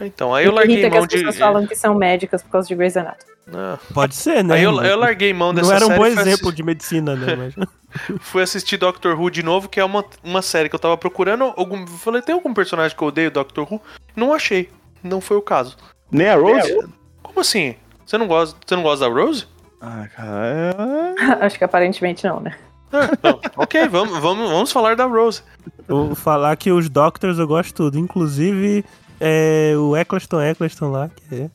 Então, aí eu larguei que mão as de. pessoas falam que são médicas por causa de Grey's Anatomy. Ah, Pode ser, né? Aí eu, eu larguei mão dessa Não era um série. bom exemplo assi- de medicina, né? Mas... Fui assistir Doctor Who de novo, que é uma, uma série que eu tava procurando. Algum, falei, tem algum personagem que eu odeio Doctor Who? Não achei. Não foi o caso. Nem a Rose? Como assim? Você não gosta, você não gosta da Rose? Ah, cara. é- Acho que aparentemente não, né? Não. ok, vamos, vamos, vamos falar da Rose. Vou falar que os Doctors eu gosto tudo, inclusive é, o Eccleston Eccleston lá, que é.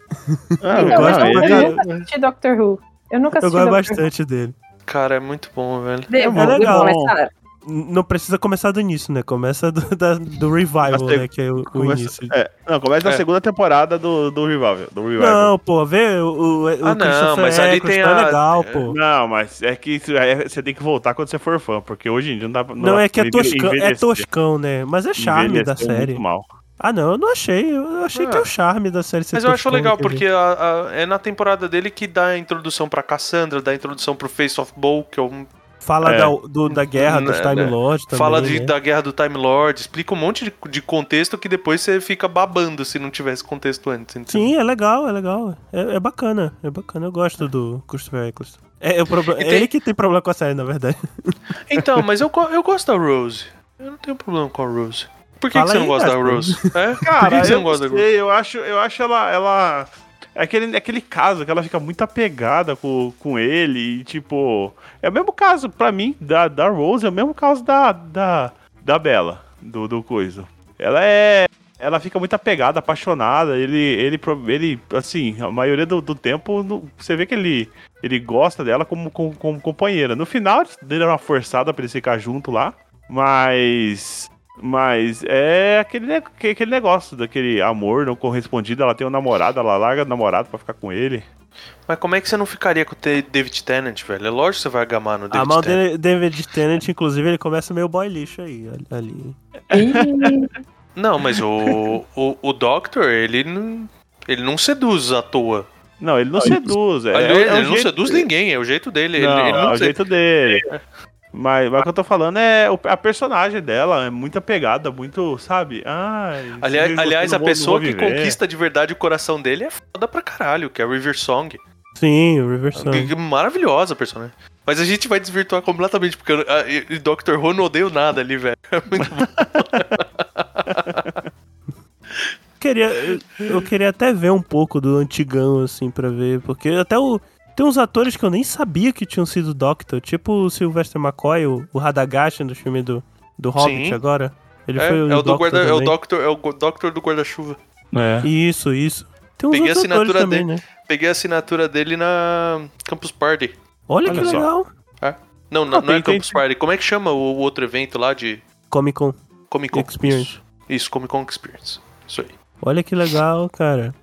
Ah, Eu Então, gosto eu, pra eu nunca assisti Doctor Who. Eu nunca Eu assisti gosto Doctor bastante dele. Cara, é muito bom, velho. Devo, É devo legal. começar. Não precisa começar do início, né? Começa do, da- do revival, tem- né? Que é o, o Começa- início. É, não, começa na É. segunda temporada do, do Revival. Do Revival. Não, pô, vê o, o, o Ah, não, Christopher mas ali tem Eccleston é a- legal, é, pô. Não, mas é que é- você tem que voltar quando você for fã, porque hoje em dia não dá pra. Não, dá é que é toscão, é toscão, né? Mas é charme da série. Muito mal. Ah, não, eu não achei. Eu achei Ah. que é o charme da série ser Mas eu acho legal, porque a- a- é na temporada dele que dá a introdução pra Cassandra, dá a introdução pro Face of Bowl, que é um Fala É. da, do- da guerra dos Time né. Lords também. fala de- né? da guerra do Time Lord, explica um monte de, de contexto que depois você fica babando se não tivesse contexto antes. entendeu? Sim, é legal, é legal. É, é bacana, é bacana. Eu gosto do Christopher Eccleston. É, é, o proble- E é tem- ele que tem problema com a série, na verdade. Então, mas eu, eu gosto da Rose. Eu não tenho problema com a Rose. Por que, que você não aí, gosta da. Rose? É? Por Cara, que, que você eu não gosta não da Rose? eu acho, eu acho ela, ela aquele, é aquele caso que ela fica muito apegada com, com ele e tipo, é o mesmo caso pra mim da, da Rose, é o mesmo caso da da, da Bella, do do coisa. Ela é ela fica muito apegada, apaixonada, ele ele ele assim, a maioria do, do tempo você vê que ele ele gosta dela como, como, como companheira. No final, dele uma forçada pra eles ficar junto lá, mas mas é aquele, aquele negócio daquele amor não correspondido. Ela tem um namorado, ela larga o namorado pra ficar com ele. Mas como é que você não ficaria com o David Tennant, velho? É lógico que você vai gamar no A David mal Tennant. dele, David Tennant, inclusive, ele começa meio boy lixo aí, ali. Não, mas o, o, o Doctor, ele não, ele não seduz à toa. Não, ele não seduz. É, ele é o- é o ele não jeito- seduz ninguém, é o jeito dele. Ele- Não, ele, é não o se- jeito dele. Mas, mas o que eu tô falando é o- a personagem dela, é muito apegada, muito, sabe? Ai, Aliás, aliás a pessoa que conquista de verdade o coração dele é foda pra caralho, que é a River Song. Sim, o River Song. Maravilhosa a personagem. Mas a gente vai desvirtuar completamente, porque eu- a- e- e Dr. Who não odeio nada ali, velho. É muito bom. Queria, eu, eu queria até ver um pouco do antigão, assim, pra ver. Porque até o. Tem uns atores que eu nem sabia que tinham sido Doctor. Tipo o Sylvester McCoy, o, o Radagast do filme do, do Hobbit Sim. agora. Ele É, foi o, é o, do Doctor guarda, é o. Doctor, é o Doctor do guarda-chuva. É. Isso, isso. Tem uns Peguei a outros atores assinatura também, dele. né? Peguei a assinatura dele na Campus Party. Olha, Olha que legal. Não, não, Ah, não é tem- tem- Campus Party. Como é que chama o, o outro evento lá de Comic Con Comic Con? Experience. Isso, Isso, Comic Con Experience. Isso aí. Olha que legal, cara.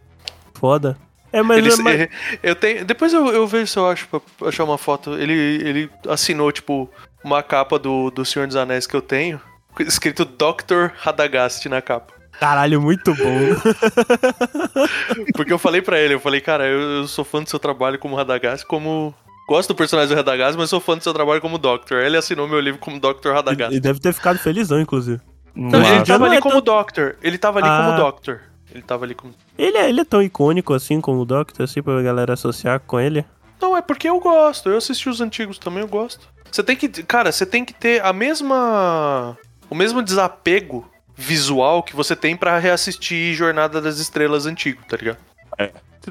Foda. É, mas, Ele, mas- eu tenho, depois eu, eu vejo se eu acho pra achar uma foto. Ele, ele assinou, tipo, uma capa do, do Senhor dos Anéis que eu tenho, escrito Dr. Radagast na capa. caralho, muito bom. Porque eu falei pra ele, eu falei, cara, eu, eu sou fã do seu trabalho como Radagast, como. Gosto do personagem do Radagast, mas sou fã do seu trabalho como Doctor. Ele assinou meu livro como Dr. Radagast. e deve ter ficado felizão, inclusive. Não, ele tava ali é como Doctor. Ele tava ali Ah. como Doctor. Ele tava ali como. Ele é, ele é tão icônico assim como o Doctor, assim, pra galera associar com ele. Não, é porque eu gosto. Eu assisti os antigos também, eu gosto. Você tem que. Cara, você tem que ter a mesma. O mesmo desapego visual que você tem pra reassistir Jornada das Estrelas antigo, tá ligado?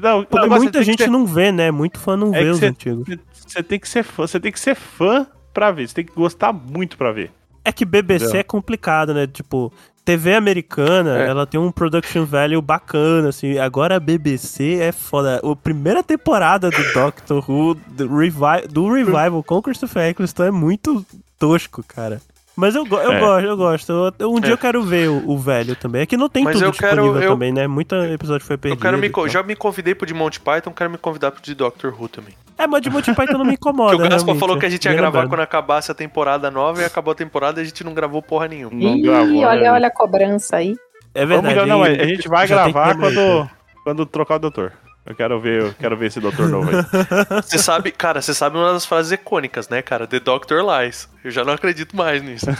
Não, o Porque é muita gente ser- não vê, né? Muito fã não É vê os cê- antigos. Você tem que ser fã, você tem que ser fã pra ver, você tem que gostar muito pra ver. É que BBC Entendeu? é complicado, né? Tipo, TV americana, É. ela tem um production value bacana, assim. Agora a BBC é foda. A primeira temporada do Doctor Who, do, revi do Revival com Christopher Eccleston é muito tosco, cara. Mas eu, eu É. gosto, eu gosto. Eu- um dia É. eu quero ver o, o velho também. É que não tem Mas tudo eu quero- disponível eu- também, né? Muito episódio foi Eu perdido. quero me, já me convidei pro de Monty Python, quero me convidar pro de Doctor Who também. É, mas de Monty Python não me incomoda. Porque o Gaspar falou que a gente ia bem gravar lembrado. quando acabasse a temporada nova e acabou a temporada e a gente não gravou porra nenhuma. Não Ih, gravou, olha, né? olha a cobrança aí. É verdade. não, hein? a gente vai gravar aí, quando, quando trocar o doutor. Eu quero ver, eu quero ver esse doutor novo aí. Você sabe, cara, você sabe uma das frases icônicas, né, cara? The Doctor Lies. Eu já não acredito mais nisso.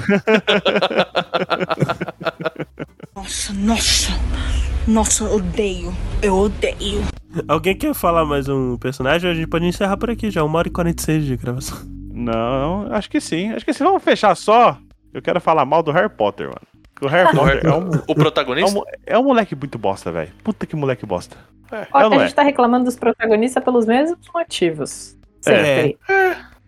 Nossa, nossa. Nossa, eu odeio. Eu odeio. Alguém quer falar mais um personagem? A gente pode encerrar por aqui já. Uma hora e 46 de gravação. Não, acho que sim. Acho que sim. Vamos fechar só. Eu quero falar mal do Harry Potter, mano. O Harry Potter é um, O é, protagonista? um, é um moleque muito bosta, velho. Puta que moleque bosta. Olha, não a é. gente tá reclamando dos protagonistas pelos mesmos motivos. Sempre.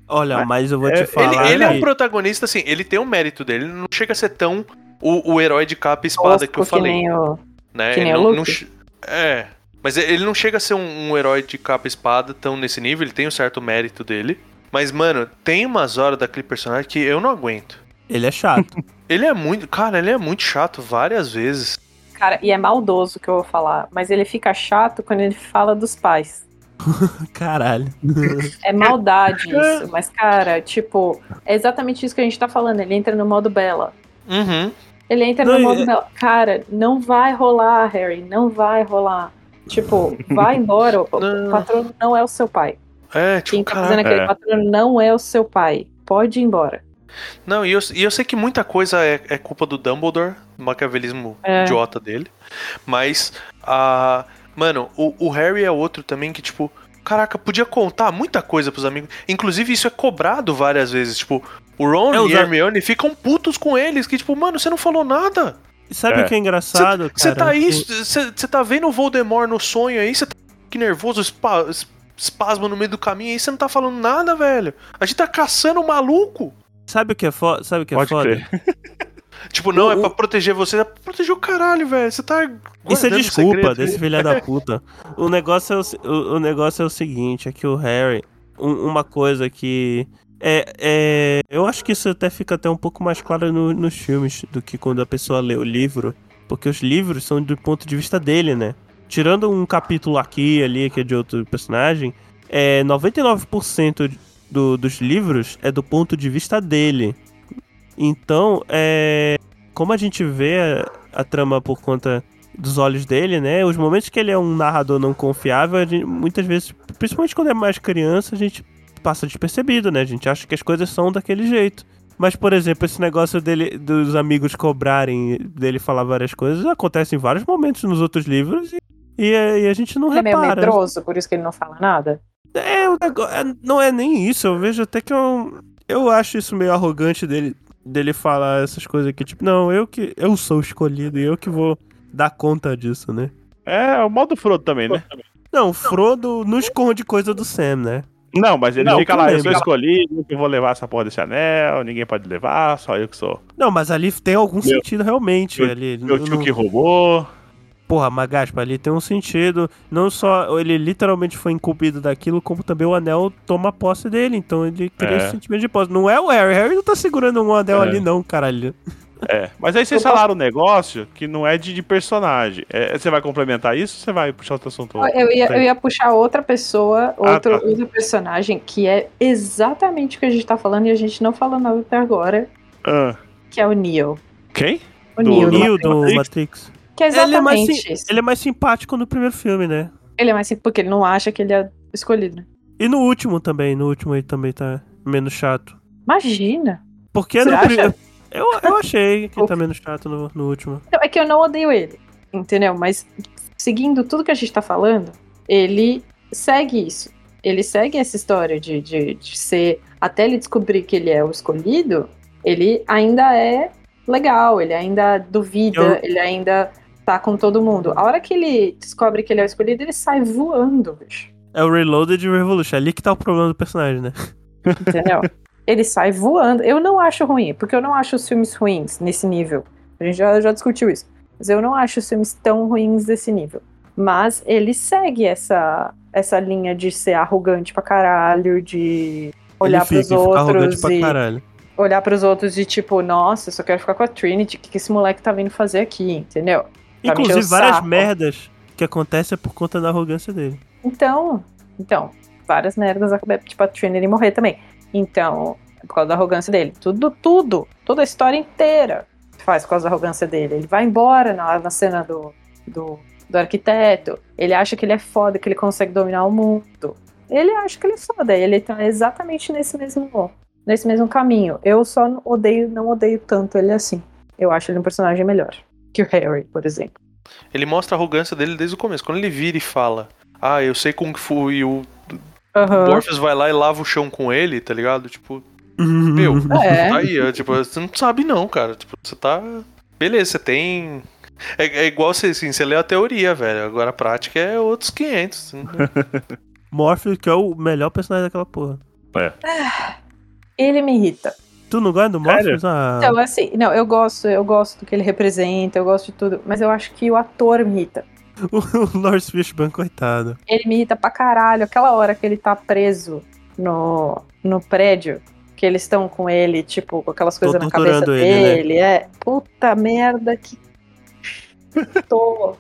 Olha, mas eu vou é- te Ele, falar. ele é um que- protagonista, assim, ele tem um mérito dele. Ele não chega a ser tão o, o herói de capa e espada que eu falei. nem o... né? que nem Ele o não- Luke? não é. Mas ele não chega a ser um, um herói de capa e espada tão nesse nível, ele tem um certo mérito dele. Mas, mano, tem umas horas daquele personagem que eu não aguento. Ele é chato. Ele é muito. Cara, ele é muito chato várias vezes. Cara, e é maldoso que eu vou falar, mas ele fica chato quando ele fala dos pais. Caralho. É maldade isso, mas, cara, tipo, é exatamente isso que a gente tá falando. Ele entra no modo Bela. Uhum. Ele entra Não, no modo Bela. Cara, não vai rolar, Harry, não vai rolar. Tipo, vai embora. O Não. patrono não é o seu pai. É, tipo, Quem tá cara. fazendo aquele É. patrono não é o seu pai. Pode ir embora. Não, e eu, e eu sei que muita coisa é, é culpa do Dumbledore, do maquiavelismo É. idiota dele. Mas, a mano, o, o Harry é outro também que, tipo, caraca, podia contar muita coisa pros amigos. Inclusive, isso é cobrado várias vezes. Tipo, o Ron É, e a a- Hermione ficam putos com eles, que, tipo, mano, você não falou nada. Sabe É. o que é engraçado, Você cara? tá aí, você tá vendo o Voldemort no sonho aí, você tá que nervoso, espa, es- espasma no meio do caminho aí, você não tá falando nada, velho. A gente tá caçando o maluco. Sabe o que é foda? Sabe o que é Pode foda? crer. Tipo, não, O- é pra proteger você, é pra proteger o caralho, velho. Você tá. Isso é desculpa segredo. desse filho da puta. O negócio é o, o, o negócio é o seguinte, é que o Harry, um- uma coisa que é, é, eu acho que isso até fica até um pouco mais claro no- nos filmes do que quando a pessoa lê o livro, porque os livros são do ponto de vista dele, né? Tirando um capítulo aqui e ali que é de outro personagem, é 99% do, dos livros é do ponto de vista dele. Então, é como a gente vê a, a trama por conta dos olhos dele, né? Os momentos que ele é um narrador não confiável, gente- muitas vezes, principalmente quando é mais criança, a gente passa despercebido, né? A gente acha que as coisas são daquele jeito. Mas, por exemplo, esse negócio dele, dos amigos cobrarem, dele falar várias coisas, acontece em vários momentos nos outros livros e, e, a- e a gente não Ele é meio repara. medroso, por isso que ele não fala nada. É, é, não é nem isso, eu vejo até que eu, eu acho isso meio arrogante dele, dele falar essas coisas aqui, tipo, não, eu que eu sou o escolhido e eu que vou dar conta disso, né? É, o modo Frodo também, né? Não, o Frodo não esconde coisa do Sam, né? Não, mas ele Não, fica eu lá, eu sou escolhido, eu que vou levar essa porra desse anel, ninguém pode levar, só eu que sou. Não, mas ali tem algum Meu- sentido realmente. meu- ali, Meu não- tio não- que roubou. Porra, mas Gaspa, ali tem um sentido. Não só ele literalmente foi incumbido daquilo, como também o anel toma posse dele. Então ele cria É. esse sentimento de posse. Não é o Harry. Harry não tá segurando um anel É. ali, não, caralho. É, mas aí vocês falaram um negócio que não é de, de personagem. É, você vai complementar isso ou você vai puxar outro assunto? Eu ia, eu ia puxar outra pessoa, outro, tá. outro personagem, que é exatamente o que a gente tá falando e a gente não falou nada até agora, Ah, que é o Neo. quem? O Do- Neo. do- Neo do Matrix? Matrix. Que é Ele é, mais, exatamente isso. ele é mais simpático no primeiro filme, né? Ele é mais simples porque ele não acha que ele é escolhido. né? E no último também. No último ele também tá menos chato. Imagina. Porque Você no primeiro. Eu, eu achei que ele tá menos chato no, no último. Não, é que eu não odeio ele, entendeu? Mas seguindo tudo que a gente tá falando, ele segue isso. Ele segue essa história de, de, de ser. Até ele descobrir que ele é o escolhido, ele ainda é legal, ele ainda duvida, Eu- ele ainda tá com todo mundo. A hora que ele descobre que ele é o escolhido, ele sai voando, bicho. É o Reloaded Revolution. Ali que tá o problema do personagem, né? Entendeu? ele sai voando. Eu não acho ruim, porque eu não acho os filmes ruins nesse nível. A gente já, já discutiu isso. Mas eu não acho os filmes tão ruins desse nível. Mas ele segue essa, essa linha de ser arrogante pra caralho, de olhar fica arrogante outros pra e. caralho. olhar pros outros de tipo, nossa, eu só quero ficar com a Trinity, o que, que esse moleque tá vindo fazer aqui, entendeu? Pra Inclusive, várias saco. merdas que acontecem é por conta da arrogância dele. Então, então, várias merdas, tipo a Trinity morrer também. Então, é por causa da arrogância dele. Tudo, tudo, toda a história inteira faz por causa da arrogância dele. Ele vai embora na, na cena do, do, do arquiteto, ele acha que ele é foda, que ele consegue dominar o mundo. Ele acha que ele é foda, ele tá exatamente nesse mesmo, nesse mesmo caminho. Eu só odeio, não odeio tanto ele assim. Eu acho ele um personagem melhor que o Harry, por exemplo. Ele mostra a arrogância dele desde o começo. Quando ele vira e fala, ah, eu sei Kung Fu, e o Aham. Morpheus vai lá e lava o chão com ele, tá ligado? Tipo, meu, É. tá aí, é, tipo, você não sabe não, cara. Tipo, você tá. Beleza, você tem. É, é igual você, assim, você lê a teoria, velho. Agora a prática é outros 500. Morpheus, que é o melhor personagem daquela porra. Ele me irrita. Tu não gosta do Morpheus? Ah, Então, assim, não, eu gosto, eu gosto do que ele representa, eu gosto de tudo, mas eu acho que o ator me irrita. o Lawrence Fishburne, coitado. Ele me irrita pra caralho. Aquela hora que ele tá preso no, no prédio, que eles estão com ele, tipo, com aquelas coisas na cabeça ele, né? dele. É, puta merda, que. Tô.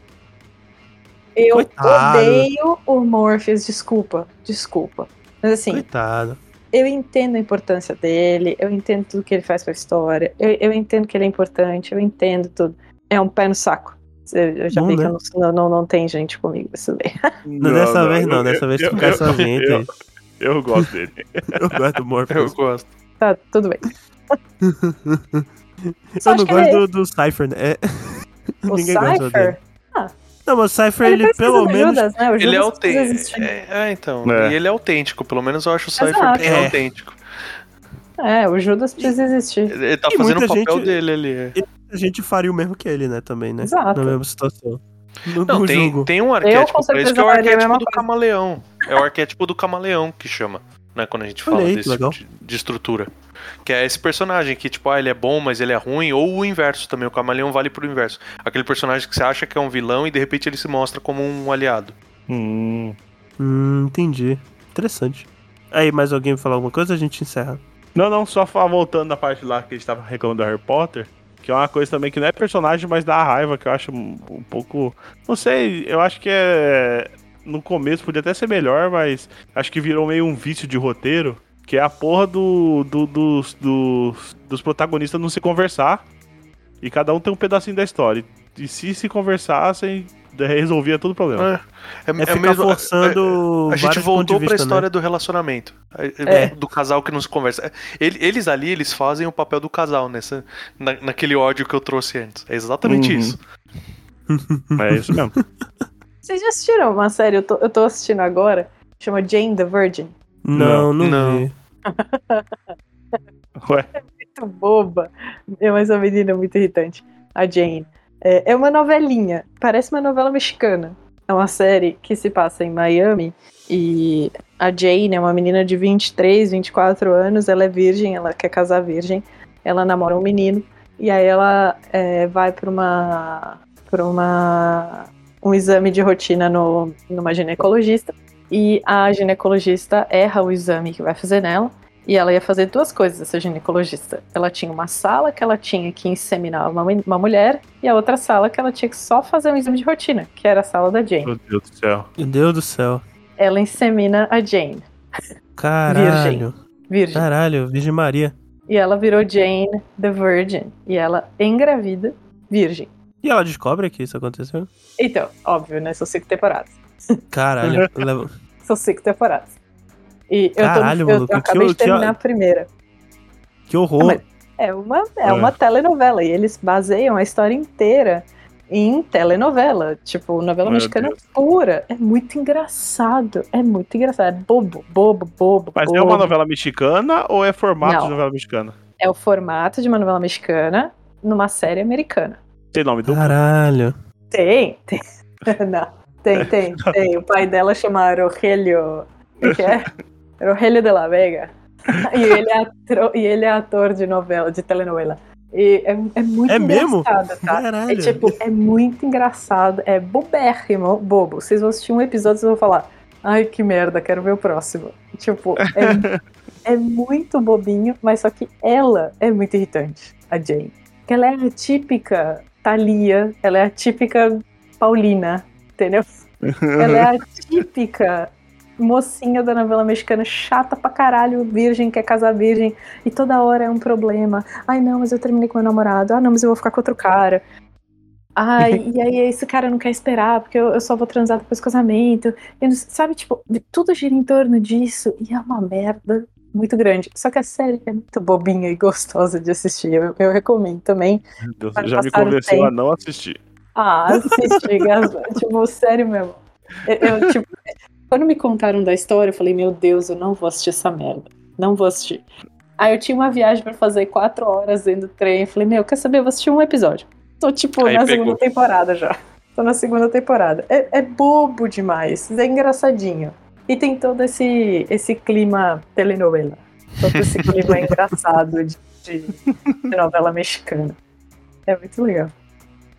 Eu Coitado. odeio o Morpheus, desculpa, desculpa. Mas assim, Coitado. Eu entendo a importância dele, eu entendo tudo que ele faz pra história, eu, eu entendo que ele é importante, eu entendo tudo. É um pé no saco. Eu, eu já Bom, vi que né? eu não, não, não tem gente comigo isso daí. Não, dessa vez não, dessa vez eu, fica eu, essa gente eu, eu gosto dele. Eu gosto do Eu Morpheus. gosto. Tá, tudo bem. Só Eu não que gosto ele- do, do Cypher, né? É. O Ninguém gosta dele. Não, mas o Cypher, ele, ele, pelo menos. Judas, né? O Ele é autêntico. existir. É, é, então. É. E ele é autêntico. Pelo menos eu acho o Cypher Exato. bem É. autêntico. É, o Judas precisa existir. Ele tá E fazendo o muita papel gente- dele ali. é. A gente faria o mesmo que ele, né? Também, né? Exato. Na mesma situação. No, Não, no tem, jogo. tem um arquétipo pra isso que é o arquétipo do camaleão. É o arquétipo do camaleão que chama, né? Quando a gente fala desse legal. tipo de, de estrutura. Que é esse personagem que, tipo, ah, ele é bom, mas ele é ruim, ou o inverso também. O camaleão vale pro inverso. Aquele personagem que você acha que é um vilão e de repente ele se mostra como um aliado. Hum. Hum, entendi. Interessante. Aí, mais alguém falar alguma coisa? A gente encerra. Não, não, só voltando na parte lá que a gente tava reclamando do Harry Potter, que é uma coisa também que não é personagem, mas dá raiva, que eu acho um, um pouco. Não sei, eu acho que é. No começo podia até ser melhor, mas acho que virou meio um vício de roteiro, que é a porra do, do- dos, dos, dos protagonistas não se conversar. E cada um tem um pedacinho da história. E se se conversassem, resolvia todo o problema. É, É ficar forçando. A gente vários voltou pontos de pra vista, história Né? do relacionamento. É. Do casal que não se conversa. É, ele- Eles ali, eles fazem o papel do casal nessa, na- naquele ódio que eu trouxe antes. É exatamente Uhum. isso. É isso mesmo. Vocês já assistiram uma série? Eu tô, eu tô assistindo agora. Chama Jane the Virgin. Não, não, Não. vi. Ué, Muito boba. É mais uma menina muito irritante. A Jane. É, é uma novelinha. Parece uma novela mexicana. É uma série que se passa em Miami. E a Jane é uma menina de 23, 24 anos. Ela é virgem, ela quer casar virgem. Ela namora um menino. E aí ela é, vai pra uma. pra uma. um exame de rotina no, numa ginecologista. E a ginecologista erra o exame que vai fazer nela. E ela ia fazer duas coisas, essa ginecologista. Ela tinha uma sala que ela tinha que inseminar uma, uma mulher, e a outra sala que ela tinha que só fazer um exame de rotina, que era a sala da Jane. meu Deus do céu. Meu Deus do céu. Ela insemina a Jane, Caralho. virgem. Caralho, Virgem Maria. E ela virou Jane the Virgin. E ela engravida, virgem. E ela descobre que isso aconteceu? Então, óbvio, né? São cinco temporadas. Caralho. leva- São cinco temporadas. E Caralho, eu, tô, eu, maluco, eu que acabei de que- terminar a primeira. Que horror. É uma, é É. uma telenovela. E eles baseiam a história inteira em telenovela. Tipo, novela Meu mexicana Deus. pura. É muito engraçado. É muito engraçado. É bobo, bobo, bobo. Mas bobo. é uma novela mexicana ou é formato Não. de novela mexicana? É o formato de uma novela mexicana numa série americana. Tem nome do. Caralho. Tem, tem. Não, tem, tem, tem. O pai dela chama Rogelio. O que é? Rogelio de la Vega. E ele é, atro- e ele é ator de novela, de telenovela. E é, é muito É mesmo? engraçado, tá? Caralho. É tipo, é muito engraçado, é bobérrimo, bobo. Vocês vão assistir um episódio e vocês vão falar, Ai, que merda, quero ver o próximo. Tipo, é, é muito bobinho, mas só que ela é muito irritante, a Jane. Ela é a típica Thalia, ela é a típica Paulina, entendeu? Ela é a típica mocinha da novela mexicana, chata pra caralho, virgem, quer casar virgem, e toda hora é um problema. Ai, não, mas eu terminei com meu namorado. Ah, não, mas eu vou ficar com outro cara. Ai, e aí esse cara não quer esperar, porque eu, eu só vou transar depois do casamento. E, sabe, tipo, tudo gira em torno disso, e é uma merda muito grande. Só que a série é muito bobinha e gostosa de assistir. Eu, eu recomendo também. Deus, já me convenceu a não assistir. Ah, assisti, tipo, sério mesmo. Eu, eu, tipo, quando me contaram da história, eu falei, meu Deus, eu não vou assistir essa merda. Não vou assistir. Aí eu tinha uma viagem pra fazer quatro horas dentro do trem. Eu falei, meu, quer saber? Eu vou assistir um episódio. Tô, tipo, Aí na pegou. segunda temporada já. Tô na segunda temporada. É, é bobo demais. É engraçadinho. E tem todo esse, esse clima telenovela. Todo esse clima engraçado de, de- de novela mexicana. É muito legal.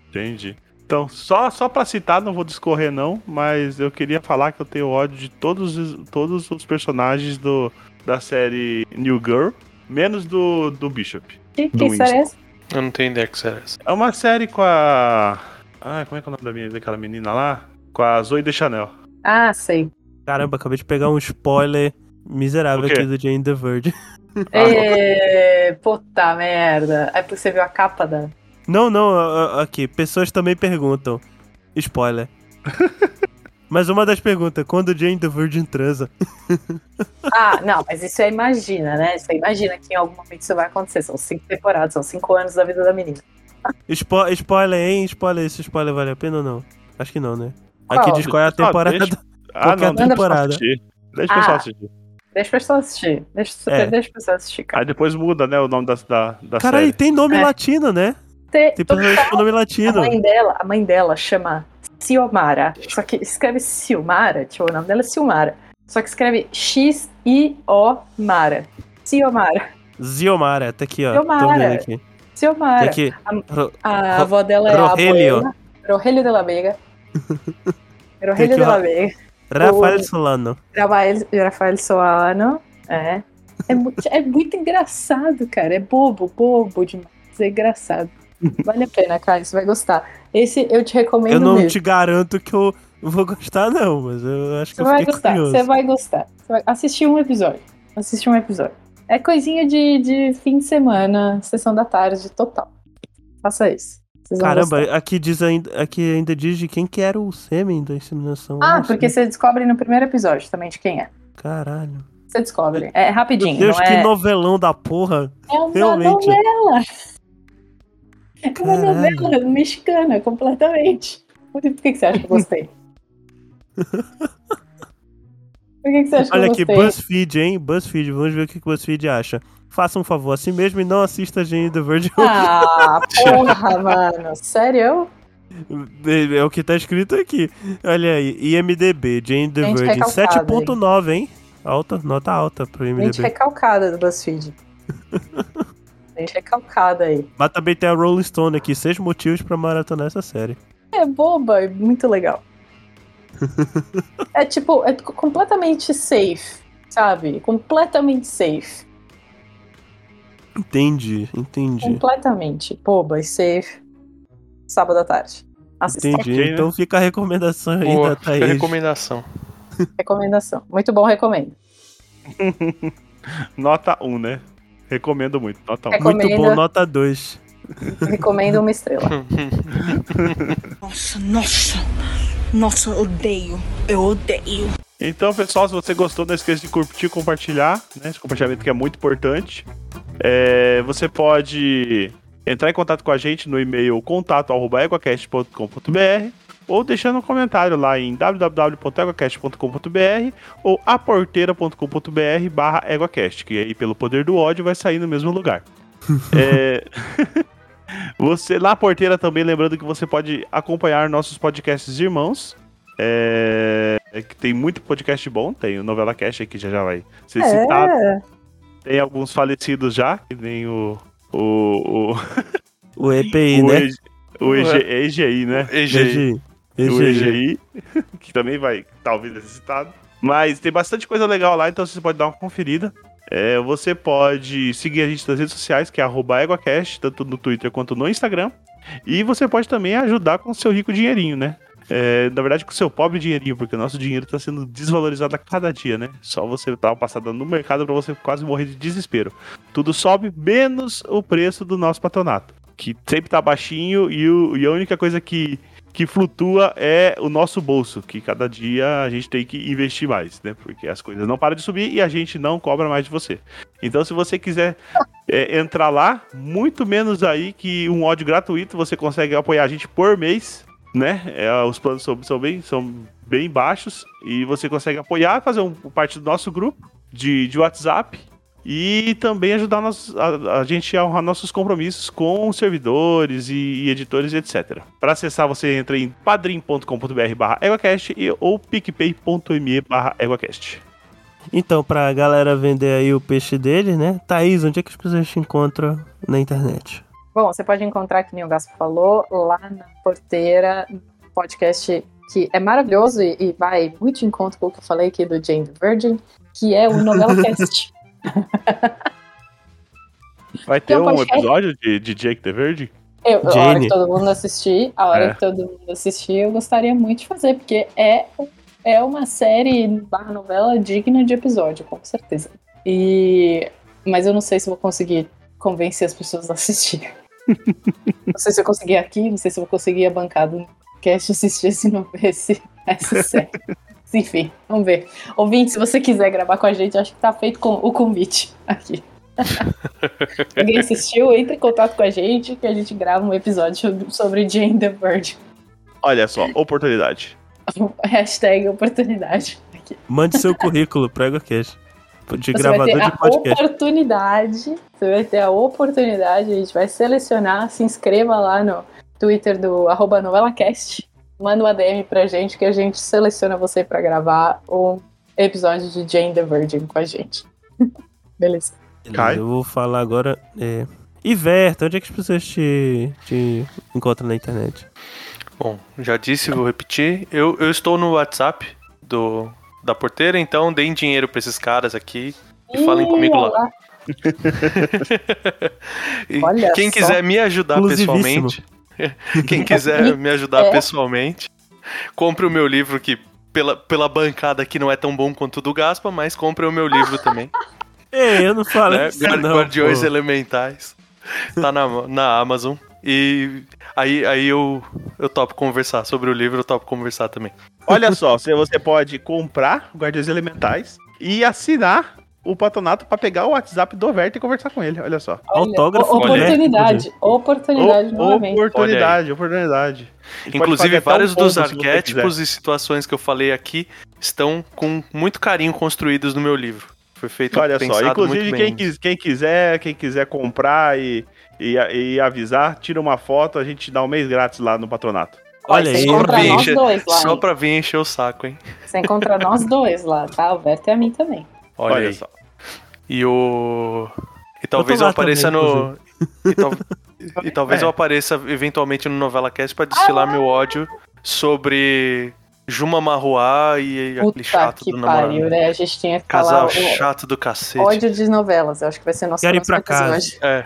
Entendi. Então, só, só pra citar, não vou discorrer não, mas eu queria falar que eu tenho ódio de todos, os- todos os personagens do, da série New Girl, menos do, do Bishop. Que, Do que série é essa? Eu não tenho ideia que será essa. É uma série com a... Ah, como é que é o nome da minha, daquela menina lá? Com a Zoe de Chanel. Ah, sei. Caramba, acabei de pegar um spoiler miserável aqui do Jane the Virgin. É, puta merda. É porque você viu a capa da. Não, não, aqui, pessoas também perguntam. Spoiler. Mas uma das perguntas, quando o Jane the Virgin transa? Ah, não, mas isso é imagina, né? Você imagina que em algum momento isso vai acontecer. São cinco temporadas, são cinco anos da vida da menina. Spo spoiler, hein? Spoiler, esse spoiler vale a pena ou não? Acho que não, né? Qual? Aqui diz qual é a Ah, temporada. deixa- Ah, Qualquer não, deixa temporada. assistir. Deixa o pessoal Ah. assistir. Deixa o pessoal assistir. Deixa, É. deixa o pessoal assistir, cara. Aí depois muda, né, o nome da, da, da Caralho, série. tem nome É. latino, né? Tem personagem com nome a latino. mãe dela, a mãe dela chama Ciomara. Só que escreve Silmara, tipo, o nome dela é Silmara. Só que escreve X-I-O-Mara. Ciomara. Ziomara, tá aqui, ó. Ziomara. aqui. Ciomara. aqui. A Ro- avó dela é Rogelio. a abuela. Rogelio de la Vega. Rogelio de la. Vega. Rafael Solano. Rafael, Rafael Soano. É. É, mu- é muito engraçado, cara. É bobo, bobo demais. É engraçado. Vale a pena, Caio. Você vai gostar. Esse eu te recomendo Eu não mesmo. te garanto que eu vou gostar, não, mas eu acho que Você eu vai gostar. curioso. Você vai gostar. Você vai assistir um episódio. Assistir um episódio. É coisinha de, de fim de semana, sessão da tarde, total. Faça isso. Caramba, gostar. aqui, diz ainda, aqui ainda diz de quem que era o sêmen da inseminação. Ah, porque você descobre no primeiro episódio também de quem é. Caralho. Você descobre. É rapidinho. Meu Deus, que é... novelão da porra. É uma Realmente. novela. É uma novela mexicana, completamente. Por que, que você acha que eu gostei? Por que, que você acha Olha que aqui, eu gostei? BuzzFeed, hein? BuzzFeed, vamos ver o que o BuzzFeed acha. Faça um favor a si mesmo e não assista a Jane the Virgin. Ah, porra, mano. Sério? É é o que tá escrito aqui. Olha aí, IMDB, Jane the Gente Virgin, recalcada, 7.9, hein? Alta, nota alta pro Gente IMDB. recalcada do BuzzFeed. Gente recalcada aí. Mas também tem a Rolling Stone aqui, seis motivos pra maratonar essa série. É boba, é muito legal. é tipo, é completamente safe, sabe? Completamente safe. Entendi, entendi. Completamente boba e safe. Sábado à tarde. Assista. Entendi. Ok, né? Então fica a recomendação aí Boa, da fica a Thaís. recomendação. Recomendação. Muito bom, recomendo. Nota 1, né? Recomendo muito. Nota 1. É. Muito Recomendo. bom, nota 2. Recomendo uma estrela. Nossa, nossa. Nossa, eu odeio. Eu odeio. Então, pessoal, se você gostou, não esqueça de curtir e compartilhar, né? Esse compartilhamento que é muito importante. É, você pode entrar em contato com a gente no e-mail contato@eguacast.com.br ou deixando um comentário lá em www.eguacast.com.br ou aporteira.com.br barra eguacast, que aí pelo poder do ódio vai sair no mesmo lugar. É, Você, na porteira também, lembrando que você pode acompanhar nossos podcasts irmãos. É, é que tem muito podcast bom, tem o Novela Cash aí que já, já vai ser citado. É. Tem alguns falecidos já, que nem o. O. O, O EPI, o, né? EG o EG EGI, né? EG. EGI. O EGI. Que também vai talvez ser citado. Mas tem bastante coisa legal lá, então você pode dar uma conferida. É, você pode seguir a gente nas redes sociais, que é EguaCast, tanto no Twitter quanto no Instagram. E você pode também ajudar com o seu rico dinheirinho, né? É, na verdade, com o seu pobre dinheirinho, porque o nosso dinheiro está sendo desvalorizado a cada dia, né? Só você dar uma passada no mercado para você quase morrer de desespero. Tudo sobe, menos o preço do nosso patronato, que sempre tá baixinho e, o- e a única coisa que, que flutua é o nosso bolso, que cada dia a gente tem que investir mais, né? Porque as coisas não param de subir e a gente não cobra mais de você. Então, se você quiser é, entrar lá, muito menos aí que um ódio gratuito, você consegue apoiar a gente por mês, né? É, os planos são, são bem, são bem baixos e você consegue apoiar, fazer um, parte do nosso grupo de, de WhatsApp e também ajudar nós- a, a gente a honrar nossos compromissos com servidores e, e editores, etc. Para acessar, você entra em padrim.com.br barra EguaCast e- ou picpay.me barra EguaCast. Então, pra galera vender aí o peixe dele, né? Thaís, onde é que as pessoas te encontram na internet? Bom, você pode encontrar, que nem o Gaspo falou, lá na porteira, podcast que é maravilhoso e, e vai muito de encontro com o que eu falei aqui do Jane the Virgin, que é o Novela Cast. Vai ter um um episódio de, de Jake the Virgin? Eu, a hora que todo mundo assistir, a hora É. que todo mundo assistir, eu gostaria muito de fazer, porque é, é uma série barra novela digna de episódio, com certeza. E mas eu não sei se vou conseguir convencer as pessoas a assistir. não sei se eu conseguir aqui, não sei se eu vou conseguir a bancada do cast assistir esse, no- esse, essa série. Enfim, vamos ver. Ouvinte, se você quiser gravar com a gente, acho que tá feito com o convite aqui. Alguém assistiu, entre em contato com a gente que a gente grava um episódio sobre Jane the Virgin. Olha só, oportunidade. Hashtag oportunidade. Aqui. Mande seu currículo pro EgoCast. De Você vai gravador ter de a podcast. oportunidade. Você vai ter a oportunidade, a gente vai selecionar, se inscreva lá no Twitter do arroba novelacast. Manda uma DM pra gente que a gente seleciona você pra gravar um episódio de Jane the Virgin com a gente. Beleza. Cai. Eu vou falar agora. É... Iverta, onde é que as pessoas te, te encontram na internet? Bom, já disse, vou repetir. Eu, eu estou no WhatsApp do, da porteira, então deem dinheiro pra esses caras aqui e falem Ih, comigo olha lá. E Olha quem só. quiser me ajudar pessoalmente, quem quiser me ajudar É. pessoalmente, compre o meu livro que pela, pela bancada aqui não é tão bom quanto o do Gaspa, mas compre o meu livro também. Ei, eu não falo né? isso Guard- não, Guardiões pô. Elementais. Tá na, na Amazon. E aí, aí eu, eu topo conversar sobre o livro, eu topo conversar também. Olha só, você, você pode comprar Guardiões Elementais e assinar o patronato pra pegar o WhatsApp do Verta e conversar com ele. Olha só. Olha, Autógrafo o- Oportunidade. O- Oportunidade novamente. oportunidade, oportunidade. Inclusive, até um vários dos arquétipos e situações que eu falei aqui estão com muito carinho construídos no meu livro. Foi feito Olha só, inclusive quem, quis- quem quiser, quem quiser comprar e, e, e avisar, tira uma foto, a gente dá um mês grátis lá no patronato. Olha aí, encontra Pra nós encher- dois lá. Só hein? pra vir encher o saco, hein? Você encontra nós dois lá, tá? O Berto e a mim também. Olha, Olha aí. só. E o. E talvez eu, lá apareça também, no. E, tal- e talvez É. eu apareça eventualmente no Novela Cast pra destilar Ah! meu ódio sobre Juma Marruá e aquele Puta chato que do namorado. pariu, né? A gente tinha que falar Casal o chato do cacete. ódio de novelas. Eu acho que vai ser nosso Quero ir próximo pra casa. episódio. É.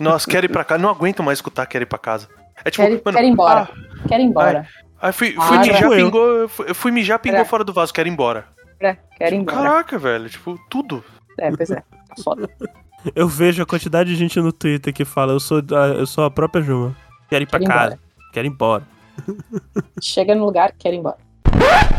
Nossa, quero ir pra casa. Não aguento mais escutar quero ir pra casa. É tipo, Quero, ir- mano, quero ir embora. ah, Quero ir embora. Aí fui, fui Ah, mijar, eu. pingou. eu fui- Eu fui mijar, pingou É. fora do vaso, quero ir embora. É, quero ir embora. Caraca, velho, tipo, tudo. É, pois é. Tá Foda. Eu vejo a quantidade de gente no Twitter que fala, eu sou, a- eu sou a própria Juma. Quero ir pra Quero casa. Quero ir embora. Chega no lugar, quero ir embora.